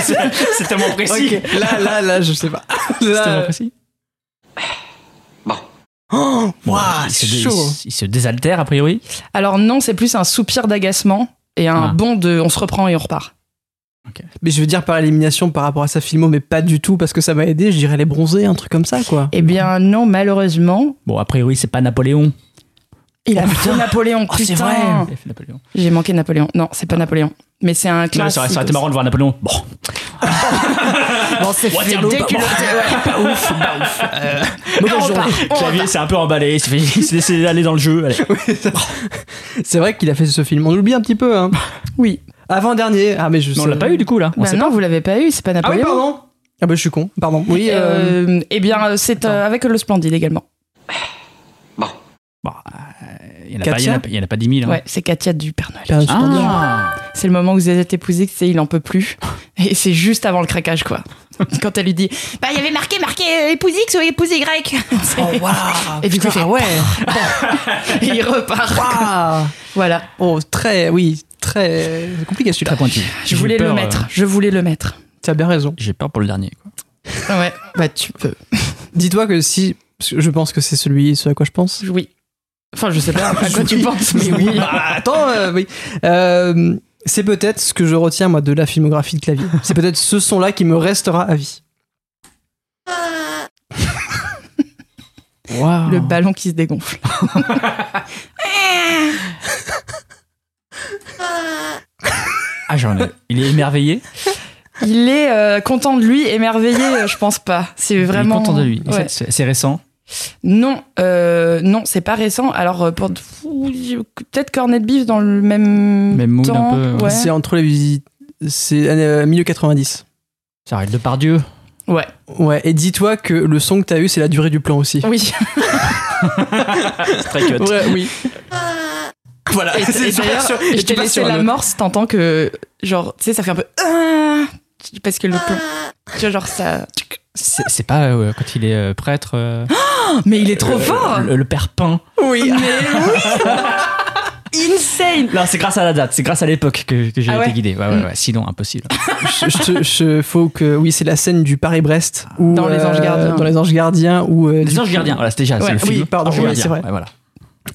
c'est c'est tellement précis. Ok, là, là, là, je sais pas. C'est tellement précis. Oh, il, c'est chaud. il se- il se désaltère, a priori. Alors non, c'est plus un soupir d'agacement et un Ah. bond de on se reprend et on repart. Mais je veux dire par élimination par rapport à sa filmo, mais pas du tout parce que ça m'a aidé. Je dirais les bronzés, un truc comme ça, quoi. Eh bien non, malheureusement, Bon, a priori, c'est pas Napoléon. il a fait Napoléon. Oh, c'est vrai. J'ai manqué Napoléon. Non, c'est pas Napoléon. Mais c'est un classique. ça aurait été marrant de voir Napoléon. Bon, Bon, c'est ouais. Pas ouf, pas ouf. Euh, mauvaise journée. clavier, c'est un peu emballé. Il s'est laissé aller dans le jeu. C'est vrai qu'il a fait ce film. On l'oublie un petit peu, hein. Oui. Avant-dernier. Ah, mais je sais. on l'a pas eu, du coup, là. On Bah sait non, pas. vous l'avez pas eu, c'est pas Ah oui, Napoléon. pardon. Ah bah je suis con. Pardon. Oui. euh, Euh, eh bien, c'est avec le Splendide également. Bon, euh, il y en a pas- il y en a pas- il y en a pas 10 000. hein. Ouais, c'est Katia du Père Noël. Ah. C'est le moment où vous êtes épousé, que c'est il en peut plus. Et c'est juste avant le craquage, quoi. Quand elle lui dit Bah, il y avait marqué, marqué euh, épouse X ou épouse Y. Oh waouh. Et du coup, il fait, Putain, ouais. Et il repart. Waouh. Voilà. Oh très, oui, très compliqué celui-là. Très pointu. Je voulais peur, le euh, mettre. Je voulais le mettre. Tu as bien raison. J'ai peur pour le dernier. Quoi. Ouais. Bah, tu peux. Dis-toi que si, je pense que c'est celui, ce à quoi je pense. Oui. Enfin, je sais pas à quoi tu penses, mais oui. Bah, attends, euh, oui. Euh, c'est peut-être ce que je retiens moi de la filmographie de clavier. C'est peut-être ce son-là qui me restera à vie. Waouh. Le ballon qui se dégonfle. Ah, j'en ai. Il est émerveillé? Il est euh, content de lui, émerveillé, je pense pas. C'est Il est vraiment. content de lui. Ouais. C'est récent? Non, euh, non, c'est pas récent. Alors, euh, pour peut-être Cornet Beef dans le même, Même mood temps. un peu, ouais. ouais. C'est entre les visites. C'est euh, milieu 90. Ça arrête de par Dieu. Ouais. Ouais, et dis-toi que le son que t'as eu, c'est la durée du plan aussi. Oui. Très cut. Ouais, oui. voilà. Et, c'est et super d'ailleurs, sûr. je t'ai laissé l'amorce, t'entends que, genre, tu sais, ça fait un peu. Ah parce que le plan. Tu vois, genre, ça. C'est pas euh, quand il est euh, prêtre. euh, Mais il est trop euh, fort Le, le père Pain. Oui. Mais oui Insane Non, c'est grâce à la date, c'est grâce à l'époque que, que j'ai Ah été guidé. Ouais, ouais, ouais. Sinon, impossible. je, je te- je- faut que oui c'est la scène du Paris-Brest où, Dans Les Anges Gardiens. dans les Anges Gardiens où euh, Les anges coup- gardiens, voilà, c'était déjà, c'est Ouais, le oui, film. pardon, Anges oui, gardiens, c'est vrai. ouais, voilà.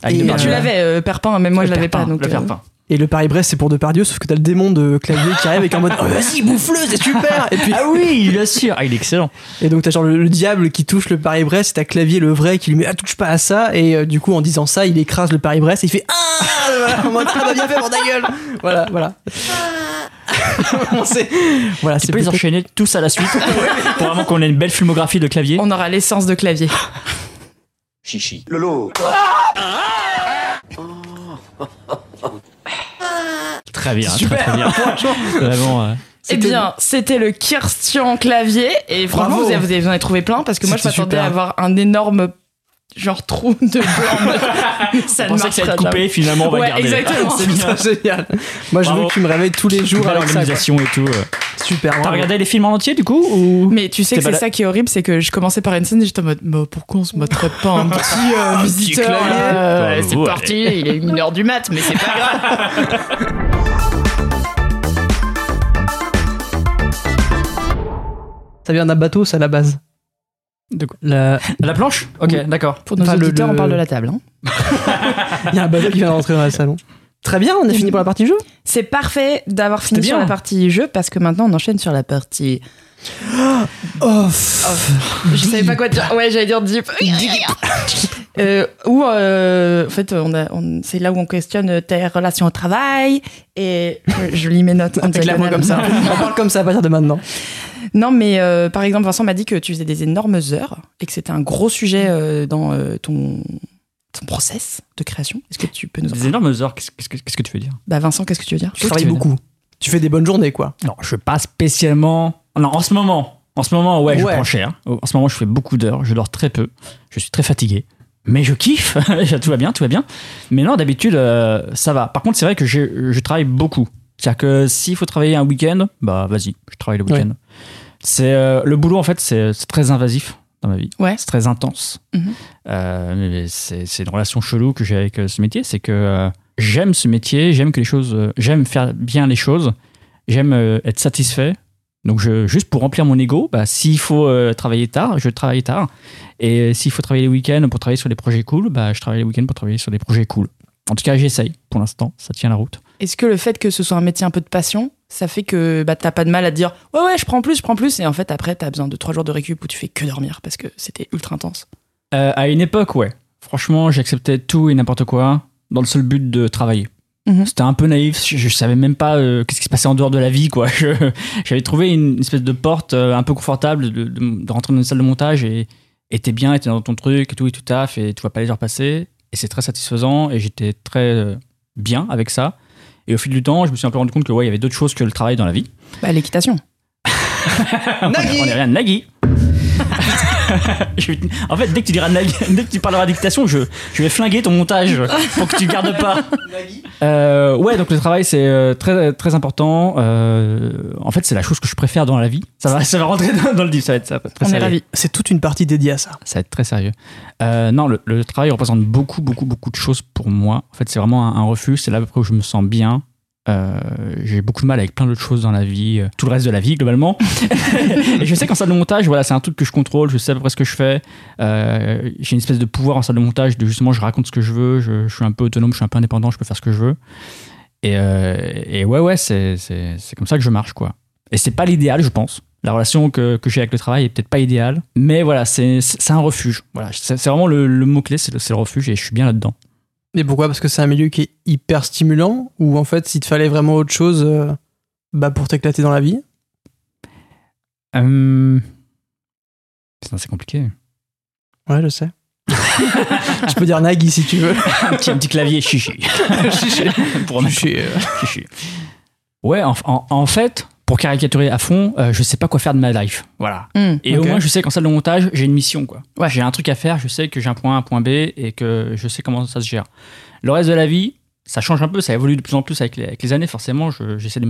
Et, Avec Depardieu. Tu l'avais, euh, Perpin, mais moi je Le l'avais père pas. Pain, Donc, le père euh, Pain. Et le Paris-Brest c'est pour Depardieu sauf que t'as le démon de clavier qui arrive avec en mode oh, vas-y bouffe-le c'est super et puis Ah oui, bien sûr. Ah, il est excellent. et donc t'as genre le, le diable qui touche le Paris-Brest t'as clavier le vrai qui lui met ah touche pas à ça et euh, du coup en disant ça il écrase le Paris-Brest et il fait ah voilà, en mode ah bah bien fait pour ta gueule voilà voilà On sait- voilà Tu c'est peux les enchaîner tous à la suite pour vraiment qu'on ait une belle filmographie de clavier. On aura l'essence de clavier. Chichi. Lolo. Très bien, Super. très, très bien. Vraiment. euh, Eh C'était- bien, c'était le Kirstian clavier. Et franchement, vous avez, vous en avez trouvé plein parce que moi, je m'attendais à avoir un énorme genre trou de blanc. ça ne que ça marchera être coupé, jamais. finalement, on va Ouais, garder. exactement. C'est bien. Génial. Moi, je Bravo. veux que tu me réveilles tous les jours Belle avec ça. quoi. organisation et tout. euh. Super. T'as regardé les films en entier du coup ou Mais tu sais que c'est ça qui est horrible, c'est que je commençais par une scène et j'étais en mode, bah, pourquoi on se mettrait pas un petit euh, visiteur Bah, C'est parti, il est une heure du mat, mais c'est pas grave. Ça vient d'un bateau, ça à la base. De quoi La- La planche? Ok, Oui. d'accord. Pour nos Enfin, le- auditeurs, le- on parle de la table. hein. Il y a un bateau qui vient de rentrer dans le salon. Très bien, on a fini pour la partie jeu? C'est parfait d'avoir fini sur bien. la partie jeu parce que maintenant on enchaîne sur la partie. Off. Je savais pas quoi dire. Ouais, j'allais dire deep. Euh, où euh, en fait, on on- c'est là où on questionne tes relations au travail et je, je lis mes notes diagonale. comme ça. On parle comme ça à partir de maintenant. Non, mais euh, par exemple, Vincent m'a dit que tu faisais des énormes heures et que c'était un gros sujet euh, dans euh, ton, ton process de création. Est-ce que tu peux nous en Des énormes heures, qu'est-ce qu'est-ce que qu'est-ce que tu veux dire? Bah, Vincent, qu'est-ce que tu veux dire? Tu travailles beaucoup. Tu fais des bonnes journées, quoi. Non, je fais pas spécialement. Non, en ce moment. En ce moment, ouais, je Ouais. prends cher. En ce moment, je fais beaucoup d'heures. Je dors très peu. Je suis très fatigué. Mais je kiffe. tout va bien, tout va bien. Mais non, d'habitude, euh, ça va. Par contre, c'est vrai que je, je travaille beaucoup. C'est-à-dire que s'il faut travailler un week-end, bah vas-y, je travaille le week-end. C'est euh, le boulot en fait, c'est c'est très invasif dans ma vie. Ouais. C'est très intense. Mhm. Euh, c'est une relation chelou que j'ai avec euh, ce métier, c'est que euh, j'aime ce métier, j'aime que les choses, euh, j'aime faire bien les choses, j'aime euh, être satisfait. Donc je, juste pour remplir mon ego, bah, s'il faut euh, travailler tard, je travaille tard. Et s'il faut travailler les week-ends pour travailler sur des projets cool, bah, je travaille les week-ends pour travailler sur des projets cool. En tout cas, j'essaye. Pour l'instant, ça tient la route. Est-ce que le fait que ce soit un métier un peu de passion, ça fait que bah, t'as pas de mal à te dire ouais, ouais, je prends plus, je prends plus, et en fait, après, t'as besoin de trois jours de récup où tu fais que dormir parce que c'était ultra intense? Euh, à une époque, ouais. Franchement, j'acceptais tout et n'importe quoi dans le seul but de travailler. Mhm. C'était un peu naïf. Je, je savais même pas euh, qu'est-ce qui se passait en dehors de la vie, quoi. J'avais trouvé une espèce de porte euh, un peu confortable de, de- de rentrer dans une salle de montage et t'es bien, t'es dans ton truc et tout et tout taf et tu vois pas les heures passer et c'est très satisfaisant et j'étais très bien avec ça. Et au fil du temps, je me suis un peu rendu compte que ouais, il y avait d'autres choses que le travail dans la vie. Bah, l'équitation. on est- on est rien de Nagui. En fait, dès que tu diras Nagui, dès que tu parleras d'équitation, je, je vais flinguer ton montage pour que tu gardes pas. Euh, ouais, donc le travail c'est euh, très très important. Euh, en fait, c'est la chose que je préfère dans la vie. Ça va, ça va rentrer dans, dans le livre. Ça va être, ça va être très On est sérieux. ravis. C'est toute une partie dédiée à ça. Ça va être très sérieux. Euh, non, le, le travail représente beaucoup, beaucoup, beaucoup de choses pour moi. En fait, c'est vraiment un, un refuge. C'est là à peu près où je me sens bien. Euh, j'ai beaucoup de mal avec plein d'autres choses dans la vie, euh, tout le reste de la vie globalement. et je sais qu'en salle de montage, voilà, c'est un truc que je contrôle, je sais à peu près ce que je fais. Euh, j'ai une espèce de pouvoir en salle de montage de justement, je raconte ce que je veux, je, je suis un peu autonome, je suis un peu indépendant, je peux faire ce que je veux. Et, et ouais, ouais, c'est c'est- c'est comme ça que je marche, quoi. Et c'est pas l'idéal, je pense. La relation que, que j'ai avec le travail est peut-être pas idéale, mais voilà, c'est c'est un refuge. Voilà, c'est vraiment le, le mot-clé, le, c'est le refuge, et je suis bien là-dedans. Mais pourquoi? Parce que c'est un milieu qui est hyper stimulant ou en fait, s'il te fallait vraiment autre chose euh, bah, pour t'éclater dans la vie? Euh... C'est compliqué. Ouais, je sais. tu peux dire Nagui si tu veux. un, petit, un petit clavier chichi. Chichi. pour Chichi, euh. chichi. Ouais, en, en- en fait, pour caricaturer à fond, euh, je sais pas quoi faire de ma life. Voilà. Hmm. Et au moins, je sais qu'en salle de montage, j'ai une mission, quoi. Ouais. J'ai un truc à faire, je sais que j'ai un point A, un point B et que je sais comment ça se gère. Le reste de la vie, ça change un peu, ça évolue de plus en plus avec les, avec les années, forcément. je- J'essaie de,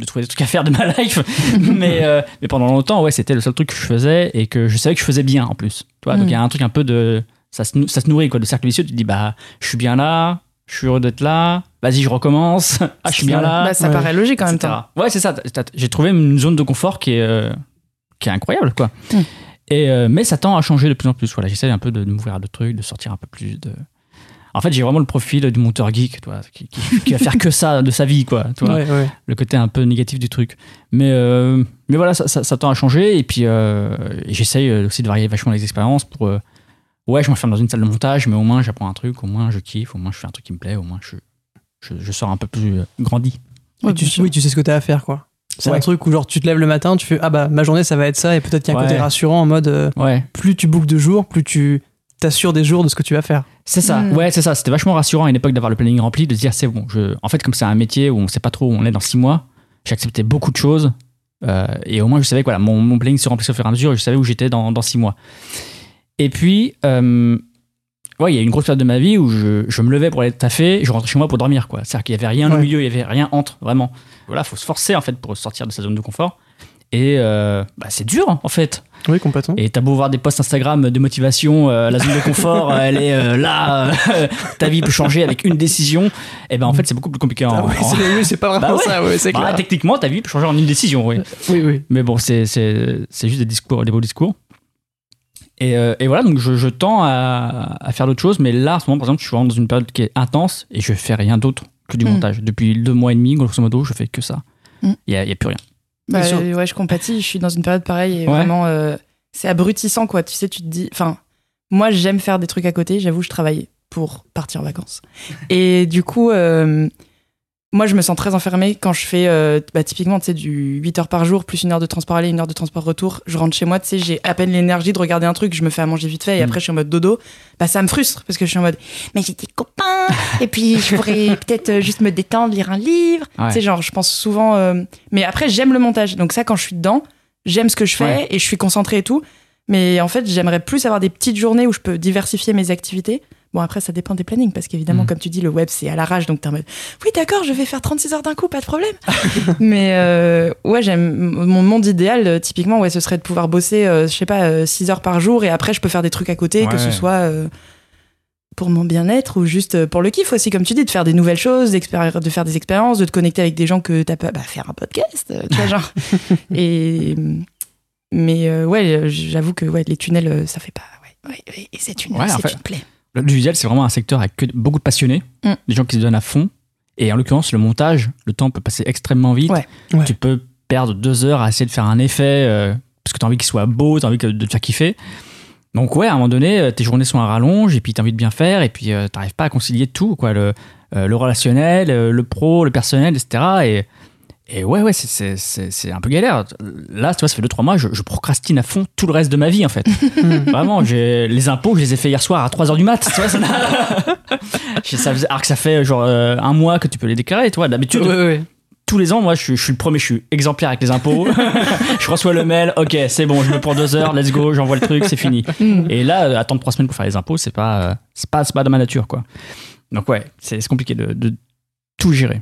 de trouver des trucs à faire de ma life. mais, euh, mais pendant longtemps, ouais, c'était le seul truc que je faisais et que je savais que je faisais bien en plus. Tu vois, Donc Mm. il y a un truc un peu de. Ça se, ça se nourrit, quoi, de cercle vicieux. Tu te dis, bah, je suis bien là, je suis heureux d'être là, vas-y, je recommence. Ah, je suis bien là. Bah, ça ouais. paraît logique en même temps. Ouais, c'est ça. J'ai trouvé une zone de confort qui est, euh, qui est incroyable, quoi. Mm. Et, euh, mais ça tend à changer de plus en plus. Voilà, j'essaie un peu de, de m'ouvrir à d'autres trucs, de sortir un peu plus de. En fait, j'ai vraiment le profil du monteur geek, toi, qui, qui- qui va faire que ça de sa vie, quoi. Ouais, ouais. le côté un peu négatif du truc. Mais, euh, mais voilà, ça, ça- ça tend à changer. Et puis, j'essaye aussi de varier vachement les expériences pour. Ouais, je m'enferme dans une salle de montage, mais au moins j'apprends un truc, au moins je kiffe, au moins je fais un truc qui me plaît, au moins je, je, je sors un peu plus euh, grandi. Ouais, tu, oui, tu sais ce que t'as à faire, quoi. C'est Ouais. un truc où genre tu te lèves le matin, tu fais ah bah ma journée ça va être ça et peut-être qu'il y a un Ouais. côté rassurant en mode euh, Ouais. plus tu boucles de jours, plus tu t'assures des jours de ce que tu vas faire. C'est ça, Mm. ouais, c'est ça. C'était vachement rassurant à une époque d'avoir le planning rempli, de se dire c'est bon. Je... En fait, comme c'est un métier où on sait pas trop où on est dans six mois, j'ai accepté beaucoup de choses. euh, et au moins, je savais que voilà, mon, mon planning se remplissait au fur et à mesure et je savais où j'étais dans, dans six mois. Et puis, euh, ouais, il y a une grosse période de ma vie où je, je me levais pour aller taffer, je rentrais chez moi pour dormir, quoi. C'est-à-dire qu'il y avait rien au milieu, il y avait rien entre, vraiment. Voilà, faut se forcer, en fait, pour sortir de sa zone de confort. Et euh, bah, c'est dur, en fait. Oui, complètement. Et t'as beau voir des posts Instagram de motivation, euh, la zone de confort, elle est euh, là, euh, ta vie peut changer avec une décision. Et ben en fait, c'est beaucoup plus compliqué. En, Ah ouais, en- c'est oui, c'est pas vraiment Bah ça, ouais, c'est Bah, techniquement, ta vie peut changer en une décision, oui. oui, oui. Mais bon, c'est c'est c'est juste des discours, des beaux discours. Et, euh, et voilà, donc je, je tends à, à faire d'autres choses, mais là, en ce moment, par exemple, je suis vraiment dans une période qui est intense et je fais rien d'autre que du Mm. montage. Depuis deux mois et demi, grosso modo, je fais que ça. Il Mm. a, il y a plus rien. Bah, euh, ouais, je compatis. Je suis dans une période pareille et Ouais. vraiment, euh, c'est abrutissant, quoi. Tu sais, tu te dis. Enfin, moi, j'aime faire des trucs à côté. J'avoue, je travaille pour partir en vacances. Et du coup, euh, moi, je me sens très enfermée quand je fais, euh, bah, typiquement, tu sais, du 8 heures par jour, plus une heure de transport aller, une heure de transport retour. Je rentre chez moi, tu sais, j'ai à peine l'énergie de regarder un truc, je me fais à manger vite fait et Mm. après, je suis en mode dodo. Bah, ça me frustre parce que je suis en mode, mais j'ai des copains et puis je pourrais peut-être euh, juste me détendre, lire un livre. Ouais. Tu sais, genre, je pense souvent. euh, Mais après, j'aime le montage. Donc, ça, quand je suis dedans, j'aime ce que je fais Ouais. et je suis concentrée et tout. Mais en fait, j'aimerais plus avoir des petites journées où je peux diversifier mes activités. Bon, après, ça dépend des plannings parce qu'évidemment, Mhm. comme tu dis, le web, c'est à l'arrache. Donc, t'es en mode, oui, d'accord, je vais faire 36 heures d'un coup, pas de problème. Mais euh, ouais, j'aime. Mon monde idéal, euh, typiquement, ouais, ce serait de pouvoir bosser, euh, je sais pas, euh, 6 heures par jour et après, je peux faire des trucs à côté, que ce soit. pour mon bien-être ou juste pour le kiff aussi, comme tu dis, de faire des nouvelles choses, de faire des expériences, de te connecter avec des gens que t'as pas, bah, faire un podcast, tu vois, genre. et, mais euh, ouais, j'avoue que ouais, les tunnels, ça fait pas. Ouais, et ces tunnels, Ouais, en c'est une plaie. L'audiovisuel, c'est vraiment un secteur avec que beaucoup de passionnés, Mm. des gens qui se donnent à fond. Et en l'occurrence, le montage, le temps peut passer extrêmement vite. Ouais. Ouais. Tu peux perdre deux heures à essayer de faire un effet euh, parce que tu as envie qu'il soit beau, tu as envie que- de te faire kiffer. Donc, ouais, à un moment donné, euh, tes journées sont à rallonge et puis tu as envie de bien faire et puis tu n'arrives pas à concilier tout, quoi, le, euh, le relationnel, euh, le pro, le personnel, etc. Et, et ouais, ouais, c'est- un peu galère. Là, tu vois, ça fait 2-3 mois, je, je procrastine à fond tout le reste de ma vie, en fait. Vraiment, les impôts, je les ai fait hier soir à 3h du mat. Tu vois, ça faisait- alors que ça fait genre euh, un mois que tu peux les déclarer, tu vois. D'habitude, Ouais, ouais. tous les ans, moi, je suis, je suis le premier, je suis exemplaire avec les impôts. je reçois le mail, ok, c'est bon, je me prends deux heures, let's go, j'envoie le truc, c'est fini. Et là, euh, attendre trois semaines pour faire les impôts, c'est pas, euh, pas, pas dans ma nature, quoi. Donc ouais, c'est compliqué de, de tout gérer.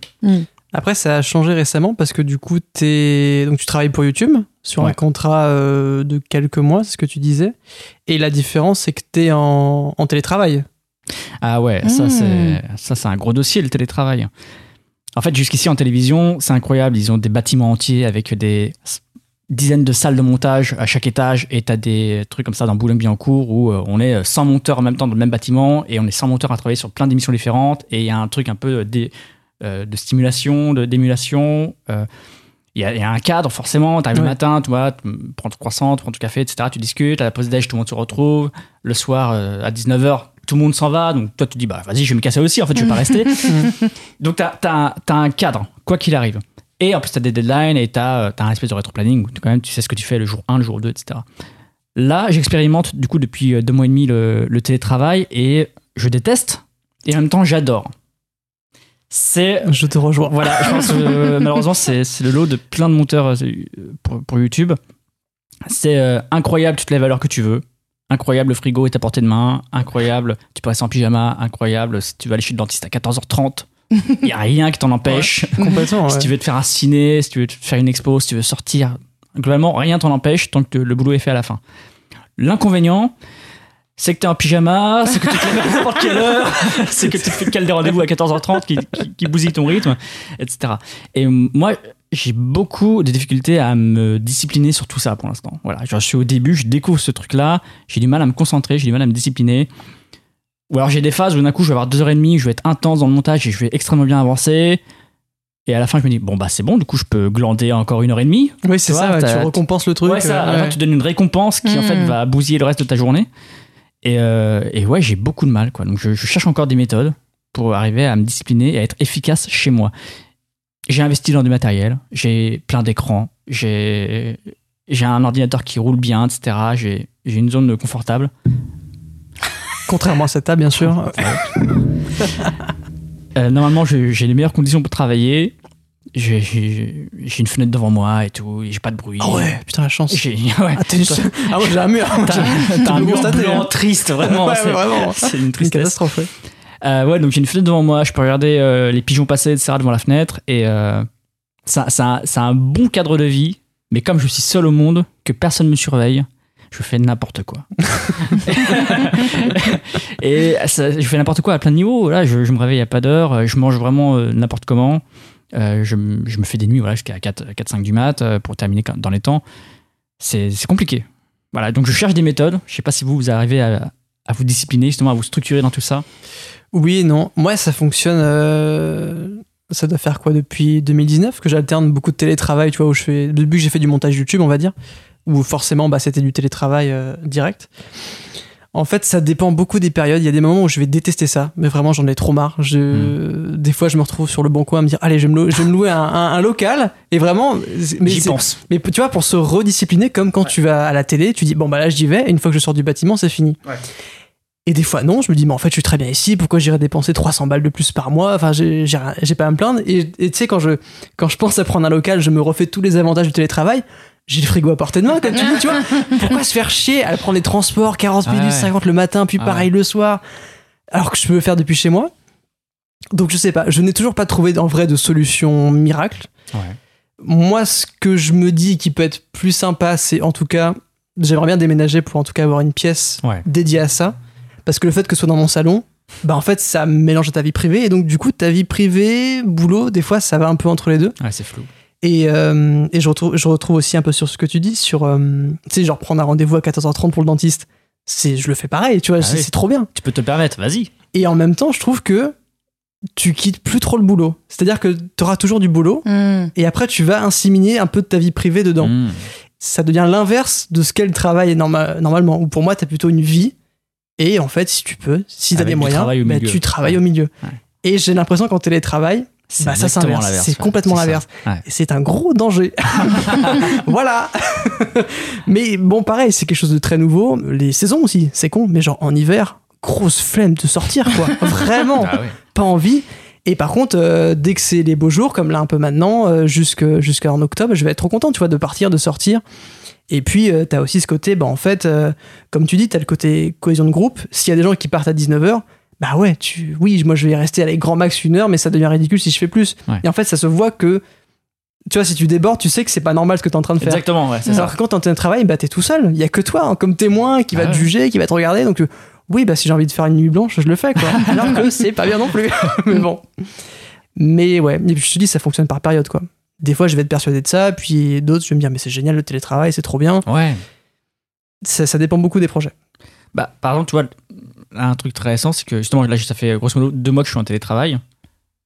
Après, ça a changé récemment parce que du coup, es... Donc, tu travailles pour YouTube sur un contrat euh, de quelques mois, c'est ce que tu disais. Et la différence, c'est que tu es en... en télétravail. Ah ouais, ça Mm. c'est ça c'est un gros dossier le télétravail. En fait, jusqu'ici en télévision, c'est incroyable, ils ont des bâtiments entiers avec des dizaines de salles de montage à chaque étage et t'as des trucs comme ça dans Boulogne-Billancourt où euh, on est 100 monteurs en même temps dans le même bâtiment et on est 100 monteurs à travailler sur plein d'émissions différentes et il y a un truc un peu euh, de stimulation, de d'émulation. euh, il y, a, il y a un cadre, forcément. Tu arrives Ouais. le matin, tu vois, tu prends ton croissant, tu prends ton café, etc. Tu discutes. À la pause déj, tout le monde se retrouve. Le soir, euh, à 19h, tout le monde s'en va. Donc, toi, tu dis, bah, vas-y, je vais me casser aussi. En fait, je vais pas rester. donc, tu as, un cadre, quoi qu'il arrive. Et en plus, tu as des deadlines et tu as, un espèce de rétro-planning où quand même, tu sais ce que tu fais le jour 1, le jour 2, etc. Là, j'expérimente du coup depuis euh, deux mois et demi le, le télétravail et je déteste et en même temps j'adore. C'est Je te rejoins. voilà, je pense que malheureusement c'est c'est le lot de plein de monteurs euh, pour, pour YouTube. C'est euh, incroyable toutes les valeurs que tu veux. Incroyable, le frigo est à portée de main. Incroyable, tu peux rester en pyjama. Incroyable, si tu vas aller chez le dentiste à 14h30, il n'y a rien qui t'en empêche. Complètement. Si ouais. tu veux te faire un ciné, si tu veux te faire une expo, si tu veux sortir, globalement, rien t'en empêche tant que le boulot est fait à la fin. L'inconvénient, c'est que tu es en pyjama, c'est que tu te lèves à n'importe quelle heure, c'est que tu te fais des rendez-vous à 14h30 qui, qui, qui bousille ton rythme, etc. Et moi, j'ai beaucoup de difficultés à me discipliner sur tout ça pour l'instant. Voilà, Genre, je suis au début, je découvre ce truc-là, j'ai du mal à me concentrer, j'ai du mal à me discipliner. Ou alors j'ai des phases où d'un coup je vais avoir deux heures et demie, je vais être intense dans le montage et je vais extrêmement bien avancer. Et à la fin je me dis bon bah c'est bon, du coup je peux glander encore une heure et demie. Oui, c'est vois, ça, ouais, tu récompenses le truc. ouais, ça, à la euh, fin, tu donnes une récompense qui en fait Mm. va bousiller le reste de ta journée. Et, euh, et ouais, j'ai beaucoup de mal quoi. Donc je, je cherche encore des méthodes pour arriver à me discipliner et à être efficace chez moi. J'ai investi dans du matériel, j'ai plein d'écrans, j'ai un ordinateur qui roule bien, etc. J'ai une zone confortable. Contrairement à cette table, bien sûr. Euh, normalement, j'ai les meilleures conditions pour travailler. J'ai- une fenêtre devant moi et tout, j'ai pas de bruit. Ah ouais, putain, la chance. J'ai ouais. Ah, une- ah ouais, j'ai un mur. T'as un mur blanc hein. triste, vraiment. Ouais, c'est- une tristesse. catastrophe, ouais. Euh, ouais, donc j'ai une fenêtre devant moi, je peux regarder euh, les pigeons passer, etc. devant la fenêtre. Et euh, ça, ça, ça a un bon cadre de vie, mais comme je suis seul au monde, que personne me surveille, je fais n'importe quoi. et ça- je fais n'importe quoi à plein de niveaux. Là, je, je me réveille à pas d'heure, je mange vraiment euh, n'importe comment. Euh, je, me fais des nuits voilà, jusqu'à 4-5 du mat euh, pour terminer dans les temps. C'est compliqué. Voilà, donc je cherche des méthodes. Je sais pas si vous, vous arrivez à, vous discipliner, justement, à vous structurer dans tout ça. Oui non. Moi, ça fonctionne. euh, Ça doit faire quoi depuis 2019 que j'alterne beaucoup de télétravail, tu vois, où je fais. Depuis que j'ai fait du montage YouTube, on va dire, où forcément, bah, c'était du télétravail direct. En fait, ça dépend beaucoup des périodes. Il y a des moments où je vais détester ça, mais vraiment, j'en ai trop marre. Je... Des fois, je me retrouve sur le bon coin à me dire Allez, je vais me, louer- je vais me louer un, un- un local. Et vraiment. Mais J'y pense. mais tu vois, pour se rediscipliner, comme quand tu vas à la télé, tu dis bon bah là j'y vais, et une fois que je sors du bâtiment, c'est fini. Ouais. Et des fois non, je me dis mais en fait je suis très bien ici, pourquoi j'irais dépenser 300 balles de plus par mois? Enfin j'ai pas à me plaindre. Et et tu sais quand je quand je pense à prendre un local, je me refais tous les avantages du télétravail. J'ai le frigo à portée de main, comme tu dis, tu vois. Pourquoi se faire chier à prendre les transports 40 Ah minutes, ouais. 50 le matin, puis Ah pareil le soir, alors que je peux le faire depuis chez moi Donc je sais pas, je n'ai toujours pas trouvé en vrai de solution miracle. Moi, ce que je me dis qui peut être plus sympa, c'est en tout cas, j'aimerais bien déménager pour en tout cas avoir une pièce Ouais. dédiée à ça. Parce que le fait que ce soit dans mon salon, bah en fait, ça mélange à ta vie privée. Et donc, du coup, ta vie privée, boulot, des fois, ça va un peu entre les deux. Ouais, c'est flou. Et, euh, et je, retrouve, je retrouve aussi un peu sur ce que tu dis, sur, euh, tu sais, genre prendre un rendez-vous à 14h30 pour le dentiste. C'est, je le fais pareil, tu vois, Ah c'est, oui. c'est trop bien. Tu peux te le permettre, vas-y. Et en même temps, je trouve que tu quittes plus trop le boulot. C'est-à-dire que tu auras toujours du boulot, Hmm. et après, tu vas inséminer un peu de ta vie privée dedans Mmh. ça devient l'inverse de ce qu'est le travail norma- normalement. Ou pour moi, tu as plutôt une vie. Et en fait, si tu peux, si tu as Avec des moyens, bah, tu travailles Ouais. au milieu. Ouais. Et j'ai l'impression qu'en télétravail, bah, ça l'inverse, C'est ouais. complètement C'est ça. l'inverse. Ouais. Et c'est un gros danger. voilà. mais bon, pareil, c'est quelque chose de très nouveau. Les saisons aussi, c'est con. Mais genre en hiver, grosse flemme de sortir, quoi. Vraiment Ah pas envie. Et par contre, euh, dès que c'est les beaux jours, comme là un peu maintenant, euh, jusque- jusqu'en octobre, je vais être trop content, tu vois, de partir, de sortir. Et puis, tu t'as aussi ce côté, bah, en fait, euh, comme tu dis, t'as le côté cohésion de groupe. S'il y a des gens qui partent à 19h, bah ouais, tu, oui, moi je vais rester avec grand max une heure, mais ça devient ridicule si je fais plus. Ouais. Et en fait, ça se voit que, tu vois, si tu débordes, tu sais que c'est pas normal ce que t'es en train de faire. Exactement, ouais, c'est ça. Alors que quand t'es en train de travail, bah t'es tout seul. Il y a que toi, hein, comme témoin, qui va Ah te juger, qui va te regarder. Donc, euh, oui, bah si j'ai envie de faire une nuit blanche, je le fais, quoi. Alors que c'est pas bien non plus. mais bon. Mais ouais, et puis je te dis, ça fonctionne par période, quoi. Des fois, je vais être persuadé de ça, puis d'autres, je vais me dire, mais c'est génial le télétravail, c'est trop bien. Ouais. Ça, ça dépend beaucoup des projets. Bah, par exemple, tu vois, un truc très récent, c'est que justement, là, ça fait grosso modo deux mois que je suis en télétravail,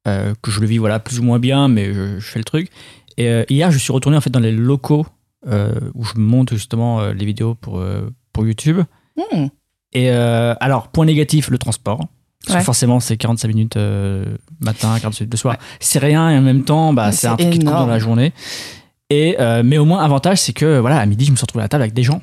euh, que je le vis voilà, plus ou moins bien, mais je, je fais le truc. Et euh, hier, je suis retourné en fait dans les locaux euh, où je monte justement les vidéos pour, pour YouTube. Hmm. Et alors, point négatif, le transport. Parce Ouais. que forcément, c'est 45 minutes matin, 45 minutes le soir. C'est rien et en même temps, bah, c'est un truc qui te dans la journée. Et, mais au moins, avantage, c'est que voilà, à midi, je me suis retrouvé à la table avec des gens.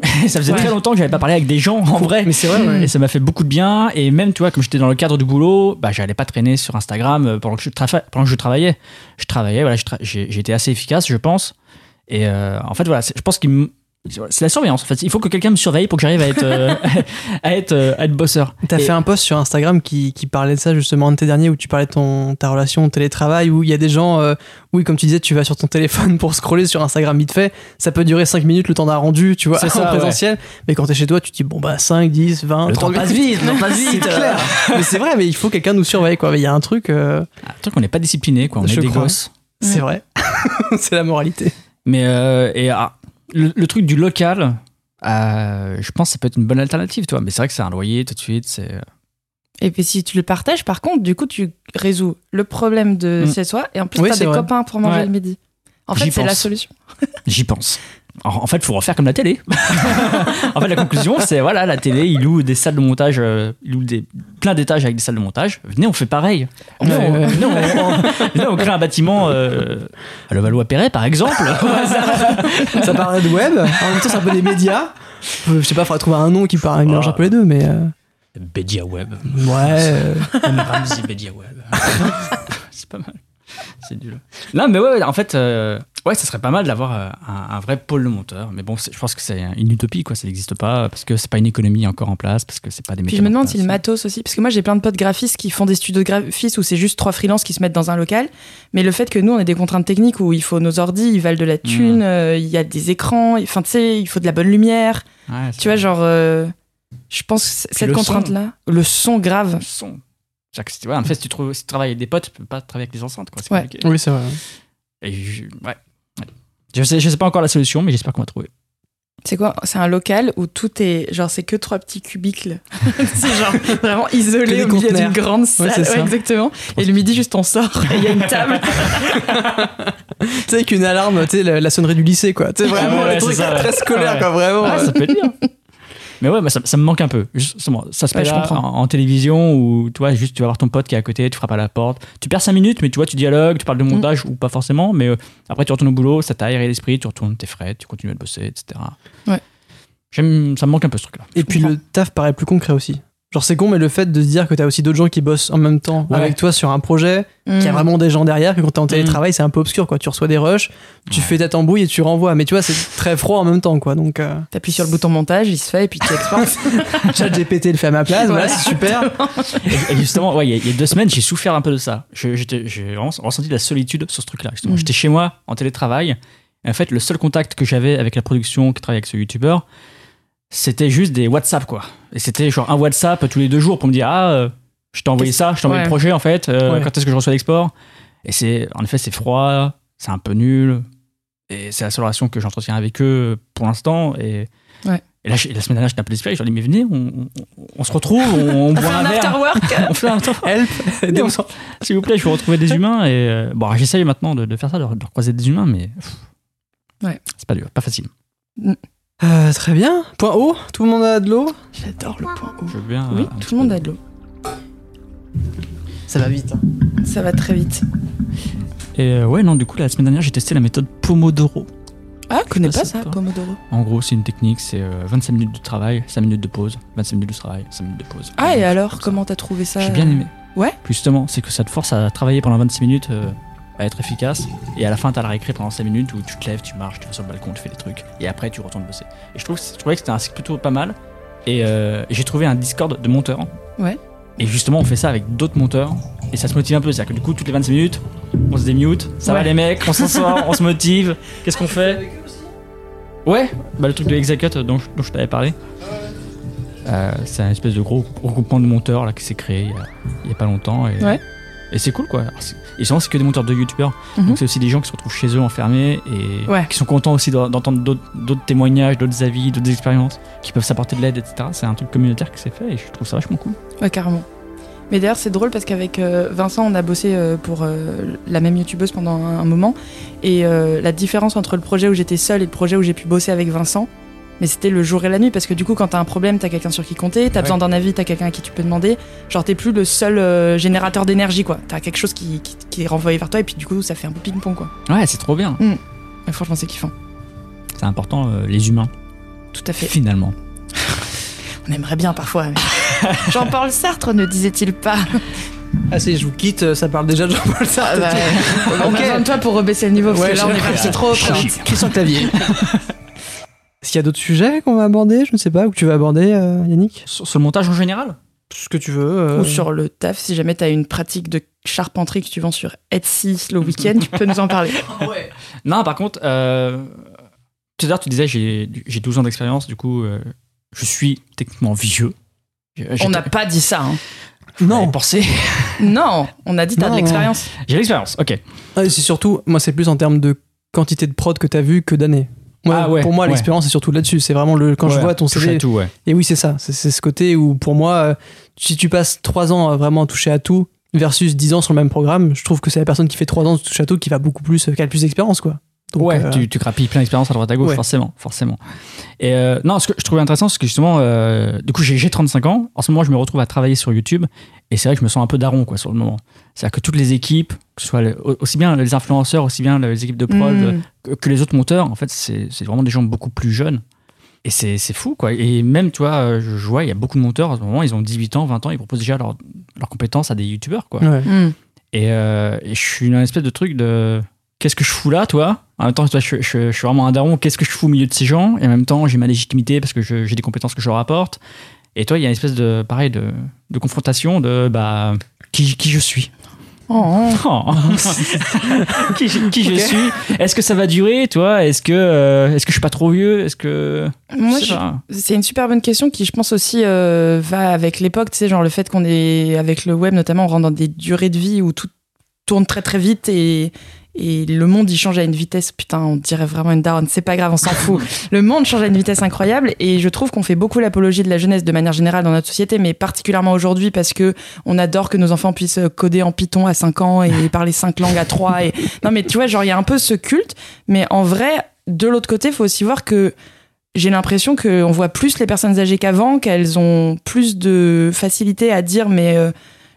ça faisait très longtemps que j'avais pas parlé avec des gens en vrai. Mais c'est vrai, Et ça m'a fait beaucoup de bien. Et même, tu vois, comme j'étais dans le cadre du boulot, bah, j'allais pas traîner sur Instagram euh, pendant que je, pendant que je travaillais. Je travaillais, voilà, été assez efficace, je pense. Et euh, en fait, voilà, je pense qu'il c'est la surveillance en fait. Il faut que quelqu'un me surveille pour que j'arrive à être, euh, à être, euh, à être bosseur. T'as fait un post sur Instagram qui, qui parlait de ça justement un de tes derniers où tu parlais de ton, ta relation au télétravail où il y a des gens, euh, oui, comme tu disais, tu vas sur ton téléphone pour scroller sur Instagram vite fait. Ça peut durer 5 minutes le temps d'un rendu, tu vois, en ça, présentiel. Mais quand t'es chez toi, tu te dis, bon bah 5, 10, 20, le 30 temps passe vite, le passe vite. clair. mais c'est vrai, mais il faut quelqu'un nous surveille quoi. Il y a un truc. Un truc, on n'est pas discipliné quoi. On est des gosses. C'est vrai. c'est la moralité. Mais et ah, le, truc du local, euh, je pense que ça peut être une bonne alternative, toi. Mais c'est vrai que c'est un loyer tout de suite. C'est. Et puis si tu le partages, par contre, du coup, tu résous le problème de mm. chez soi et en plus, tu as des copains pour manger le midi. En fait, c'est la solution. J'y pense. En fait, il faut refaire comme la télé. en fait, la conclusion, c'est voilà, la télé, il loue des salles de montage, euh, il loue des, plein d'étages avec des salles de montage. Venez, on fait pareil. Venez, on, crée un bâtiment euh, à Levallois-Perret, par exemple. ça parle de web. En même temps, c'est un peu des médias. Je sais pas, il faudrait trouver un nom qui parle, mélange un peu les deux, mais. Euh... Bédia Web. Ouais. Ramsey Bédia Web. c'est pas mal. C'est dur. Non, mais ouais, en fait, euh, ouais, ça serait pas mal d'avoir euh, un, vrai pôle de monteurs. Mais bon, je pense que c'est une utopie, quoi. Ça n'existe pas parce que c'est pas une économie encore en place, parce que c'est pas des Puis je me demande si le matos aussi, parce que moi j'ai plein de potes graphistes qui font des studios de graphistes où c'est juste trois freelances qui se mettent dans un local. Mais le fait que nous on ait des contraintes techniques où il faut nos ordis, ils valent de la thune, mmh. euh, il y a des écrans, enfin tu sais, il faut de la bonne lumière. tu vois, genre, je pense que cette contrainte-là, le son grave. Le son en fait, si tu, trouves, si tu travailles avec des potes, tu peux pas travailler avec des enceintes. Quoi. Ouais. Oui, c'est vrai. Et je, ouais. Je sais, je sais pas encore la solution, mais j'espère qu'on va trouver. C'est quoi? C'est un local où tout est genre c'est que trois petits cubicles. c'est genre vraiment isolé au milieu d'une grande salle. Ouais, exactement. Et le midi juste on sort et il y a une table. tu sais avec une alarme, tu sais la, sonnerie du lycée quoi. Tu sais vraiment ouais, le truc ça, très scolaire quoi vraiment. ça peut être bien. Mais ouais, ça, me manque un peu. Justement, ça se passe en, télévision où tu vois, juste tu vas voir ton pote qui est à côté, tu frappes à la porte. Tu perds 5 minutes, mais tu vois, tu dialogues, tu parles de mm. montage ou pas forcément. Mais euh, après, tu retournes au boulot, ça t'a aéré l'esprit, tu retournes tes frais, tu continues à bosser, etc. Ouais. J'aime, ça me manque un peu ce truc-là. Et puis le taf paraît plus concret aussi. Genre c'est con, mais le fait de se dire que t'as aussi d'autres gens qui bossent en même temps avec toi sur un projet, qui qu'il y a vraiment des gens derrière, que quand t'es en mm. télétravail, c'est un peu obscur, quoi. Tu reçois des rushs, tu fais ta tambouille et tu renvoies. Mais tu vois, c'est très froid en même temps, quoi. Donc. Euh... T'appuies sur le bouton montage, il se fait et puis tu exportes. Chat GPT le fait à ma place, voilà, c'est super. Et, justement, ouais, il y, a deux semaines, j'ai souffert un peu de ça. J'ai vraiment ressenti de la solitude sur ce truc-là. Mm. J'étais chez moi en télétravail. Et en fait, le seul contact que j'avais avec la production qui travaille avec ce youtubeur, c'était juste des WhatsApp, quoi. Et c'était genre un WhatsApp tous les deux jours pour me dire Ah, euh, je t'ai envoyé ça, je t'ai envoyé le projet, en fait, euh, quand est-ce que je reçois l'export? Et c'est, en effet, c'est froid, c'est un peu nul. Et c'est la seule relation que j'entretiens avec eux pour l'instant. Et, et là, la semaine dernière, j'étais un peu désespéré. Je leur dis, mais venez, on, se retrouve, on, boit un, verre. on fait un Help S'il vous plaît, je veux retrouver des humains. Et euh, bon, j'essaye maintenant de, faire ça, de, de, croiser des humains, mais ouais. c'est pas dur, pas facile. Euh, très bien. Point haut, tout le monde a de l'eau? J'adore le point haut. Je veux bien. Oui, tout le monde a de l'eau. Ça va vite. Hein. Ça va très vite. Et euh, ouais, non, du coup, la semaine dernière, j'ai testé la méthode Pomodoro. Ah, je connais pas, ça, Pomodoro. En gros, c'est une technique, c'est 25 euh, minutes de travail, 5 minutes de pause, 25 minutes de travail, 5 minutes de pause. Ah, et alors, comment t'as trouvé ça J'ai bien aimé. Ouais Justement, c'est que ça te force à travailler pendant 26 minutes à être efficace. Et à la fin, t'as la récré pendant 5 minutes où tu te lèves, tu marches, tu vas sur le balcon, tu fais des trucs. Et après, tu retournes bosser. Et je, trouve, je trouvais que c'était un cycle plutôt pas mal. Et euh, j'ai trouvé un Discord de monteurs. Ouais. Et justement, on fait ça avec d'autres monteurs. Et ça se motive un peu. C'est-à-dire que du coup, toutes les 25 minutes, on se démute. Ça va les mecs, on s'assoit, on se motive. Qu'est-ce qu'on fait? Ouais, bah, le truc de Execute dont, dont je t'avais parlé. Euh, c'est un espèce de gros regroupement de monteurs là, qui s'est créé il y, a, pas longtemps. Et, ouais. Et c'est cool quoi. Et souvent, c'est que des monteurs de youtubeurs. Mhm. Donc, c'est aussi des gens qui se retrouvent chez eux enfermés et qui sont contents aussi d'entendre d'autres témoignages, d'autres avis, d'autres expériences, qui peuvent s'apporter de l'aide, etc. C'est un truc communautaire qui s'est fait et je trouve ça vachement cool. Ouais, carrément. Mais d'ailleurs, c'est drôle parce qu'avec euh, Vincent, on a bossé euh, pour euh, la même youtubeuse pendant un, moment. Et la différence entre le projet où j'étais seule et le projet où j'ai pu bosser avec Vincent, mais c'était le jour et la nuit parce que du coup quand t'as un problème t'as quelqu'un sur qui compter t'as besoin d'un avis t'as quelqu'un à qui tu peux demander genre t'es plus le seul euh, générateur d'énergie quoi t'as quelque chose qui, qui, est renvoyé vers toi et puis du coup ça fait un peu ping pong quoi ouais c'est trop bien mmh. franchement c'est kiffant c'est important euh, les humains Tout à fait. Finalement. On aimerait bien parfois. Jean-Paul Sartre ne disait-il pas? Ah si, je vous quitte, ça parle déjà de Jean-Paul Sartre. Ah bah, On a besoin de toi pour rebaisser le niveau, parce que là, on est parti trop. Christian Clavier. Est-ce qu'il y a d'autres sujets qu'on va aborder Je ne sais pas, ou que tu vas aborder, euh, Yannick Sur, sur le montage en général Ce que tu veux. euh, Ou sur le taf, si jamais tu as une pratique de charpenterie que tu vends sur Etsy le week-end, tu peux nous en parler. Non, par contre, euh, tout à l'heure, tu disais, j'ai j'ai 12 ans d'expérience, du coup, euh, je suis techniquement vieux. On n'a pas dit ça. hein. Non. pensé. Non, on a dit t'as de l'expérience. J'ai l'expérience, ok. Ah, c'est surtout, moi, c'est plus en termes de quantité de prod que tu as vu que d'années. Ah ouais, pour moi, ouais. l'expérience, c'est surtout là-dessus. C'est vraiment le, quand je vois ton CV. à tout, ouais. Et oui, c'est ça. C'est ce côté où, pour moi, euh, si tu passes 3 ans à vraiment toucher à tout versus 10 ans sur le même programme, je trouve que c'est la personne qui fait 3 ans de touche à tout qui va beaucoup plus, euh, qui a le plus d'expérience, quoi. Donc, ouais, euh, tu, tu grappilles plein d'expériences à droite à gauche, Ouais. forcément, forcément. Et euh, non, ce que je trouvais intéressant, c'est que justement, euh, du coup, j'ai j'ai 35 ans. En ce moment, je me retrouve à travailler sur YouTube, et c'est vrai que je me sens un peu daron, quoi, sur le moment. C'est-à-dire que toutes les équipes, que ce soit le- aussi bien les influenceurs, aussi bien les équipes de prod, Mm. que, que les autres monteurs, en fait, c'est c'est vraiment des gens beaucoup plus jeunes. Et c'est c'est fou, quoi. Et même, tu vois, je, je vois, il y a beaucoup de monteurs, en ce moment, ils ont 18 ans, 20 ans, ils proposent déjà leurs leurs compétences à des youtubeurs, quoi. ouais. Hmm. Et, euh, et je suis dans une espèce de truc de qu'est-ce que je fous là, toi? En même temps, je, je- je suis vraiment un daron, qu'est-ce que je fous au milieu de ces gens? Et en même temps, j'ai ma légitimité parce que j'ai des compétences que je leur apporte. Et toi, il y a une espèce de, pareil, de, de confrontation de bah, qui, qui je suis. Oh. Oh. qui, je- qui je suis? Est-ce que ça va durer, toi? Est-ce que, euh, est-ce que je suis pas trop vieux? Est-ce que. Moi, c'est une super bonne question qui, je pense aussi, euh, va avec l'époque. Tu sais, genre le fait qu'on est avec le web, notamment, on rentre dans des durées de vie où tout tourne très très vite et, et le monde il change à une vitesse. Putain, on dirait vraiment une daronne. C'est pas grave, on s'en fout. Le monde change à une vitesse incroyable et je trouve qu'on fait beaucoup l'apologie de la jeunesse de manière générale dans notre société, mais particulièrement aujourd'hui parce que on adore que nos enfants puissent coder en Python à 5 ans et parler 5 langues à 3 et non mais tu vois, genre il y a un peu ce culte, mais en vrai, de l'autre côté, il faut aussi voir que j'ai l'impression qu'on voit plus les personnes âgées qu'avant, qu'elles ont plus de facilité à dire, mais euh,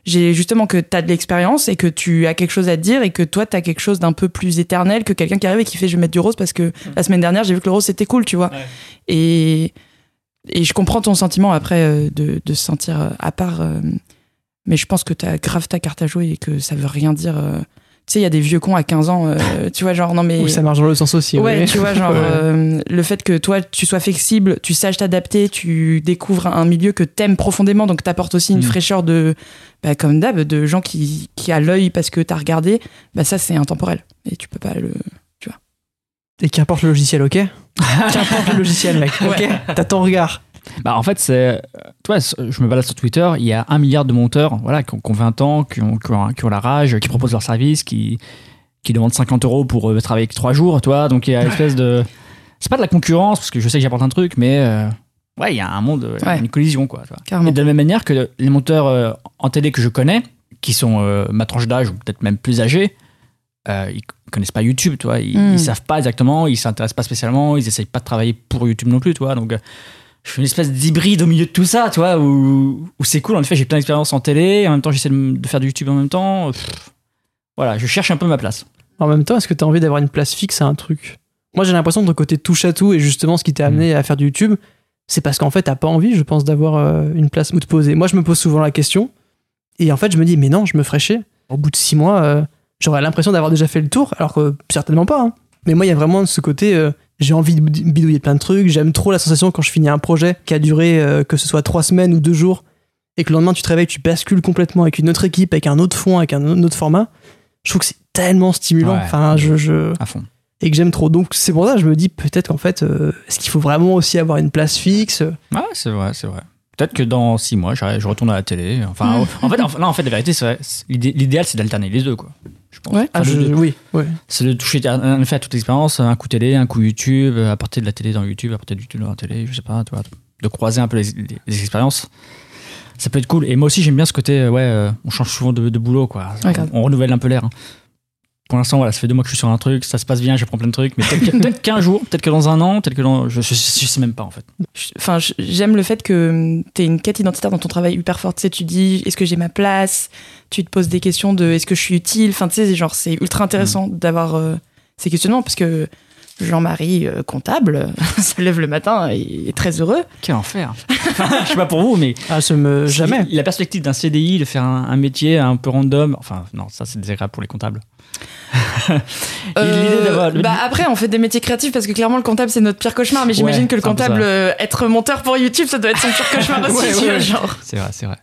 j'ai justement que tu as de l'expérience et que tu as quelque chose à dire et que toi, tu as quelque chose d'un peu plus éternel que quelqu'un qui arrive et qui fait je vais mettre du rose parce que la semaine dernière, j'ai vu que le rose c'était cool, tu vois. Et, et je comprends ton sentiment après euh, de, de se sentir euh, à part, euh, mais je pense que tu as grave ta carte à jouer et que ça veut rien dire. Tu sais, il y a des vieux cons à 15 ans, euh, tu vois, genre non mais. Ou ça marche dans le sens aussi. Ouais, ouais. tu vois, genre Ouais. euh, le fait que toi tu sois flexible, tu saches t'adapter, tu découvres un milieu que t'aimes profondément, donc t'apportes aussi une Mm. fraîcheur de, bah, comme d'hab, de gens qui, qui a l'œil parce que t'as regardé, bah ça c'est intemporel et tu peux pas le. Et qu'importe le logiciel, ok Qu'importe le logiciel, mec, ok T'as ton regard. Bah, en fait, c'est. Toi, je me balade sur Twitter, il y a un milliard de monteurs voilà, qui, ont, qui ont 20 ans, qui ont, qui, ont, qui ont la rage, qui proposent leur service, qui, qui demandent 50 euros pour euh, travailler 3 jours, toi. Donc, il y a une espèce de. C'est pas de la concurrence, parce que je sais que j'apporte un truc, mais. euh, ouais, il y a un monde, euh, Ouais. une collision, quoi. Carrément. Et de la même manière que les monteurs euh, en télé que je connais, qui sont ma tranche d'âge, ou peut-être même plus âgés, euh, ils connaissent pas YouTube, tu vois. Ils, Mm. ils savent pas exactement, ils s'intéressent pas spécialement, ils essayent pas de travailler pour YouTube non plus, tu vois. Donc, je suis une espèce d'hybride au milieu de tout ça, tu vois, où, où c'est cool. En effet, j'ai plein d'expérience en télé, en même temps, j'essaie de, de faire du YouTube en même temps. Pff, voilà, je cherche un peu ma place. En même temps, est-ce que t'as envie d'avoir une place fixe à un truc? Moi, j'ai l'impression que ton côté touche à tout et justement ce qui t'a amené à faire du YouTube, c'est parce qu'en fait, t'as pas envie, je pense, d'avoir euh, une place où te poser. Moi, je me pose souvent la question et en fait, je me dis, mais non, je me ferais chier. Au bout de six mois, euh, j'aurais l'impression d'avoir déjà fait le tour, alors que certainement pas. hein. Mais moi, il y a vraiment ce côté, euh, j'ai envie de bidouiller plein de trucs, j'aime trop la sensation quand je finis un projet qui a duré, euh, que ce soit trois semaines ou deux jours, et que le lendemain, tu te réveilles, tu bascules complètement avec une autre équipe, avec un autre fond, avec un autre format. Je trouve que c'est tellement stimulant. Ouais. Enfin, je, je, À fond. et que j'aime trop. Donc c'est pour ça que je me dis peut-être qu'en fait, euh, est-ce qu'il faut vraiment aussi avoir une place fixe? Ouais, c'est vrai, c'est vrai. Peut-être que dans six mois, je retourne à la télé. Enfin, en fait, là, en fait, la vérité, c'est l'idéal, c'est d'alterner les deux, quoi. Je pense. Ouais. Enfin, Ah, je- de- Oui, ouais. C'est de toucher en effet à toute l'expérience, un coup télé, un coup YouTube, euh, apporter de la télé dans YouTube, apporter du YouTube dans la télé, je sais pas, tu vois, de croiser un peu les, les- les expériences. Ça peut être cool. Et moi aussi, j'aime bien ce côté, euh, ouais, euh, on change souvent de, de boulot, quoi. Ouais, on, grave. on renouvelle un peu l'air. hein. Pour l'instant, voilà, ça fait deux mois que je suis sur un truc, ça se passe bien, j'apprends plein de trucs, mais peut-être qu'un jour, peut-être que dans un an, peut-être que dans. Je, je, je sais même pas, en fait. Je- Enfin, je- j'aime le fait que tu une quête identitaire dans ton travail hyper forte. Tu sais, tu dis, est-ce que j'ai ma place? Tu te poses des questions de, est-ce que je suis utile? Enfin, tu sais, genre, c'est ultra intéressant d'avoir euh, ces questionnements parce que Jean-Marie, euh, comptable, se lève le matin et est très heureux. Quel enfer Je sais pas pour vous, mais. Ah, ce me... jamais. La perspective d'un CDI, de faire un, métier un peu random. Enfin, non, ça, c'est désagréable pour les comptables. Euh, bah après, on fait des métiers créatifs parce que clairement, le comptable, c'est notre pire cauchemar. Mais j'imagine que le comptable, euh, être monteur pour YouTube, ça doit être son pire cauchemar aussi. C'est vrai, c'est vrai.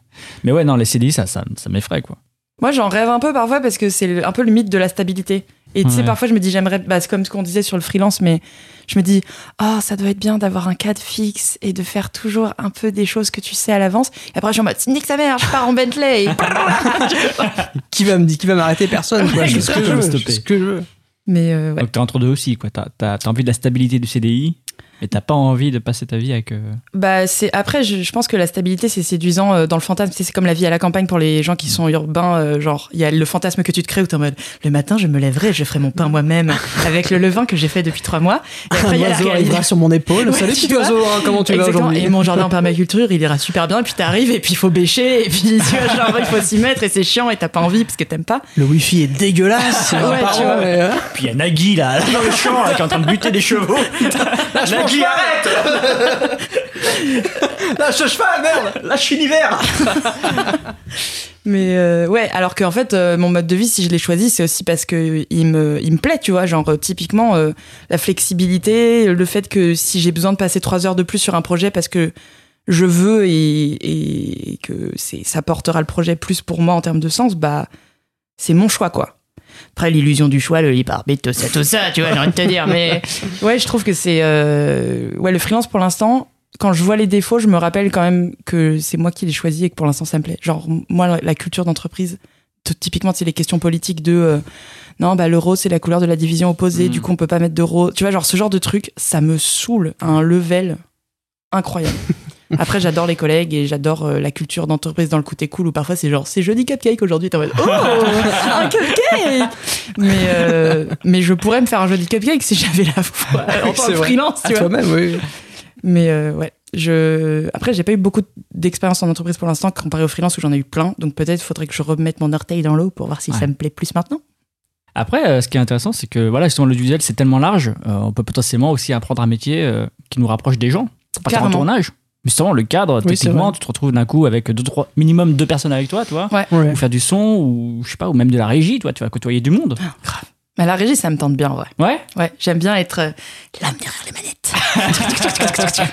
Mais ouais, non, les CDI, ça, ça, ça m'effraie, quoi. Moi, j'en rêve un peu parfois parce que c'est un peu le mythe de la stabilité. Et tu sais, parfois, je me dis, j'aimerais, bah, c'est comme ce qu'on disait sur le freelance, mais je me dis, oh, ça doit être bien d'avoir un cadre fixe et de faire toujours un peu des choses que tu sais à l'avance. Et après, je suis en mode, nique sa mère, je pars en Bentley. qui va me dire, qui va m'arrêter? Personne, quoi. Je ce que je veux. Ce que je veux. Mais euh, Donc, t'es entre deux aussi, quoi. T'as as, envie de la stabilité du CDI et t'as pas envie de passer ta vie avec. Euh, bah, c'est après, je, pense que la stabilité, c'est séduisant euh, dans le fantasme. C'est comme la vie à la campagne pour les gens qui sont urbains. Euh, genre, il y a le fantasme que tu te crées où t'es en mode le matin, je me lèverai, je ferai mon pain moi-même avec le levain que j'ai fait depuis trois mois. Et après, il y arrivera sur mon épaule. Salut petit oiseau, hein, comment tu vas aujourd'hui Et mon jardin en permaculture, il ira super bien. Et puis t'arrives et puis il faut bêcher et puis tu vois, genre, il faut s'y mettre et c'est chiant et t'as pas envie parce que t'aimes pas. Le wifi est dégueulasse. ouais, tu vois. Hein. Puis il y a Nagui là, dans le champ, qui est en train de buter des chevaux. Nagui, arrête Lâche cheval, merde Lâche l'univers Mais euh, ouais, alors qu'en fait, euh, mon mode de vie, si je l'ai choisi, c'est aussi parce que il me, il me plaît, tu vois. Genre, euh, typiquement, la flexibilité, le fait que si j'ai besoin de passer trois heures de plus sur un projet parce que je veux et, et que ça portera le projet plus pour moi en termes de sens, bah, c'est mon choix, quoi. Après, l'illusion du choix, le libre arbitre, tout ça, tout ça, tu vois, j'ai envie de te dire. Mais ouais, je trouve que c'est. Euh, ouais, le freelance pour l'instant, quand je vois les défauts, je me rappelle quand même que c'est moi qui l'ai choisi et que pour l'instant ça me plaît. Genre, moi, la culture d'entreprise, typiquement, c'est les questions politiques de. Euh, non, bah l'euro, c'est la couleur de la division opposée, du mm. coup, on peut pas mettre d'euro. Tu vois, genre, ce genre de truc, ça me saoule à un level incroyable. Après, j'adore les collègues et j'adore euh, la culture d'entreprise dans le côté cool où parfois c'est genre c'est jeudi cupcake aujourd'hui. T'es en mode oh un cupcake. Mais euh, mais je pourrais me faire un jeudi cupcake si j'avais la foi en tant que freelance. Tu vois. toi-même, oui. Mais euh, ouais, je après j'ai pas eu beaucoup d'expérience en entreprise pour l'instant comparé au freelance où j'en ai eu plein. Donc peut-être faudrait que je remette mon orteil dans l'eau pour voir si ça me plaît plus maintenant. Après, ce qui est intéressant, c'est que voilà, justement, le visuel, c'est tellement large, on peut potentiellement aussi apprendre un métier qui nous rapproche des gens. Pas en tournage justement le cadre techniquement tu te retrouves d'un coup avec deux trois minimum deux personnes avec toi tu vois. Ou faire du son ou je sais pas ou même de la régie toi tu vas côtoyer du monde. Ah, grave mais la régie ça me tente bien en vrai. Ouais? Ouais j'aime bien être euh, l'âme derrière les manettes.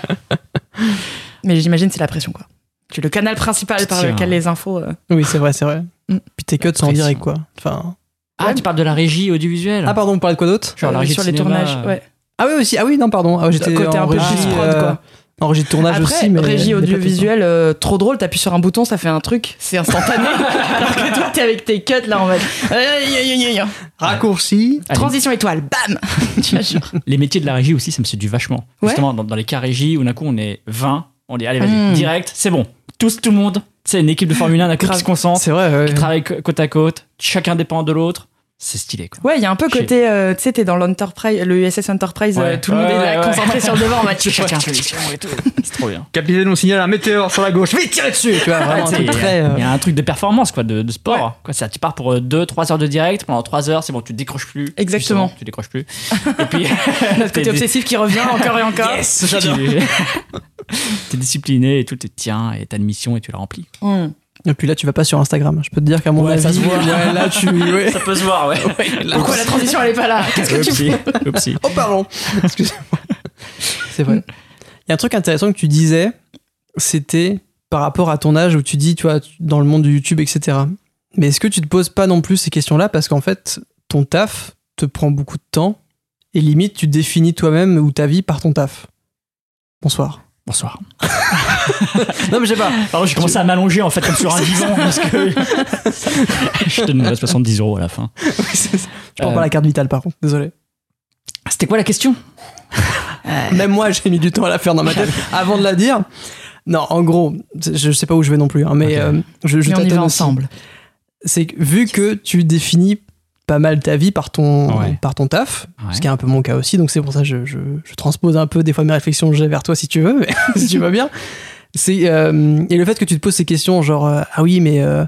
Mais j'imagine c'est la pression quoi. Tu es le canal principal par lequel les infos euh, oui c'est vrai c'est vrai. Mm. puis tes cuts sont en direct quoi. Enfin ah tu parles de la régie audiovisuelle. Ah pardon on parlait de quoi d'autre genre la régie sur les tournages ouais. Ah oui aussi. Ah oui non pardon. Ah, j'étais côté un peu régie, prod quoi. euh, en régie de tournage aussi, mais. Régie audiovisuelle, euh, trop drôle, t'appuies sur un bouton, ça fait un truc, c'est instantané. Alors que toi, t'es avec tes cuts là en mode. Raccourci. Transition étoile, bam Les métiers de la régie aussi, ça me séduit vachement. Justement, dans, les cas régie où d'un coup on est 20, on dit allez, vas-y, hmm. direct, c'est bon. Tous, tout le monde. C'est une équipe de Formule 1 d'un qui se concentre. C'est vrai, Qui travaille côte à côte. Chacun dépend de l'autre c'est stylé quoi. Ouais, il y a un peu côté euh, tu sais t'es dans l'Enterprise le USS Enterprise euh, tout le monde est là, concentré sur le devant, va chacun C'est trop bien. Capitaine on signale un météore sur la gauche, vite tirer dessus, tu vois, vraiment il y, a un truc de performance quoi de, de sport. Quoi, ça tu pars pour 2 euh, 3 heures de direct, pendant 3 heures, c'est bon, tu décroches plus. Exactement. Tu décroches plus. et puis notre côté obsessif qui revient encore et encore. Yes, j'adore. T'es discipliné et tout est tien et t'as une mission et tu la remplis. Mm. Et puis là, tu vas pas sur Instagram. Je peux te dire qu'à mon avis, ça se voit. là, tu, ça peut se voir, ouais. Pourquoi la transition elle est pas là? Qu'est-ce que tu fais? Oh pardon. Excusez-moi. C'est vrai. Il y a un truc intéressant que tu disais, c'était par rapport à ton âge où tu dis, tu vois, dans le monde du YouTube, etc. Mais est-ce que tu te poses pas non plus ces questions-là? Parce qu'en fait, ton taf te prend beaucoup de temps et limite, tu définis toi-même ou ta vie par ton taf. Bonsoir. Bonsoir. non, mais je sais pas. Pardon, j'ai commencé à m'allonger en fait comme sur un divan parce que je te demande 70 euros à la fin. Oui, Je prends pas la carte vitale par contre, désolé. C'était quoi la question? Même moi, j'ai mis du temps à la faire dans ma tête avant de la dire. Non, en gros, je sais pas où je vais non plus, hein, mais euh, je, je mais on ensemble. C'est que vu que tu définis pas mal ta vie par ton, par ton taf, ce qui est un peu mon cas aussi, donc c'est pour ça que je, je, transpose un peu des fois mes réflexions que j'ai vers toi si tu veux, mais si tu vas bien. C'est, euh, et le fait que tu te poses ces questions, genre, euh, ah oui, mais euh,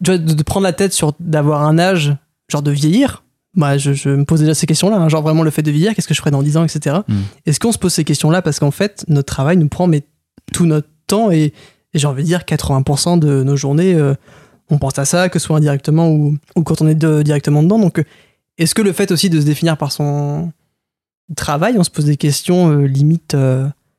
de, prendre la tête sur d'avoir un âge, genre de vieillir, Bah, je, je me pose déjà ces questions-là, hein, genre vraiment le fait de vieillir, qu'est-ce que je ferai dans 10 ans, etc. Mm. Est-ce qu'on se pose ces questions-là parce qu'en fait, notre travail nous prend mais, tout notre temps et, et j'ai envie de dire 80% de nos journées, on pense à ça, que ce soit indirectement ou, ou quand on est de- directement dedans. Donc, est-ce que le fait aussi de se définir par son travail, on se pose des questions euh, limite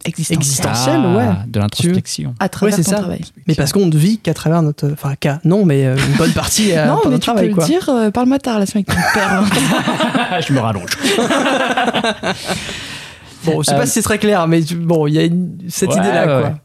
euh, Existentiel. Existentiel, ouais. De l'introspection. À travers c'est ton ça. travail. Mais parce qu'on ne vit qu'à travers notre. Enfin, qu'à. Non, mais euh, une bonne partie à non, par mais tu travail, peux quoi. le dire, euh, parle-moi de ta relation avec ton père. je me rallonge. Bon, je sais Euh, pas si c'est très clair, mais tu- bon, il y a une- cette Ouais, idée-là, ouais, quoi. ouais.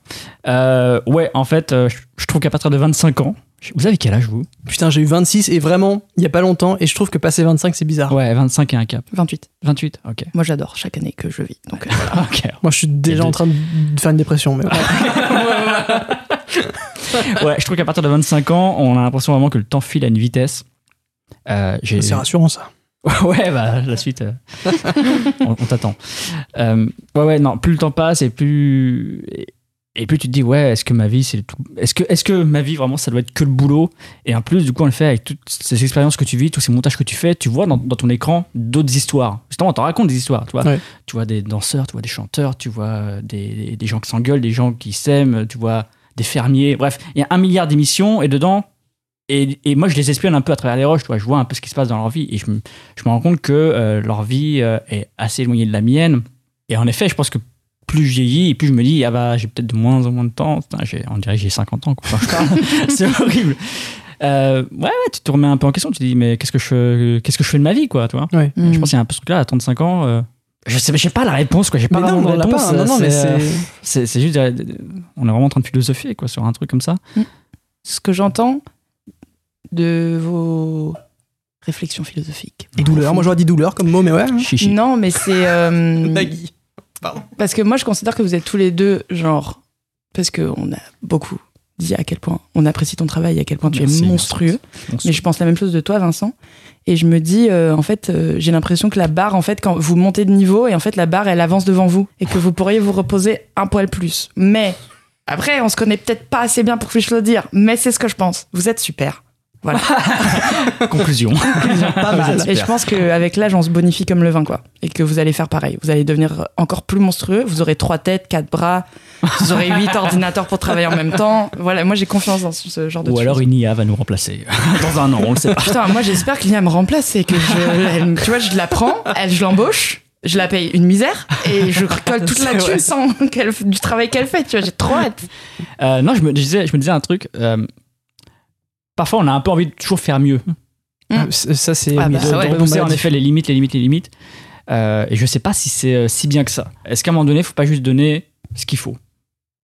Euh, ouais, en fait, euh, je, je trouve qu'à partir de 25 ans, vous avez quel âge vous? Putain, j'ai eu 26 et vraiment, il y a pas longtemps, et je trouve que passer 25, c'est bizarre. Ouais, 25 et un cap. 28. 28, ok. Moi, j'adore chaque année que je vis. Donc, voilà. ok. Moi, je suis déjà en train de faire une dépression, mais ouais. Ouais, je trouve qu'à partir de 25 ans, on a l'impression vraiment que le temps file à une vitesse. Euh, c'est rassurant, ça. Ouais, bah la suite, euh, on, on t'attend. Euh, ouais, ouais, non, plus le temps passe et plus et, plus tu te dis ouais, est-ce que ma vie c'est tout Est-ce que est-ce que ma vie vraiment ça doit être que le boulot? Et en plus, du coup, on le fait avec toutes ces expériences que tu vis, tous ces montages que tu fais, tu vois dans, dans ton écran d'autres histoires. Justement, on t'en raconte des histoires, tu vois. Ouais. Tu vois des danseurs, tu vois des chanteurs, tu vois euh, des, des gens qui s'engueulent, des gens qui s'aiment, tu vois des fermiers. Bref, il y a un milliard d'émissions et dedans. Et, et moi, je les espionne un peu à travers les roches, tu vois, je vois un peu ce qui se passe dans leur vie et je me, je me rends compte que euh, leur vie euh, est assez éloignée de la mienne. Et en effet, je pense que plus je vieillis, et plus je me dis, ah bah, j'ai peut-être de moins en moins de temps. Putain, j'ai- on dirait que j'ai 50 ans quoi, quand je parle. c'est horrible. Euh, ouais, ouais, tu te remets un peu en question. Tu te dis, mais qu'est-ce que je, qu'est-ce que je fais de ma vie, quoi, tu vois? Ouais. Mm. Je pense qu'il y a un peu ce truc-là, à 35 ans. euh, je sais, j'ai pas la réponse, quoi. J'ai pas vraiment de l'a réponse. pas. Non, non, mais euh, c'est. c'est, juste, on est vraiment en train de philosopher, quoi, sur un truc comme ça. ce que j'entends de vos réflexions philosophiques. Et douleur. Moi, j'aurais dit douleur comme mot, mais ouais. hein. Chichi. Non, mais c'est. euh, Nagui. Parce que moi, je considère que vous êtes tous les deux, genre. Parce qu'on a beaucoup dit à quel point on apprécie ton travail, à quel point tu Merci, es merci. Monstrueux. Mais je pense la même chose de toi, Vincent. Et je me dis, euh, en fait, euh, j'ai l'impression que la barre, en fait, quand vous montez de niveau, et en fait, la barre, elle avance devant vous. Et que vous pourriez vous reposer un poil plus. Mais, après, on se connaît peut-être pas assez bien pour que je le dire. Mais c'est ce que je pense. Vous êtes super. Voilà. Conclusion. Pas mal. Et je pense qu'avec l'âge, on se bonifie comme le vin, quoi. Et que vous allez faire pareil. Vous allez devenir encore plus monstrueux. Vous aurez trois têtes, quatre bras. Vous aurez huit ordinateurs pour travailler en même temps. Voilà, moi, j'ai confiance dans ce genre de Ou alors une IA va nous remplacer dans un an, on le sait pas. Putain, moi j'espère que l'IA me remplace et que je, tu vois, je la prends, elle, je l'embauche, je la paye une misère et je recolle toute la thune sans qu'elle, du travail qu'elle fait, tu vois, j'ai trop hâte. Euh, non, je me disais, je me disais un truc. euh, parfois, on a un peu envie de toujours faire mieux. Ah, c- Ça, c'est. Ah bah de- ouais. repousser en effet les limites, les limites, les limites. Euh, et je sais pas si c'est euh, si bien que ça. Est-ce qu'à un moment donné, il faut pas juste donner ce qu'il faut?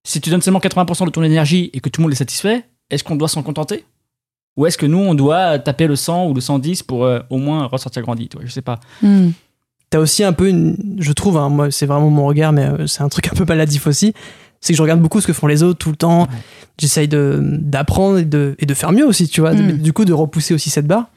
Si tu donnes seulement 80% de ton énergie et que tout le monde est satisfait, est-ce qu'on doit s'en contenter? Ou est-ce que nous, on doit taper le 100 ou le 110 pour euh, au moins ressortir grandi tu vois, Je sais pas. T'as aussi un peu une. Je trouve, hein, moi, c'est vraiment mon regard, mais euh, c'est un truc un peu maladif aussi. C'est que je regarde beaucoup ce que font les autres tout le temps. Ouais. J'essaye de, d'apprendre et de, et de faire mieux aussi, tu vois. Mm. Du coup, de repousser aussi cette barre.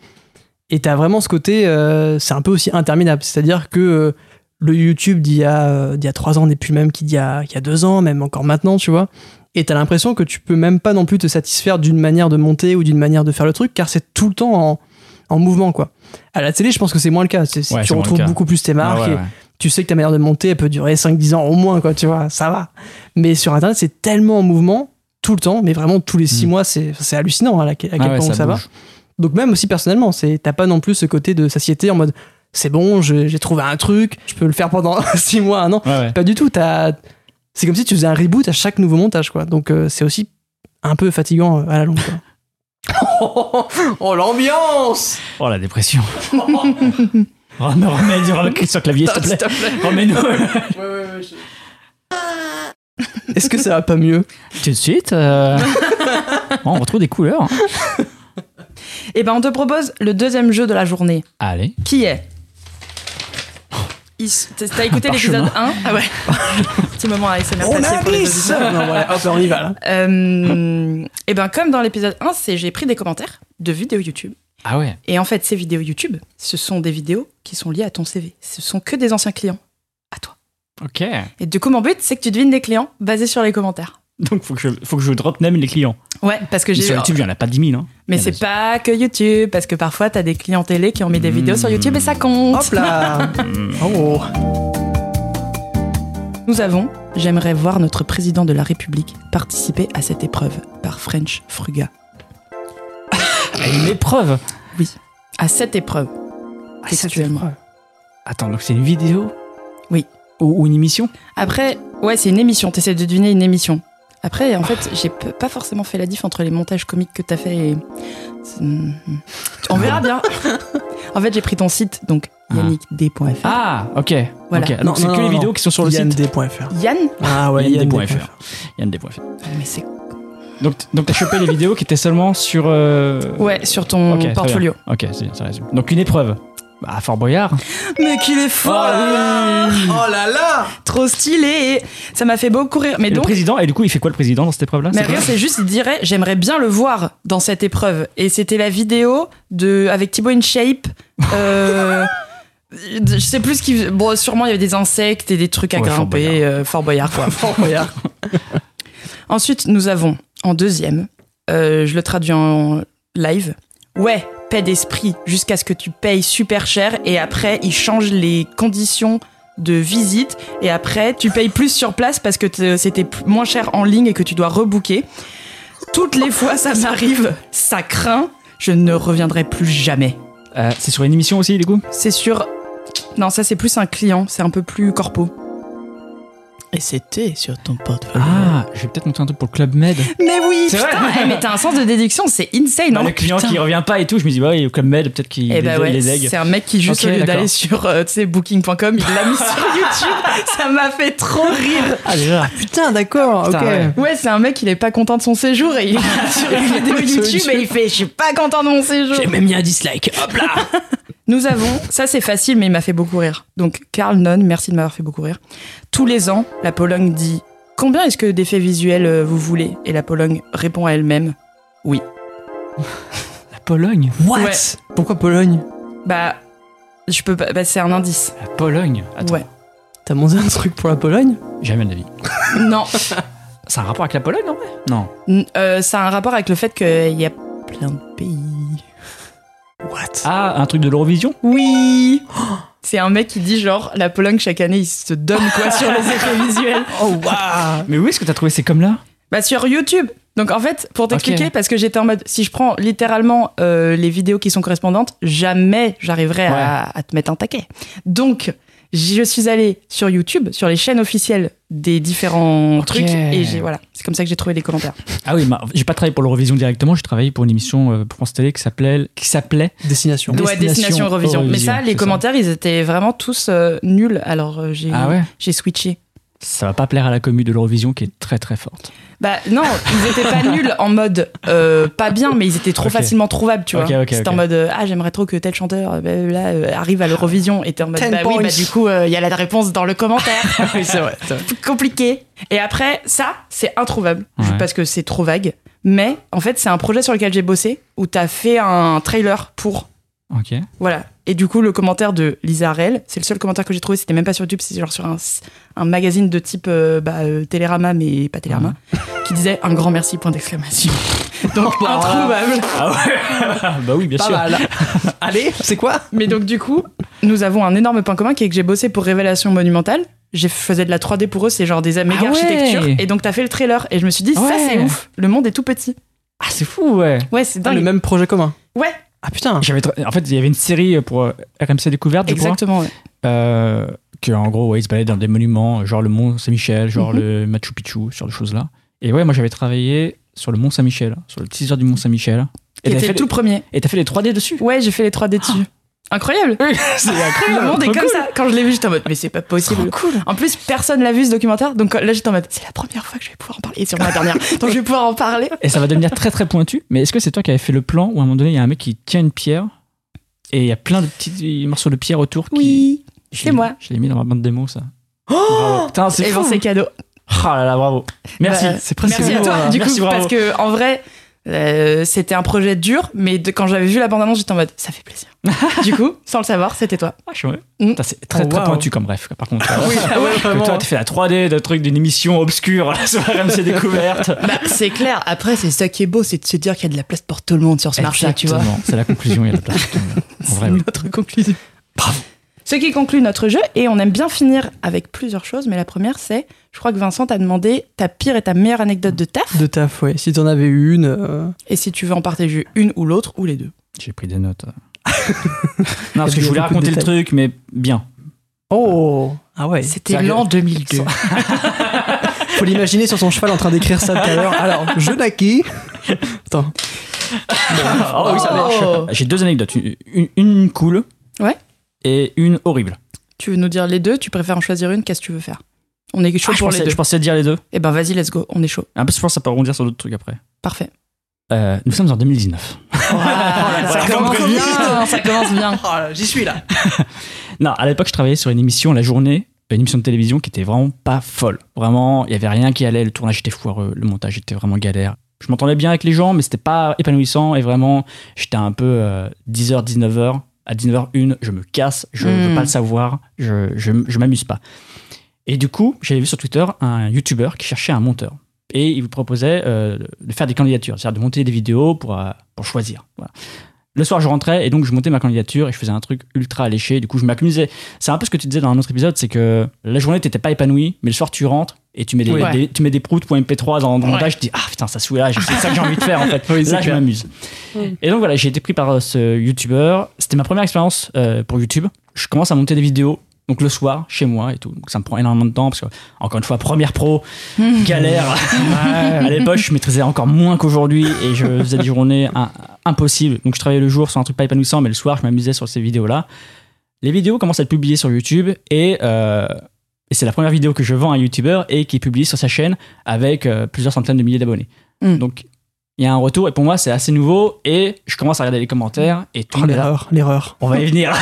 Et t'as vraiment ce côté. euh, c'est un peu aussi interminable. C'est-à-dire que euh, le YouTube d'il y, a, euh, d'il y a trois ans n'est plus le même qu'il y a, qu'il y a deux ans, même encore maintenant, tu vois. Et t'as l'impression que tu peux même pas non plus te satisfaire d'une manière de monter ou d'une manière de faire le truc, car c'est tout le temps en, en mouvement, quoi. À la télé, je pense que c'est moins le cas. C'est- c'est- Ouais, tu retrouves beaucoup plus tes marques. Ah ouais, et ouais. Tu sais que ta manière de monter, elle peut durer 5-10 ans au moins, quoi, tu vois, ça va. Mais sur Internet, c'est tellement en mouvement, tout le temps, mais vraiment tous les 6 Mm. mois, c'est c'est hallucinant hein, à, quel, Ah ouais, point ça, va. Donc même aussi personnellement, c'est t'as pas non plus ce côté de satiété en mode c'est bon, je- j'ai trouvé un truc, je peux le faire pendant 6 mois, un an. Ouais, ouais. Pas du tout, t'as- c'est comme si tu faisais un reboot à chaque nouveau montage, quoi. Donc euh, c'est aussi un peu fatigant euh, à la longue, quoi. oh, l'ambiance Oh la dépression. remets, remets, du remets sur clavier, s'il te plaît. Remets-nous. Est-ce que ça va pas mieux Tout de suite. euh, bon, on retrouve des couleurs. hein. Et ben, on te propose le deuxième jeu de la journée, Allez. qui est? T'as écouté l'épisode 1 Ah ouais. Petit moment ASMR On a Non, voilà, hop, on y va, là. Euh, et ben, comme dans l'épisode 1, c'est j'ai pris des commentaires de vidéos YouTube. Ah ouais. Et en fait, ces vidéos YouTube, ce sont des vidéos qui sont liées à ton CV. Ce sont que des anciens clients à toi. Ok. Et du coup, mon but, c'est que tu devines des clients basés sur les commentaires. Donc faut que je, faut que je drop name les clients. Ouais, parce que j'ai. Sur YouTube, il y en a pas 10 000. Hein. Mais c'est pas que YouTube, parce que parfois t'as des clients télé qui ont mis des vidéos sur YouTube et ça compte. Hop là Oh Nous avons J'aimerais voir notre président de la République participer à cette épreuve par French Fruga. Ah, Une épreuve. À cette épreuve. Textuellement. Attends, donc c'est une vidéo Oui. Ou, ou une émission? Après, ouais, c'est une émission. T'essaies de deviner une émission. Après, en fait, j'ai pas forcément fait la diff entre les montages comiques que t'as fait et. c'est- On verra bien. en fait, j'ai pris ton site, donc Ah. yannickd.fr. Ah, ok. Voilà. Ok, Non, Donc c'est que non, les non. vidéos qui sont sur le site. Yann.fr. Yann? Ah ouais. Yann.fr. Yann.fr. Mais c'est. Donc, donc t'as chopé les vidéos qui étaient seulement sur. euh, Ouais, sur ton ok, très portfolio. bien. Ok, c'est- ça résume. Donc une épreuve. Bah, Fort Boyard. Mais qu'il est fort Oh là là Trop stylé Ça m'a fait beaucoup rire. Mais Et le donc, président, et du coup, il fait quoi le président dans cette épreuve-là? Mais C'est rien, quoi? c'est juste, il dirait, j'aimerais bien le voir dans cette épreuve. Et c'était la vidéo de, avec Thibaut InShape. Euh, je sais plus ce qu'il. Bon, sûrement, il y avait des insectes et des trucs à Ouais, Fort grimper. Boyard. euh, Fort Boyard, quoi. Fort Boyard. Ensuite, nous avons, en deuxième, euh, je le traduis en live. Ouais, paix d'esprit, jusqu'à ce que tu payes super cher. Et après, ils changent les conditions de visite. Et après, tu payes plus sur place parce que c'était moins cher en ligne et que tu dois rebooker. Toutes les fois, ça m'arrive, ça craint. Je ne reviendrai plus jamais. Euh, C'est sur une émission aussi, du coup? C'est sûr. Non, ça c'est plus un client, c'est un peu plus corpo. Et c'était sur ton portfolio. Ah, je vais peut-être monter un truc pour le Club Med. Mais oui, putain, vrai eh, mais t'as un sens de déduction, c'est insane, Bah, non le client Putain. qui revient pas et tout, je me dis, bah oui, au Club Med, peut-être qu'il Eh les, bah ouais, les aigues. c'est un mec qui juste au lieu d'aller sur euh, booking.com, il l'a mis sur YouTube. Ça m'a fait trop rire. Ah, déjà. Putain, d'accord, Putain, ok. ouais. Ouais, c'est un mec, il est pas content de son séjour et il va sur une vidéo YouTube et il fait Je suis pas content de mon séjour. même mis un dislike. Hop là Nous avons, ça c'est facile, mais il m'a fait beaucoup rire. Donc, Karl Non, merci de m'avoir fait beaucoup rire. Tous les ans, la Pologne dit Combien est-ce que d'effets visuels euh, vous voulez? Et la Pologne répond à elle-même Oui. La Pologne? What? Ouais. Pourquoi Pologne? Bah, je peux pas, bah, c'est un indice. La Pologne? Attends, Ouais. T'as monté un truc pour la Pologne? Jamais d'avis. Non, C'est un rapport avec la Pologne, en vrai? Non. Euh, ça a un rapport avec le fait qu'il y a plein de pays. What? Ah, un truc de l'Eurovision? Oui. C'est un mec qui dit genre, la Pologne chaque année, il se donne quoi sur les effets visuels. Oh waouh. Mais où est-ce que t'as trouvé ces comme-là Bah sur YouTube. Donc en fait, pour t'expliquer, parce que j'étais en mode, si je prends littéralement euh, les vidéos qui sont correspondantes, jamais j'arriverai à, à te mettre un taquet. Donc je suis allée sur YouTube, sur les chaînes officielles des différents trucs, et j'ai voilà, c'est comme ça que j'ai trouvé les commentaires. Ah oui, bah, j'ai pas travaillé pour l'Eurovision directement, j'ai travaillé pour une émission euh, pour France Télé qui s'appelait qui s'appelait Destination. Ouais, Destination Destination Eurovision. Mais Eurovision, ça, les ça. commentaires, ils étaient vraiment tous euh, nuls. Alors euh, j'ai Ah ouais? j'ai switché. Ça va pas plaire à la commu de l'Eurovision qui est très très forte. Bah non, ils étaient pas nuls en mode euh, pas bien, mais ils étaient trop facilement trouvables, tu vois. Ok, ok, C'était en mode euh, ah j'aimerais trop que tel chanteur euh, bah, là euh, arrive à l'Eurovision et t'es en mode 10 bah oui bah du coup euh, il y a la réponse dans le commentaire. oui, c'est vrai. Compliqué. Et après ça c'est introuvable Ouais. parce que c'est trop vague. Mais en fait c'est un projet sur lequel j'ai bossé où t'as fait un trailer pour Ok. Voilà. Et du coup, le commentaire de Lisa Rel, c'est le seul commentaire que j'ai trouvé, c'était même pas sur YouTube, c'était genre sur un, un magazine de type euh, bah, euh, Télérama, mais pas Télérama, qui disait un grand merci, point d'exclamation. Donc, introuvable. Ah ouais Bah oui, bien Pas sûr. mal. Allez, c'est quoi? Mais donc, du coup, nous avons un énorme point commun qui est que j'ai bossé pour Révélation Monumentale. J'ai faisais de la 3D pour eux, c'est genre des méga Ah ouais. architectures. Et donc, t'as fait le trailer. Et je me suis dit, ça, c'est ouf. Le monde est tout petit. Ah, c'est fou, ouais. Ouais, c'est Ah, dingue. Le même projet commun. Ouais, Ah putain en fait, il y avait une série pour euh, RMC Découverte, je crois. exactement. ouais. Euh, que en gros, ouais, ils se baladaient dans des monuments, genre le Mont Saint-Michel, genre Mhm. le Machu Picchu, sur des choses-là. Et ouais, moi j'avais travaillé sur le Mont Saint-Michel, sur le teaser du Mont Saint-Michel. Et t'as fait, le tout premier. et t'as fait les 3D dessus? Ouais, j'ai fait les 3D dessus. Incroyable. C'est Le monde est comme cool. ça. Quand je l'ai vu, j'étais en mode, mais c'est pas possible. cool. En plus, personne l'a vu ce documentaire, donc là j'étais en mode, c'est la première fois que je vais pouvoir en parler, et sûrement la dernière, donc je vais pouvoir en parler. Et ça va devenir très très pointu. Mais est-ce que c'est toi qui avais fait le plan où à un moment donné, il y a un mec qui tient une pierre et il y a plein de petits morceaux de pierre autour qui- Oui, Je c'est l'ai- moi. Je l'ai mis dans ma bande démo, ça. Bravo. Putain, c'est Et bon, c'est cadeau. Ah là là, bravo. Merci. Bah, c'est presque Merci à toi, hein. du coup, Merci, bravo. parce que en vrai, Euh, c'était un projet dur, mais de- quand j'avais vu la bande-annonce, j'étais en mode ça fait plaisir. du coup, sans le savoir, c'était toi. Ah, je suis- Mm. C'est très Oh, très wow. pointu comme bref, par contre. Oui, ah ouais, vraiment. toi, t'as fait la 3D de truc d'une émission obscure sur RMC Découverte. Bah, c'est clair. Après, c'est ça qui est beau, c'est de se dire qu'il y a de la place pour tout le monde sur ce marché, tu vois. Exactement. C'est la conclusion, il y a de la place pour tout le monde. C'est oui. notre conclusion. Ce qui conclut notre jeu, et on aime bien finir avec plusieurs choses, mais la première, c'est, je crois que Vincent t'a demandé ta pire et ta meilleure anecdote de taf, De taf, ouais. Si t'en avais une. euh, et si tu veux en partager une ou l'autre, ou les deux. J'ai pris des notes. non, parce que je voulais raconter le truc, mais bien. Oh Ah ouais. C'était l'an 2002. Faut l'imaginer sur son cheval en train d'écrire ça tout à l'heure. Alors, je naquis. Attends. Oh, oui, ça marche. Oh. J'ai deux anecdotes. Une, une- une cool. Ouais. Et une horrible. Tu veux nous dire les deux? Tu préfères en choisir une? Qu'est-ce que tu veux faire? On est chaud Ah, je, pour pensais, les deux. je pensais dire les deux. Eh ben vas-y, let's go, on est chaud. Un peu, je pense que ça peut rebondir sur d'autres trucs après. Parfait. Euh, nous sommes en 2019. ça commence comme bien, ça commence bien. J'y suis là. Non, à l'époque, je travaillais sur une émission la journée, une émission de télévision qui était vraiment pas folle. Vraiment, il y avait rien qui allait. Le tournage était foireux, le montage était vraiment galère. Je m'entendais bien avec les gens, mais c'était pas épanouissant et vraiment, j'étais un peu euh, 10h, 19h. À 19h01, je me casse, je Mm. veux pas le savoir, je, je, je m'amuse pas. Et du coup, j'avais vu sur Twitter un YouTuber qui cherchait un monteur. Et il vous proposait euh, de faire des candidatures, c'est-à-dire de monter des vidéos pour, euh, pour choisir. Voilà. Le soir, je rentrais et donc je montais ma candidature et je faisais un truc ultra alléché. Du coup, je m'amusais. C'est un peu ce que tu disais dans un autre épisode, c'est que la journée, t'étais pas épanoui, mais le soir, tu rentres et tu mets des, Oui. des- tu mets des proutes pour MP3 dans, dans le Ouais. montage. Tu dis, ah putain, ça soulage, c'est ça que j'ai envie de faire en fait. Oui, Là, je m'amuse. Et donc voilà, j'ai été pris par ce YouTuber. C'était ma première expérience euh, pour YouTube. Je commence à monter des vidéos. Donc le soir, chez moi et tout. Donc ça me prend énormément de temps parce que, encore une fois, première pro, galère. à l'époque, je maîtrisais encore moins qu'aujourd'hui et je faisais des journées un- impossibles. Donc je travaillais le jour sur un truc pas épanouissant, mais le soir, je m'amusais sur ces vidéos-là. Les vidéos commencent à être publiées sur YouTube et, euh, et c'est la première vidéo que je vends à un YouTuber et qui est publiée sur sa chaîne avec euh, plusieurs centaines de milliers d'abonnés. Mm. Donc il y a un retour et pour moi, c'est assez nouveau et je commence à regarder les commentaires et tout Oh, l'erreur, l'erreur. On va y venir.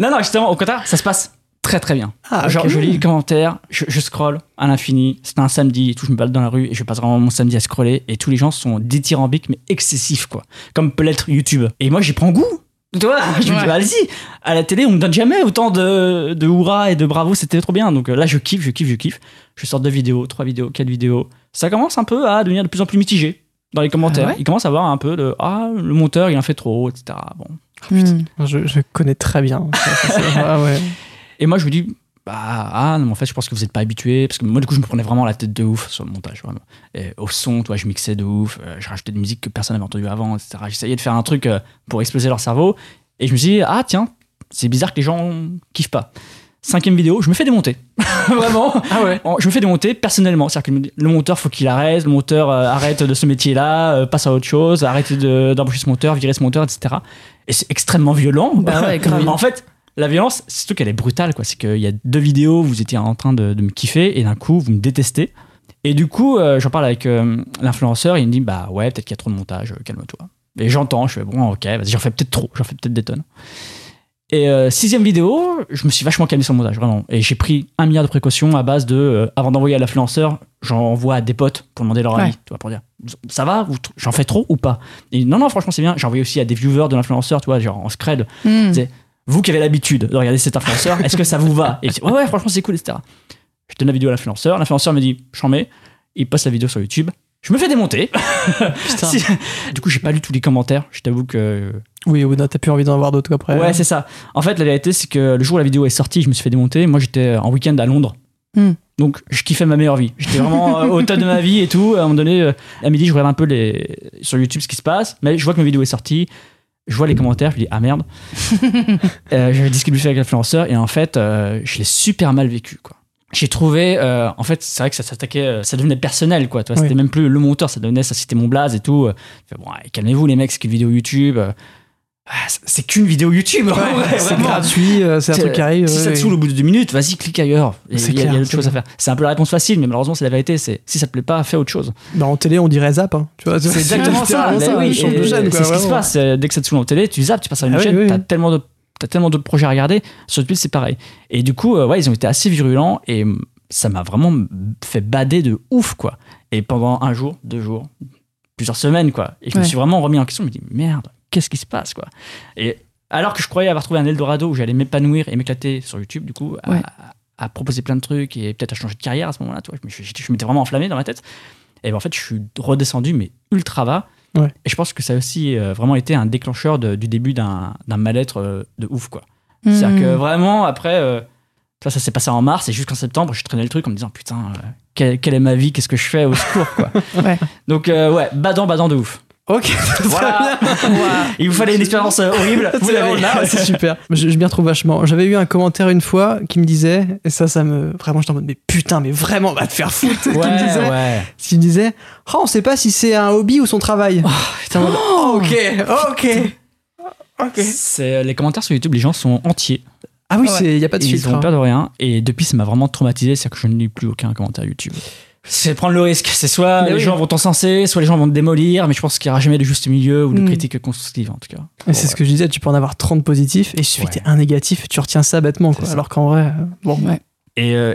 Non, non, justement, au contraire, ça se passe très très bien. Ah, Genre, je lis les commentaires, je, je scroll à l'infini. C'était un samedi et tout, je me balade dans la rue et je passe vraiment mon samedi à scroller et tous les gens sont dithyrambiques mais excessifs, quoi. Comme peut l'être YouTube. Et moi, j'y prends goût. Tu vois, je me dis, bah, vas-y, à la télé, on me donne jamais autant de, de hurrah et de bravo, c'était trop bien. Donc euh, là, je kiffe, je kiffe, je kiffe. Je sors deux vidéos, trois vidéos, quatre vidéos. Ça commence un peu à devenir de plus en plus mitigé dans les commentaires. Ah ouais Il commence à avoir un peu de, ah, le monteur, il en fait trop, etc. Bon. Hmm. Je, je connais très bien. Ça, ça, c'est- ah ouais. Et moi, je me dis, bah, ah, non, mais en fait, je pense que vous n'êtes pas habitué. Parce que moi, du coup, je me prenais vraiment la tête de ouf sur le montage, vraiment. Et au son, toi, je mixais de ouf. euh, je rajoutais des musiques que personne n'avait entendues avant, etc. J'essayais de faire un truc euh, pour exploser leur cerveau. Et je me suis dit, ah, tiens, c'est bizarre que les gens kiffent pas. Cinquième vidéo, je me fais démonter. vraiment. Ah ouais. Je me fais démonter personnellement. C'est-à-dire que le monteur, faut qu'il arrête. Le monteur euh, arrête de ce métier-là, euh, passe à autre chose, arrête de- d'embaucher ce monteur, virer ce monteur, etc. Et c'est extrêmement violent. Bah ouais, en fait, la violence, c'est surtout qu'elle est brutale. quoi. C'est qu'il y a deux vidéos, vous étiez en train de, de me kiffer et d'un coup, vous me détestez. Et du coup, euh, j'en parle avec euh, l'influenceur. Il me dit, bah ouais, peut-être qu'il y a trop de montage, euh, calme-toi. Et j'entends, je fais, bon, ok, vas-y, j'en fais peut-être trop, j'en fais peut-être des tonnes. Et sixième vidéo, je me suis vachement calmé sur le montage, vraiment. Et j'ai pris un milliard de précautions à base de, avant d'envoyer à l'influenceur, j'envoie à des potes pour demander leur avis, Ouais. tu vois, pour dire, ça va, j'en fais trop ou pas? Et non, non, franchement, c'est bien. J'ai envoyé aussi à des viewers de l'influenceur, tu vois, genre en scred, Hmm. Vous qui avez l'habitude de regarder cet influenceur, est-ce que ça vous va Et ouais, ouais, franchement, c'est cool, etc. Je donne la vidéo à l'influenceur, l'influenceur me dit, j'en mets, il poste la vidéo sur YouTube. Je me fais démonter. Putain. Si- Du coup, j'ai pas lu tous les commentaires. Je t'avoue que Oui, ou non, t'as plus envie d'en avoir d'autres après. Ouais, c'est ça. En fait, la vérité, c'est que le jour où la vidéo est sortie, je me suis fait démonter. Moi, j'étais en week-end à Londres. Hmm. Donc, je kiffais ma meilleure vie. J'étais vraiment euh, au top de ma vie et tout. À un moment donné, euh, à midi, je regarde un peu les... sur YouTube ce qui se passe. Mais je vois que ma vidéo est sortie. Je vois les commentaires. Je me dis, ah merde. euh, je discute vite fait avec l'influenceur. Et en fait, euh, je l'ai super mal vécu, quoi. J'ai trouvé, euh, en fait, c'est vrai que ça s'attaquait, euh, ça devenait personnel, quoi. Oui. C'était même plus le monteur, ça devenait, ça c'était mon blaze et tout. Bon, calmez-vous, les mecs, c'est qu'une vidéo YouTube. Ah, c'est- qu'une vidéo YouTube. Ouais, Ouais, c'est gratuit, euh, c'est un truc qui arrive. Si ça te saoule au bout de deux minutes, vas-y, clique ailleurs. Il y a, a- il y a clair, d'autres c'est choses à faire. C'est un peu la réponse facile, mais malheureusement, c'est la vérité. C'est si ça te plaît pas, fais autre chose. Bah, en télé, on dirait zap. hein, tu vois, C'est exactement ça. oui, c'est ce qui se passe. Euh, Dès que ça te saoule en télé, tu zappes, tu passes à une Ah chaîne, oui, t'as oui. tellement de t'as tellement d'autres projets à regarder. Sur YouTube, c'est pareil. Et du coup, euh, ouais, ils ont été assez virulents et ça m'a vraiment fait bader de ouf, quoi. Et pendant un jour, deux jours, plusieurs semaines, quoi. Et je me suis vraiment remis en question. Je me dis, merde, qu'est-ce qui se passe, quoi. Et alors que je croyais avoir trouvé un Eldorado où j'allais m'épanouir et m'éclater sur YouTube, du coup, à, Ouais. à proposer plein de trucs et peut-être à changer de carrière à ce moment-là, tu vois. Je, suis- je m'étais vraiment enflammé dans ma tête. Et ben, en fait, je suis redescendu, mais ultra bas. Ouais. Et je pense que ça a aussi euh, vraiment été un déclencheur de- du début d'un mal-être euh, de ouf, quoi. C'est-à-dire que Hmm. vraiment, après, euh, ça, ça s'est passé en mars et jusqu'en septembre, je traînais le truc en me disant putain, euh, quelle, quelle est ma vie, qu'est-ce que je fais au secours, quoi. Ouais. Donc, ouais, badant, badant de ouf. Ok, Voilà. Il vous fallait une expérience euh, horrible, vous C'est l'avez. là, c'est super. Je, je m'y retrouve vachement. J'avais eu un commentaire une fois qui me disait, et ça, ça me. Vraiment, j'étais en mode, mais putain, mais vraiment, va te faire foutre. qui me disait, Ouais, ouais. qui me disait, oh, on sait pas si c'est un hobby ou son travail. En mode, oh, ok, ok. Ok. C'est, euh, les commentaires sur YouTube, les gens sont entiers. Ah oui, Ouais. il n'y a pas de Ils filtre. ont hein. peur de rien. Et depuis, ça m'a vraiment traumatisé. C'est que je ne lis plus aucun commentaire YouTube. C'est prendre le risque. C'est soit Mais les oui. gens vont t'encenser, soit les gens vont te démolir. Mais je pense qu'il n'y aura jamais de juste milieu ou de Mm. critique constructive, en tout cas. Et c'est ce que je disais, tu peux en avoir 30 positifs et il suffit Ouais. que t'aies un négatif, tu retiens ça bêtement. Quoi. C'est ça. Alors qu'en vrai, euh, bon. Ouais. Et, euh,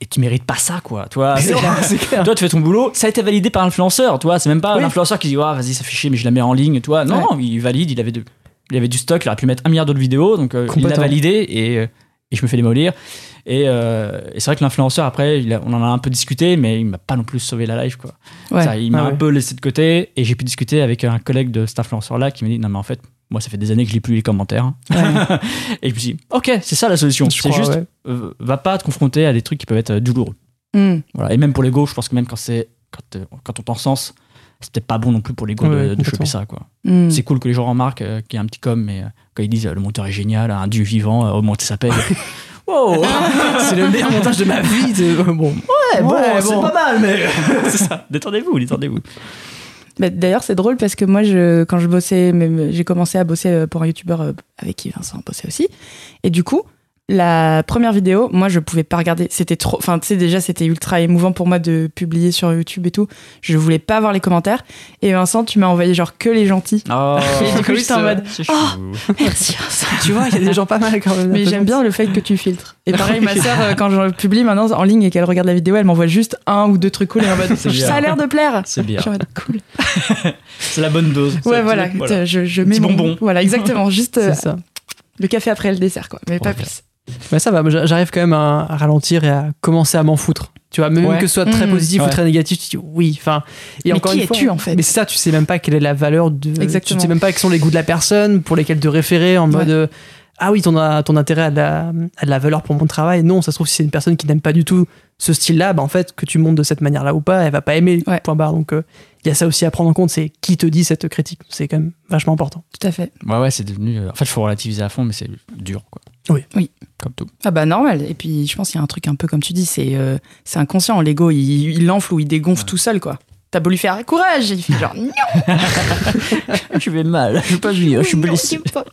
et tu mérites pas ça, quoi. Toi, C'est clair, c'est clair. Toi, tu fais ton boulot, ça a été validé par l'influenceur, toi. C'est même pas Oui. l'influenceur qui dit, ah, vas-y, ça fait chier, mais je la mets en ligne, toi. Non, il valide, il avait, de, il avait du stock, il aurait pu mettre un milliard d'autres vidéos, donc euh, il l'a Complètement. validé et, euh, et je me fais démolir. Et, euh, et c'est vrai que l'influenceur, après, il a- on en a un peu discuté, mais il m'a pas non plus sauvé la life, quoi. Ouais. Ça, il m'a Ah un ouais. peu laissé de côté et j'ai pu discuter avec un collègue de cet influenceur-là qui m'a dit, non, mais en fait, moi, ça fait des années que je lis plus les commentaires. et je me suis dit, ok, c'est ça la solution. C'est juste, ouais. euh, va pas te confronter à des trucs qui peuvent être euh, douloureux. Hmm. Voilà. Et même pour l'ego, je pense que même quand, c'est, quand, euh, quand on t'encense, c'était pas bon non plus pour l'ego Ouais, de, choper ça. Quoi. Hmm. C'est cool que les gens remarquent euh, qu'il y a un petit com, mais euh, quand ils disent euh, le monteur est génial, un dieu vivant, augmenter sa paye. wow c'est le meilleur montage de ma vie. euh, Bon. Ouais, bon, Ouais, c'est bon. pas mal, mais c'est ça. Détendez-vous, détendez-vous. Bah, D'ailleurs, c'est drôle parce que moi, je, quand je bossais, même, j'ai commencé à bosser euh, pour un youtubeur euh, avec qui Vincent bossait aussi. Et du coup, la première vidéo, moi, je pouvais pas regarder. C'était trop. Enfin, tu sais, déjà, c'était ultra émouvant pour moi de publier sur YouTube et tout. Je voulais pas voir les commentaires. Et Vincent, tu m'as envoyé genre que les gentils. Oh, Et du coup, j'étais en mode, oh. Merci Vincent. Tu vois, il y a des gens pas mal quand même. Mais j'aime bien le fait que tu filtres. Et pareil, ma sœur, euh, quand je publie maintenant en ligne et qu'elle regarde la vidéo, elle m'envoie juste un ou deux trucs cool et en mode ça a l'air de plaire. C'est bien. En mode cool. C'est la bonne dose. Ouais, voilà. voilà. Je, je mets Petit mon bonbon. Voilà, exactement. Juste euh, ça. le café après le dessert, quoi. Mais pas plus. Mais ça va, j'a- j'arrive quand même à, à ralentir et à commencer à m'en foutre. Tu vois, même Ouais. que ce soit très Mmh. positif ou très négatif, tu dis oui. Enfin, et Mais encore qui une fois, es-tu, en fait? Mais c'est ça, tu sais même pas quelle est la valeur de. Exactement. Tu sais même pas quels sont les goûts de la personne pour lesquels te référer en mode. Ouais. euh, ah oui, ton, a- ton intérêt a de, la, a de la valeur pour mon travail. Non, ça se trouve, si c'est une personne qui n'aime pas du tout ce style-là, bah en fait, que tu montes de cette manière-là ou pas, elle va pas aimer. Ouais. Point barre. Donc, euh, il y a ça aussi à prendre en compte, c'est qui te dit cette critique. C'est quand même vachement important. Tout à fait. Ouais, ouais, c'est devenu. euh, En fait, il faut relativiser à fond, mais c'est dur, quoi. Oui. Oui. Comme tout. Ah bah normal. Et puis je pense qu'il y a un truc un peu comme tu dis, c'est euh, c'est inconscient. L'ego, il, il enfle ou il dégonfle tout seul, quoi. T'as beau lui faire courage, il fait genre non. je vais mal, je vais pas bien, je suis blessé. pas.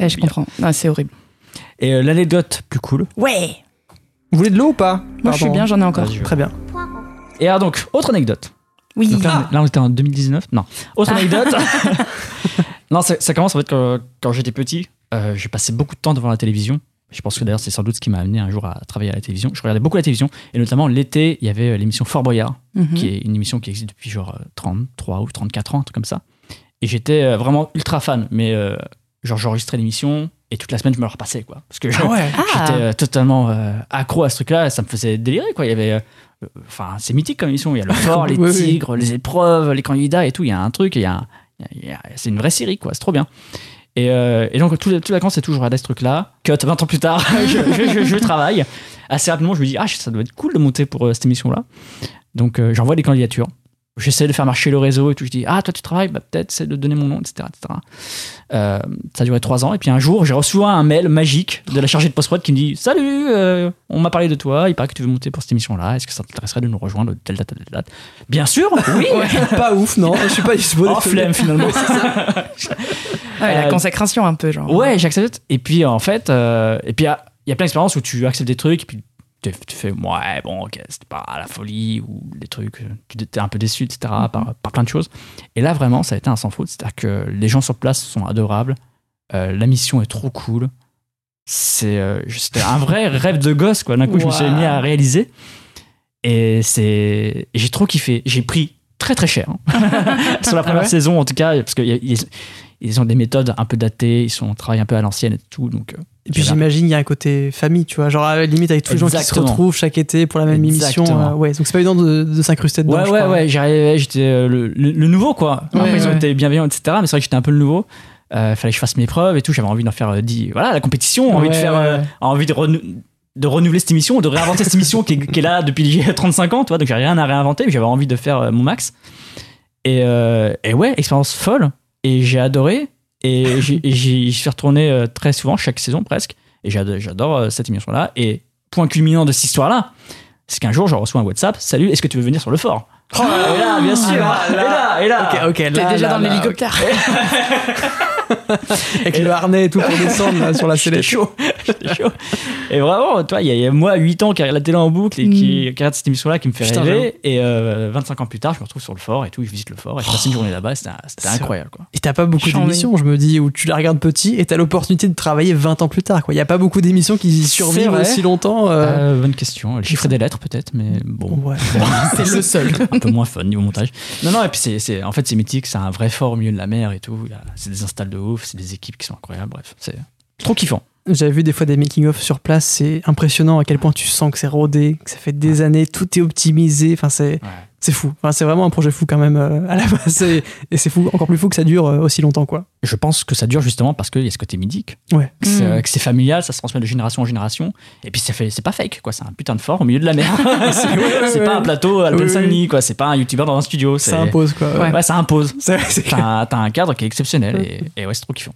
Ouais, je comprends. Ah, c'est horrible. Et euh, l'anecdote plus cool? Ouais. Vous voulez de l'eau ou pas? Moi, je suis bien, j'en ai encore. Très bien. Et alors, donc, autre anecdote. Oui. Donc là, là, on était en 2019. Non. Autre Ah. anecdote. non, ça, ça commence en fait quand, quand j'étais petit. Euh, j'ai passé beaucoup de temps devant la télévision. Je pense que d'ailleurs, c'est sans doute ce qui m'a amené un jour à travailler à la télévision. Je regardais beaucoup la télévision. Et notamment, l'été, il y avait euh, l'émission Fort Boyard, Mhm. qui est une émission qui existe depuis genre euh, 33 ou 34 ans, un truc comme ça. Et j'étais euh, vraiment ultra fan. Mais euh, genre, j'enregistrais l'émission et toute la semaine, je me la repassais, quoi. Parce que je-. Ah. J'étais euh, totalement euh, accro à ce truc-là, ça me faisait délirer quoi. Il y avait, euh, euh, enfin, c'est mythique comme émission. Il y a le fort, les Oui, oui. tigres, les épreuves, les candidats et tout. Il y a un truc, il y a, un- il y a- c'est une vraie série quoi. C'est trop bien. Et, euh, et donc tout, tout la c'est toujours à ce truc-là. Cut, 20 ans plus tard, je travaille. Assez rapidement, je me dis ah ça doit être cool de monter pour euh, cette émission-là. Donc euh, j'envoie des candidatures. J'essaie de faire marcher le réseau et tout. Je dis ah toi tu travailles, bah, peut-être c'est de donner mon nom, etc. etc. Euh, ça a duré trois ans. Et puis un jour, j'ai reçu un mail magique de la chargée de post-prod qui me dit Salut, euh, on m'a parlé de toi, il paraît que tu veux monter pour cette émission-là. Est-ce que ça t'intéresserait de nous rejoindre de telle date à telle date? Bien sûr, oui pas ouf, non. Je suis pas dispo. Oh, flemme finalement. Ouais, la Euh, consécration un peu, genre. Ouais, j'accepte. Et puis en fait, euh, et puis il y y a plein d'expériences où tu acceptes des trucs et puis tu tu fais ouais bon ok c'était pas la folie ou des trucs euh, tu étais un peu déçu etc par, par plein de choses et là vraiment ça a été un sans faute c'est à dire que les gens sur place sont adorables euh, la mission est trop cool c'est euh, c'était un vrai rêve de gosse quoi d'un coup je me suis mis à réaliser et c'est j'ai trop kiffé j'ai pris très très cher. hein. Sur la première Ouais. saison, en tout cas, parce qu'ils ils ont des méthodes un peu datées, ils sont travaillent un peu à l'ancienne et tout. Donc, euh, Et puis j'imagine il y a un côté famille, tu vois, genre à la limite avec tous les gens qui se retrouvent chaque été pour la même émission. Euh, ouais, donc c'est pas évident de, de s'incruster dedans. ouais, je ouais, crois. ouais, j'arrivais, j'étais euh, le, le- le nouveau, quoi. Ouais, Après, ils ont été bienveillants, etc. Mais c'est vrai que j'étais un peu le nouveau. Euh, fallait que je fasse mes preuves et tout. J'avais envie d'en faire euh, 10. Voilà, la compétition, envie de faire, euh, envie de, renou- de renouveler cette émission, de réinventer cette émission qui, est, qui est là depuis 35 ans, tu vois. Donc j'ai rien à réinventer, mais j'avais envie de faire euh, mon max. Et, euh, et ouais, expérience folle. Et j'ai adoré. Et j'y suis retourné euh, très souvent, chaque saison presque. Et j'ado- j'adore euh, cette émission-là. Et point culminant de cette histoire-là, c'est qu'un jour, je reçois un WhatsApp. Salut, est-ce que tu veux venir sur le fort? Oh Et là, bien sûr. là, et là, et là. Ok, T'es déjà là, dans l'hélicoptère. Avec le harnais et tout pour descendre là, sur la sellette. chaud. Chaud. Et vraiment, toi, il y, a- il y a moi, 8 ans, qui regarde la télé en boucle et qui, qui regarde cette émission-là, qui me fait Putain, rêver. Et euh, 25 ans plus tard, je me retrouve sur le fort et tout. Je visite le fort et je passe une journée là-bas. C'était incroyable, quoi. Et t'as pas beaucoup d'émissions, je me dis, où tu la regardes petit et t'as l'opportunité de travailler 20 ans plus tard. Il y a pas beaucoup d'émissions qui survivent aussi longtemps. euh. Euh, bonne question. Le chiffre des lettres, peut-être, mais bon. Ouais. c'est le seul. un peu moins fun niveau montage. Non, non, et puis c'est, en fait, c'est mythique. C'est un vrai fort au milieu de la mer et tout. C'est des installs de ouf, c'est des équipes qui sont incroyables. Bref, c'est trop kiffant. J'avais vu des fois des making-of sur place, c'est impressionnant à quel point tu sens que c'est rodé, que ça fait des années, tout est optimisé. Enfin, c'est c'est fou. Enfin, c'est vraiment un projet fou quand même euh, à la base. Et, et c'est fou, encore plus fou que ça dure euh, aussi longtemps, quoi. Je pense que ça dure justement parce qu'il y a ce côté mythique. Ouais. Que c'est, Mm. euh, que c'est familial, ça se transmet de génération en génération. Et puis ça fait, c'est pas fake, quoi. C'est un putain de fort au milieu de la mer. c'est ouais, c'est ouais. pas un plateau à Oui, Alpen oui. Saint-Denis, quoi. C'est pas un youtubeur dans un studio. C'est, Ça impose, quoi. Ouais. Ouais, ça impose. C'est c'est T'as un, t'as un cadre qui est exceptionnel et, et ouais, c'est trop kiffant.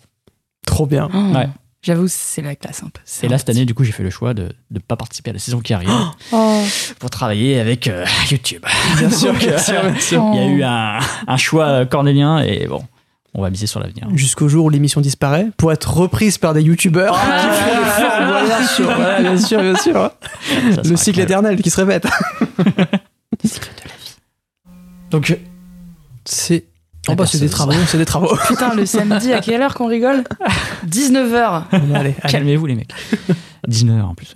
trop bien. Oh. Ouais. J'avoue, c'est la classe un peu. Et là, cette année, du coup, j'ai fait le choix de ne pas participer à la saison qui arrive Oh. pour travailler avec euh, YouTube. Bien sûr, Donc, bien euh, sûr, bien sûr. Oh. Il y a eu un, un choix euh, cornélien et bon, on va miser sur l'avenir. Jusqu'au jour où l'émission disparaît, pour être reprise par des youtubeurs voyages sur. Voilà, bien sûr, bien sûr. Ça Le cycle éternel qui se répète. Donc, C'est. Oh bah, c'est des travaux, c'est des travaux. Putain, le samedi, à quelle heure qu'on rigole? 19h. Bon, allez, calmez-vous, les mecs. 19h en plus.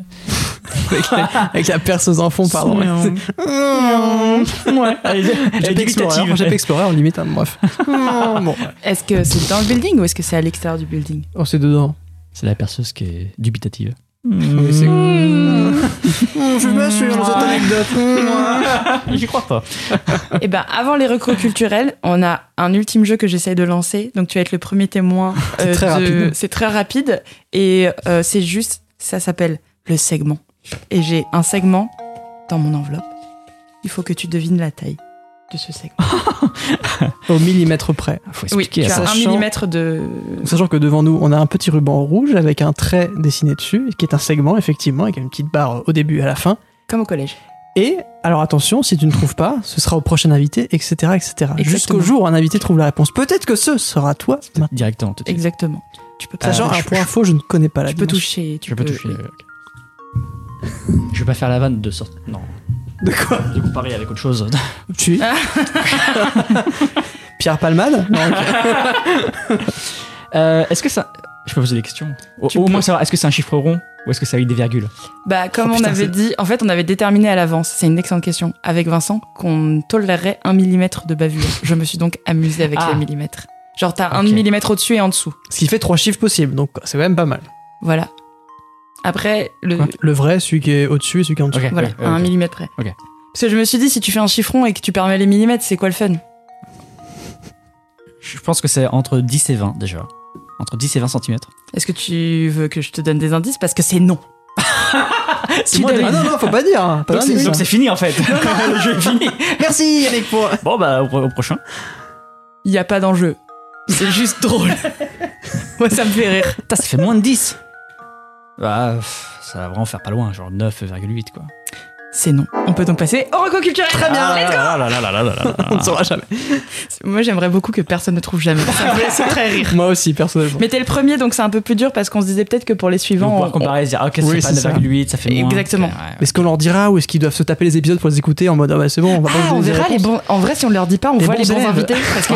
Avec, la, avec la perceuse en fond, pardon. Ouais, J'ai Explorer, j'ai pas Explorer, en limite, hein, bref. bon. Est-ce que c'est dans le building ou est-ce que c'est à l'extérieur du building? Oh, c'est dedans. C'est la perceuse qui est dubitative. C'est- Je suis pas sûr de cette anecdote. J'y crois pas. Eh ben, avant les recos culturels, on a un ultime jeu que j'essaye de lancer. Donc, tu vas être le premier témoin. C'est euh, très de- rapide. C'est très rapide. Et euh, c'est juste, ça s'appelle le segment. Et j'ai un segment dans mon enveloppe. Il faut que tu devines la taille de ce segment. Au millimètre près. Faut Oui, expliquer. tu as attends. un Sachant- millimètre de. Sachant que devant nous, on a un petit ruban rouge avec un trait dessiné dessus, qui est un segment, effectivement, avec une petite barre au début et à la fin. Comme au collège. Et, alors attention, si tu ne trouves pas, ce sera au prochain invité, etc. etc. Jusqu'au jour où un invité trouve la réponse. Peut-être que ce sera toi. Directement. Exactement. Tu peux Sachant, Euh, un je- point info, je ne connais pas la Tu peux toucher. Tu Je peux toucher. euh. Je vais pas faire la vanne de sorte. Non. De quoi De comparer avec autre chose. Tu Pierre ok. Euh, est-ce que ça. Je peux poser des questions Au, moins savoir, est-ce que c'est un chiffre rond ou est-ce que c'est avec des virgules Bah, comme Oh, on putain, avait dit, en fait, on avait déterminé à l'avance, c'est une excellente question, avec Vincent, qu'on tolérerait un millimètre de bavure. Je me suis donc amusée avec Ah. les millimètres. Genre, t'as un millimètre au-dessus et en dessous. Ce qui fait trois chiffres possibles, donc c'est quand même pas mal. Voilà. Après, le, Quoi Le vrai, celui qui est au-dessus et celui qui est en dessous. Voilà, ouais, à un millimètre près. Parce que je me suis dit, si tu fais un chiffron et que tu permets les millimètres, c'est quoi le fun? Je pense que c'est entre 10 et 20 déjà. Entre 10 et 20 cm. Est-ce que tu veux que je te donne des indices? Parce que c'est non. C'est moi Ah non, non, faut pas dire. hein. Pas Donc c'est- d'indice, donc hein. c'est fini en fait. Le jeu est fini. Merci Yannick pour. Bon bah au, au prochain. Il n'y a pas d'enjeu. C'est juste drôle. Moi, ça me fait rire. Putain, ça fait moins de 10. Bah, ça va vraiment faire pas loin, genre 9,8 quoi. C'est non. On peut donc passer au reco culturel. Très bien, ah, let's go là, là, là, On ne saura jamais. Moi, j'aimerais beaucoup que personne ne trouve jamais. Ça me laisse très rire. Moi aussi, personnellement. Mais t'es le premier, donc c'est un peu plus dur parce qu'on se disait peut-être que pour les suivants. On pourra comparer et dire, ah, ok, oui, c'est pas 9,8, ça. fait. Exactement. Okay, ouais, ouais. Est-ce qu'on leur dira ou est-ce qu'ils doivent se taper les épisodes pour les écouter en mode, ah bah c'est bon, on va ah, pas on verra les, bons. En vrai, si on leur dit pas, on voit les bons invités parce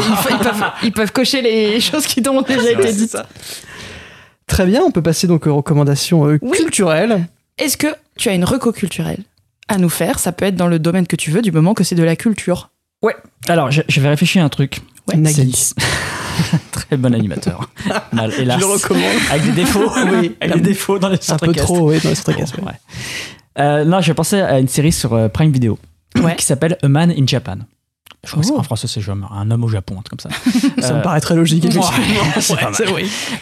qu'ils peuvent, cocher les choses qui ont déjà été dites. Très bien, on peut passer donc aux recommandations euh, Oui. culturelles. Est-ce que tu as une reco culturelle à nous faire? Ça peut être dans le domaine que tu veux, du moment que c'est de la culture. Ouais. Alors, je- j'avais réfléchi à un truc. Ouais, Nagui. Très bon animateur. Mal, hélas. Je le recommande. Avec des défauts. Oui. Avec des défauts dans les Un peu trop, oui, dans les ouais. Euh, non, j'ai pensé à une série sur euh, Prime Video Ouais. qui s'appelle A Man in Japan. Je crois que c'est- Oh. en français, c'est un homme au Japon, un truc comme ça. Ça Euh, me paraît très logique, effectivement.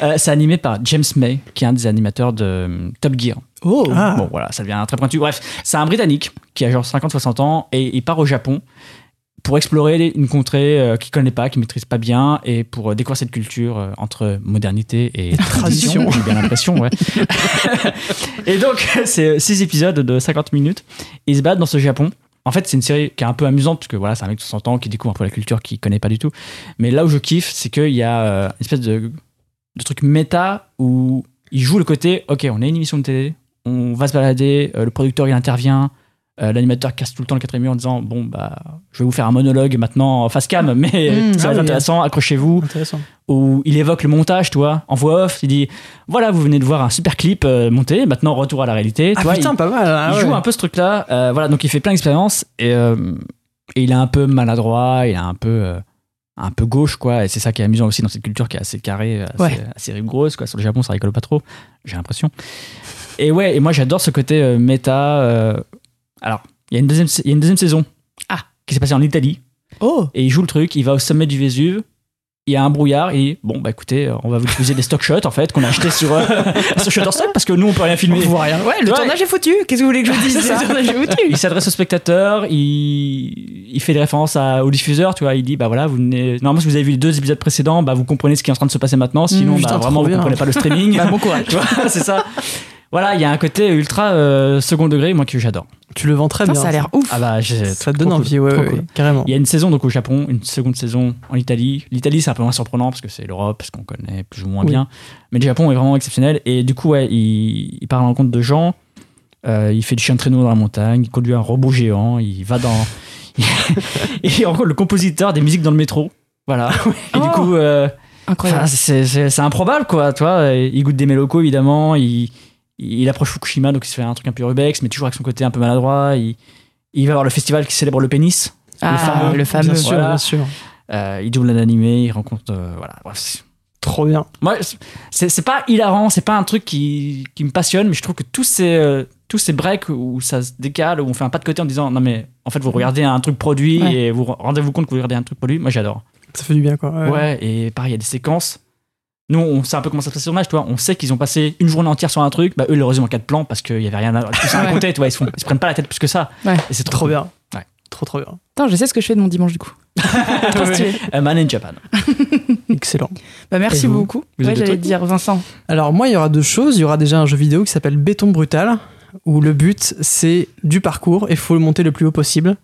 Euh, c'est animé par James May, qui est un des animateurs de euh, Top Gear. Oh, ah. Bon, voilà, ça devient très pointu. Bref, c'est un Britannique qui a genre 50-60 ans et il part au Japon pour explorer une contrée euh, qu'il connaît pas, qu'il maîtrise pas bien, et pour euh, découvrir cette culture euh, entre modernité et tradition. J'ai bien l'impression, ouais. et donc, c'est six épisodes de 50 minutes. Il se bat dans ce Japon. En fait, c'est une série qui est un peu amusante parce que voilà, c'est un mec de 60 ans qui découvre un peu la culture qu'il connaît pas du tout. Mais là où je kiffe, c'est qu'il y a euh, une espèce de, de truc méta où il joue le côté ok, on a une émission de télé, on va se balader, euh, le producteur il intervient, euh, l'animateur casse tout le temps le quatrième mur en disant bon bah je vais vous faire un monologue maintenant en face cam, mais Mmh, ça va ah être oui. intéressant, accrochez-vous. Où il évoque le montage, tu vois, en voix off, il dit voilà vous venez de voir un super clip euh, monté, maintenant retour à la réalité. Ah tu vois, putain, il- pas mal. ah il ouais. joue un peu ce truc-là. Euh, voilà, donc il fait plein d'expériences et, et il est un peu maladroit, il est un peu, un peu gauche, quoi. Et c'est ça qui est amusant aussi dans cette culture qui est assez carrée, assez, Ouais. assez rigoureuse, quoi. Sur le Japon, ça rigole pas trop, j'ai l'impression. Et ouais, et moi j'adore ce côté méta. Euh, Alors, il y, a une deuxième, il y a une deuxième saison Ah. qui s'est passée en Italie Oh, et il joue le truc, il va au sommet du Vésuve. Il y a un brouillard et bon bah écoutez on va vous diffuser des stock shots en fait qu'on a acheté sur euh, sur Shutterstock parce que nous on peut rien filmer on voit rien. Ouais, le Ouais. tournage est foutu. Qu'est-ce que vous voulez que je vous dise ça. Le tournage est foutu. il s'adresse aux spectateurs, il, il fait des références à, au diffuseur, tu vois, il dit bah voilà, vous venez normalement si vous avez vu les deux épisodes précédents, bah vous comprenez ce qui est en train de se passer maintenant, sinon Mmh, bah, vraiment vous comprenez pas le streaming. Bah, bon courage. Tu vois, c'est ça. Voilà, il y a un côté ultra euh, second degré moi que j'adore. Tu le vends très Putain, bien. ça a l'air ouf. Ah bah j'ai- Ça te donne cool, envie, ouais, ouais, cool. ouais, carrément. Il y a une saison donc au Japon, une seconde saison en Italie. L'Italie c'est un peu moins surprenant parce que c'est l'Europe, parce qu'on connaît plus ou moins Oui. bien. Mais le Japon est vraiment exceptionnel et du coup ouais, il, il part à la rencontre de gens. Euh, il fait du chien de traîneau dans la montagne, il conduit un robot géant, il va dans. il rencontre le compositeur des musiques dans le métro. Voilà. Et du Oh. coup, euh, Incroyable. c'est improbable quoi, tu vois. Il goûte des mélocos évidemment, il, il approche Fukushima donc il se fait un truc un peu urbex, mais toujours avec son côté un peu maladroit. Il, il va voir le festival qui célèbre le pénis. Ah, fameux. le fameux. Bien sûr, Voilà. bien sûr. Euh, il double un animé, il rencontre. euh, voilà. Bref, c'est- Trop bien. moi, c'est c'est pas hilarant, c'est pas un truc qui, qui me passionne, mais je trouve que tous ces, euh, tous ces breaks où ça se décale, où on fait un pas de côté en disant non, mais en fait, vous regardez un truc produit Ouais. et vous rendez-vous compte que vous regardez un truc produit, moi j'adore. Ça fait du bien, quoi. Ouais. Ouais. et pareil, il y a des séquences. Nous, on sait un peu comment ça se passe sur Match, tu vois. On sait qu'ils ont passé une journée entière sur un truc, bah eux, ils le résument en quatre plans parce qu'il y avait rien à, à Ouais. raconter, tu vois. Ils se, font- ils se prennent pas la tête plus que ça. Ouais. Et c'est trop, Trop cool. bien. Ouais. Trop, trop bien. Attends, je sais ce que je fais de mon dimanche du coup. Trop stylé. A Man in Japan. Excellent. Bah, merci vous beaucoup. Vous ouais, j'allais dire Vincent. Alors moi, il y aura deux choses. Il y aura déjà un jeu vidéo qui s'appelle Béton Brutal, où le but, c'est du parcours, et il faut le monter le plus haut possible.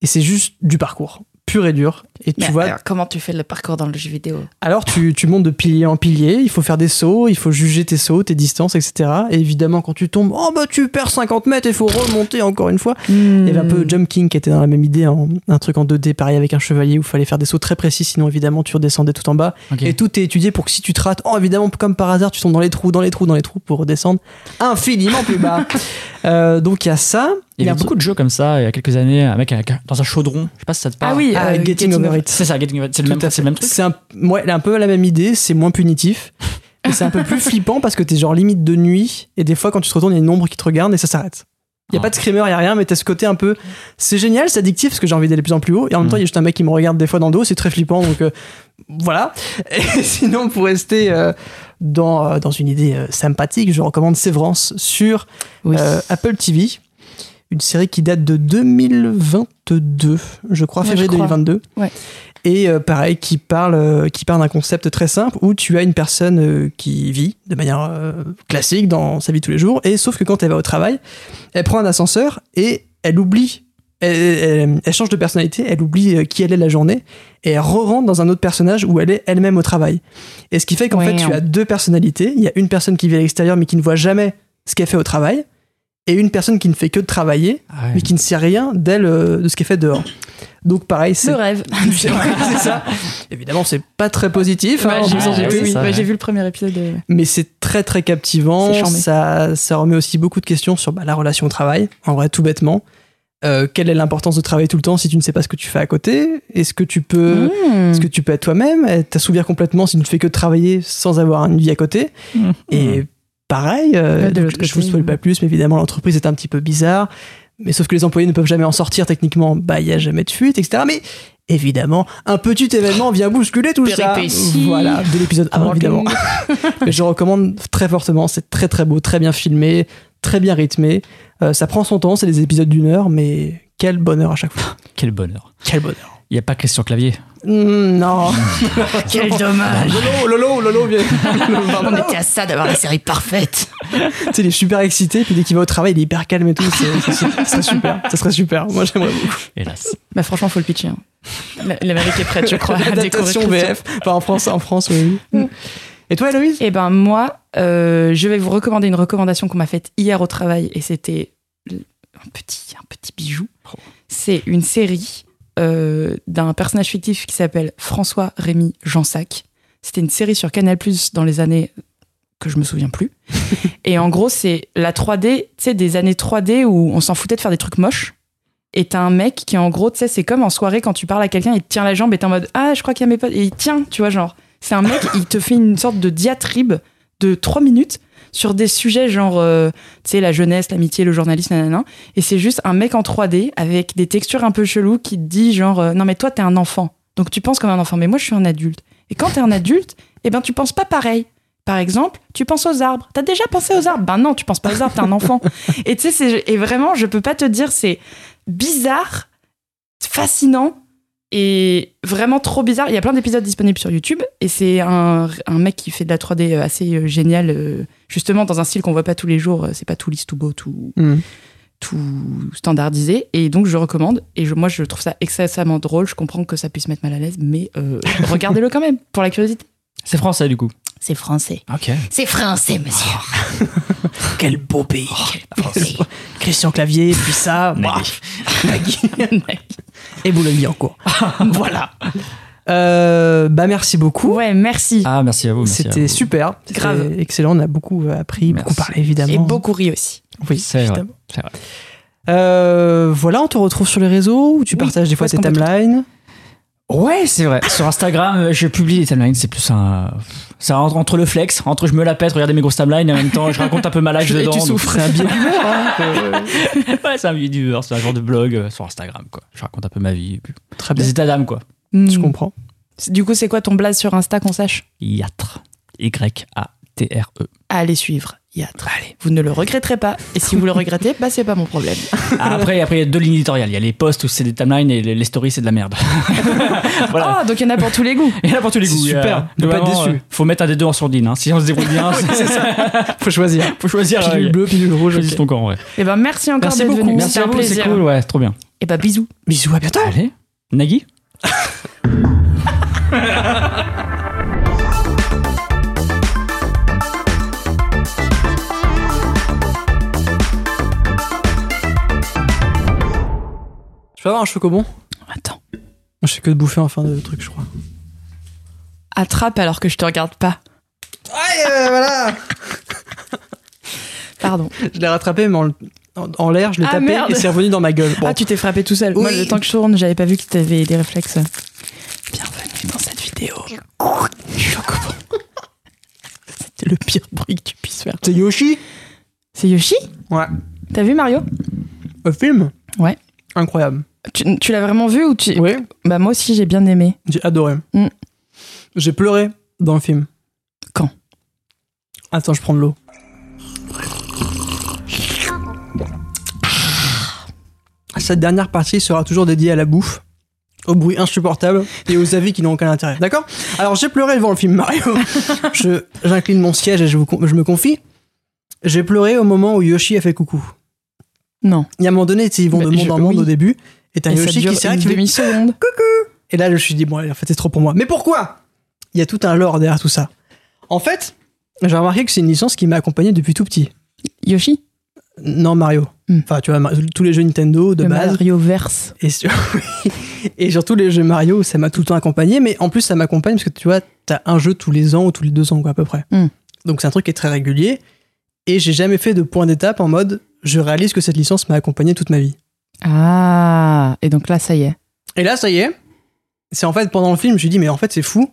Et c'est juste du parcours, pur et dur. Et tu Mais vois, alors, comment tu fais le parcours dans le jeu vidéo alors tu, tu montes de pilier en pilier, il faut faire des sauts, il faut juger tes sauts, tes distances, etc. Et évidemment, quand tu tombes, oh bah tu perds 50 mètres, il faut remonter encore une fois. Il y avait un peu Jump King qui était dans la même idée, en- un truc en 2D, pareil avec un chevalier où il fallait faire des sauts très précis, sinon évidemment tu redescendais tout en bas. Et tout est étudié pour que si tu te rates, oh évidemment, comme par hasard, tu tombes dans les trous, dans les trous, dans les trous pour redescendre infiniment plus bas. Euh, donc il y a ça. Il y a beaucoup de jeux comme ça il y a quelques années, un mec dans un chaudron, je sais pas si ça te parle. Ah oui, Ah, euh, Getting Over It. C'est ça, Getting Over It. C'est le, même- le truc. C'est un, ouais, un peu la même idée, c'est moins punitif. Et c'est un peu plus flippant parce que t'es genre limite de nuit et des fois quand tu te retournes, il y a une ombre qui te regarde et ça s'arrête. Il y a Ah. pas de screamer, il y a rien, mais t'as ce côté un peu. C'est génial, c'est addictif parce que j'ai envie d'aller de plus en plus haut. Et en même Mm. temps, il y a juste un mec qui me regarde des fois dans le dos, c'est très flippant. Donc euh, voilà. Et sinon, pour rester euh, dans, dans une idée sympathique, je recommande Sévrance sur Oui. euh, Apple TV. Une série qui date de 2022, je crois, février je crois. 2022. Ouais. Et euh, pareil, qui parle, euh, qui parle d'un concept très simple où tu as une personne euh, qui vit de manière classique dans sa vie de tous les jours, et sauf que quand elle va au travail, elle prend un ascenseur et elle oublie, elle, elle- elle change de personnalité, elle oublie qui elle est la journée, et elle re-rentre dans un autre personnage où elle est elle-même au travail. Et ce qui fait qu'en Ouais. fait, tu as deux personnalités. Il y a une personne qui vit à l'extérieur mais qui ne voit jamais ce qu'elle fait au travail, et une personne qui ne fait que de travailler, Ah ouais. mais qui ne sait rien d'elle, euh, de ce qu'elle fait dehors. Donc pareil, c'est Le rêve. c'est ça. Évidemment, c'est pas très positif, hein, on j'ai oui, oui. Ouais, j'ai vu le premier épisode. de- mais c'est très très captivant. Ça, ça remet aussi beaucoup de questions sur bah, la relation au travail, en vrai, tout bêtement. euh, quelle est l'importance de travailler tout le temps si tu ne sais pas ce que tu fais à côté? Est-ce que tu peux, Mmh. est-ce que tu peux être toi-même? T'assouvir complètement si tu ne fais que travailler sans avoir une vie à côté? Et pareil, euh, Ouais, de donc, je vous spoil pas plus, mais évidemment l'entreprise est un petit peu bizarre. Mais sauf que les employés ne peuvent jamais en sortir techniquement, bah il y a jamais de fuite, etc. Mais évidemment, un petit événement vient bousculer tout ça. Péripéties. Voilà, de l'épisode 1 évidemment. Mais je recommande très fortement, c'est très très beau, très bien filmé, très bien rythmé. Euh, ça prend son temps, c'est des épisodes d'une heure, mais quel bonheur à chaque fois. Quel bonheur. Quel bonheur. Il n'y a pas Christian Clavier. Mm, non. Quel dommage. Lolo, Lolo, Lolo, viens. On était à ça d'avoir la série parfaite. tu sais, il est super excité, puis dès qu'il va au travail, il est hyper calme et tout. Ça serait super. Ça serait super. Moi, j'aimerais beaucoup. Hélas. Bah franchement, faut le pitcher. hein. La- L'Amérique est prête, je crois, découvrir. VF. Enfin, en France, en France, oui. oui. Et toi, Héloïse? Eh ben moi, euh, je vais vous recommander une recommandation qu'on m'a faite hier au travail et c'était un petit, un petit bijou. C'est une série euh, d'un personnage fictif qui s'appelle François Rémy Jansac. C'était une série sur Canal Plus dans les années que je me souviens plus. et en gros, c'est la 3D, tu sais, des années 3D où on s'en foutait de faire des trucs moches. Et t'as un mec qui, en gros, tu sais, c'est comme en soirée quand tu parles à quelqu'un, il te tient la jambe et t'es en mode Ah, je crois qu'il y a mes potes. Et il tient, tu vois, genre. C'est un mec, il te fait une sorte de diatribe de 3 minutes sur des sujets genre, euh, tu sais, la jeunesse, l'amitié, le journalisme, nanana. Et c'est juste un mec en 3D avec des textures un peu cheloues qui te dit genre, euh, non mais toi t'es un enfant. Donc tu penses comme un enfant, mais moi je suis un adulte. Et quand t'es un adulte, eh ben tu penses pas pareil. Par exemple, tu penses aux arbres. T'as déjà pensé aux arbres? Ben non, tu penses pas aux arbres, t'es un enfant. et tu sais, et vraiment, je peux pas te dire, c'est bizarre, fascinant et vraiment trop bizarre. Il y a plein d'épisodes disponibles sur YouTube et c'est un, un mec qui fait de la 3D assez euh, génial, euh, justement dans un style qu'on voit pas tous les jours. euh, C'est pas tout lisse, tout beau, tout, Mm. tout standardisé. Et donc je recommande. Et je- moi je trouve ça excessivement drôle. Je comprends que ça puisse mettre mal à l'aise, mais euh, regardez-le quand même pour la curiosité. C'est français du coup. C'est français. Ok. C'est français, monsieur. Quel beau pays. Oh. Christian Clavier, puis ça. bah, Nagui. et Boulogne en cours. voilà. Euh, bah, merci beaucoup. Ouais, merci. Ah, merci à vous. C'était super. C'était Grave. Excellent. On a beaucoup euh, appris, beaucoup parlé, évidemment. Et beaucoup ri aussi. Oui, C'est vrai. vrai. Euh, voilà, on te retrouve sur les réseaux où tu Oui, partages des fois tes timelines? Ouais, c'est vrai. Sur Instagram, je publie les timelines. C'est plus un. Ça entre, entre le flex, entre je me la pète, regarder mes grosses timelines, et en même temps, je raconte un peu ma life Et dedans. tu donc- souffres. C'est un biais d'humeur. hein, ouais, c'est un vidéo, c'est un genre de blog euh, sur Instagram, quoi. Je raconte un peu ma vie. et puis Très bien. Des états d'âme, quoi. Je Hmm. comprends. Du coup, c'est quoi ton blaze sur Insta qu'on sache? Yatre. Y-A-T-R-E. Allez suivre. Allez. Vous ne le regretterez pas. Et si vous le regrettez, bah c'est pas mon problème. Ah, après, après, il y a deux lignes éditoriales. Il y a les posts où c'est des timelines et les, les stories, c'est de la merde. voilà. Ah, donc il y en a pour tous les goûts. Il y en a pour tous les C'est goûts. super. Ne pas être déçu. euh, faut mettre un des deux en sourdine. Hein. Si on se débrouille bien, c'est ça. Faut choisir. Faut choisir. Pilule euh, bleue, pilule rouge. choisis ok. ton camp, ouais. Et ben merci encore d'être venu. Merci à un vous, c'est cool, ouais, c'est trop bien. Et bah bisous. Bisous, à bientôt. Allez, Nagui? Je peux avoir un chocobon Attends. Je fais que de bouffer en fin de truc, je crois. Attrape alors que je te regarde pas. Aïe, euh, voilà Pardon. Je l'ai rattrapé, mais en, en- en l'air, je l'ai Ah, tapé merde. et c'est revenu dans ma gueule. Bon. Ah, tu t'es frappé tout seul. Moi, Oui. le temps que je tourne, j'avais pas vu que t'avais des réflexes. Bienvenue dans cette vidéo. Chocobon. C'était le pire bruit que tu puisses faire. C'est Yoshi C'est Yoshi Ouais. T'as vu Mario Un film Ouais. Incroyable. Tu, tu l'as vraiment vu ou tu... Oui, Bah moi aussi j'ai bien aimé. j'ai adoré. Mm. J'ai pleuré dans le film. Quand? Attends, je prends de l'eau. Cette dernière partie sera toujours dédiée à la bouffe, au bruit insupportable et aux avis qui n'ont aucun intérêt. D'accord? Alors j'ai pleuré devant le film Mario. J'incline mon siège et je, vous je me confie. J'ai pleuré au moment où Yoshi a fait coucou. Non. Il y a un moment donné, ils vont Bah, de monde je- en monde oui. au début. Et t'as Yoshi qui s'arrête une demi-seconde. et là, je me suis dit, bon, en fait, c'est trop pour moi. Mais pourquoi? Il y a tout un lore derrière tout ça. En fait, j'ai remarqué que c'est une licence qui m'a accompagné depuis tout petit. Yoshi? Non, Mario. Hmm. Enfin, tu vois, tous les jeux Nintendo de Le base. Mario Verse. Et, sur... et surtout les jeux Mario, ça m'a tout le temps accompagné. Mais en plus, ça m'accompagne parce que tu vois, t'as un jeu tous les ans ou tous les deux ans, quoi, à peu près. Hmm. Donc, c'est un truc qui est très régulier. Et j'ai jamais fait de point d'étape en mode, je réalise que cette licence m'a accompagné toute ma vie. Ah, et donc là, ça y est. Et là, ça y est. C'est en fait pendant le film, je me suis dit, mais en fait, c'est fou.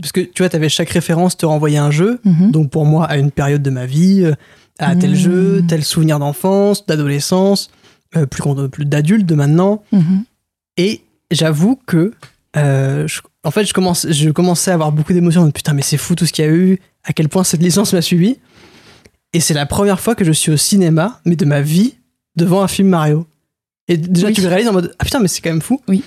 Parce que tu vois, t'avais chaque référence te renvoyait un jeu. Mhm. Donc pour moi, à une période de ma vie, euh, à tel Mhm. jeu, tel souvenir d'enfance, d'adolescence, euh, plus, grand- plus d'adulte de maintenant. Mhm. Et j'avoue que, euh, je- en fait, je, commence, je commençais à avoir beaucoup d'émotions. Putain, mais c'est fou tout ce qu'il y a eu, à quel point cette licence m'a suivi. Et c'est la première fois que je suis au cinéma, mais de ma vie, devant un film Mario. Et déjà, Oui. tu le réalises en mode Ah putain, mais c'est quand même fou. Oui.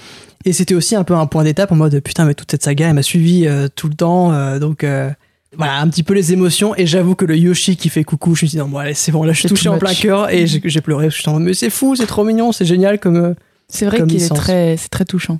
Et c'était aussi un peu un point d'étape en mode Putain, mais toute cette saga, elle m'a suivi euh, tout le temps. euh, donc. euh, voilà, un petit peu les émotions. Et j'avoue que le Yoshi qui fait coucou, je me suis dit, non, bon, allez, c'est bon, là, je suis touché en plein cœur et j'ai pleuré. Je suis en mode, mais c'est fou, c'est trop mignon, c'est génial comme. C'est vrai qu'il est très, c'est très touchant.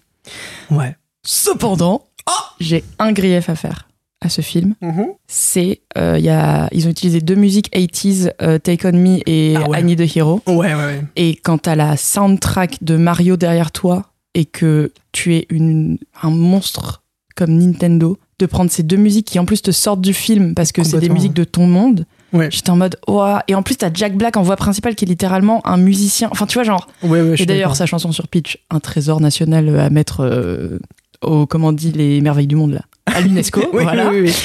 Ouais. Cependant, Oh j'ai un grief à faire à ce film. Mhm. C'est, euh, il y a, ils ont utilisé deux musiques 80s, euh, Take On Me et Ah ouais. I Need a Hero. Ouais, ouais, ouais. Et quand t'as la soundtrack de Mario derrière toi et que tu es une, un monstre comme Nintendo, de prendre ces deux musiques qui en plus te sortent du film parce que c'est des musiques de ton monde, Ouais. j'étais en mode, ouah. Et en plus, t'as Jack Black en voix principale qui est littéralement un musicien. Enfin, tu vois, genre. Ouais, ouais, Et d'ailleurs, sa chanson sur Pitch, un trésor national à mettre euh, au, comment on dit, les merveilles du monde, là. À l'UNESCO, Oui, voilà. oui, oui.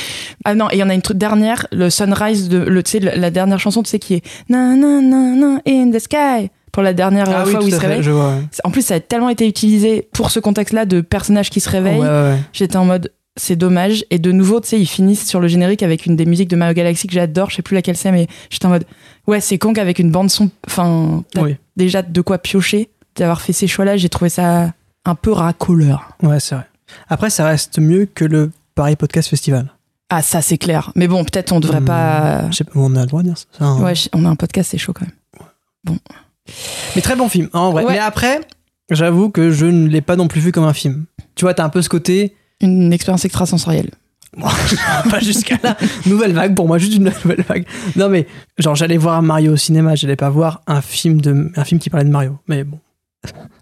Ah non, et il y en a une truc dernière, le Sunrise de, le, tu sais, la dernière chanson, tu sais, qui est na na na na in the sky pour la dernière Ah euh, oui, fois où il se réveille. je vois. ouais. En plus, ça a tellement été utilisé pour ce contexte-là de personnages qui se réveillent. Ouais, ouais, ouais. J'étais en mode, c'est dommage. Et de nouveau, tu sais, ils finissent sur le générique avec une des musiques de Mario Galaxy que j'adore. Je sais plus laquelle c'est, mais j'étais en mode, ouais, c'est con qu'avec une bande son, enfin, Oui. déjà de quoi piocher. D'avoir fait ces choix-là, j'ai trouvé ça un peu racoleur. Ouais, c'est vrai. Après, ça reste mieux que le Paris Podcast Festival. Ah, ça, c'est clair. Mais bon, peut-être on devrait Hmm, pas. Je sais pas, on a le droit de dire ça. hein. Ouais, on a un podcast, c'est chaud quand même. Mais très bon film, hein, en vrai. Ouais. Mais après, j'avoue que je ne l'ai pas non plus vu comme un film. Tu vois, t'as un peu ce côté. Une expérience extrasensorielle. pas jusqu'à là. Nouvelle vague pour moi, juste une nouvelle vague. Non, mais genre, j'allais voir Mario au cinéma, j'allais pas voir un film, de, un film qui parlait de Mario. Mais bon.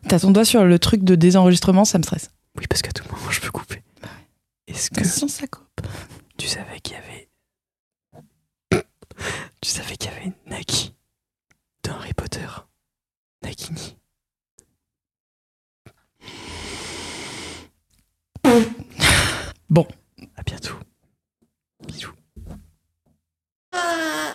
T'as ton doigt sur le truc de désenregistrement, ça me stresse. Oui, parce qu'à tout moment, je peux couper. Bah Est-ce bah, que. Ça coupe. Tu savais qu'il y avait. tu savais qu'il y avait Nagi dans Harry Potter? Nagini. Bon. À bientôt. Bisous. Ah.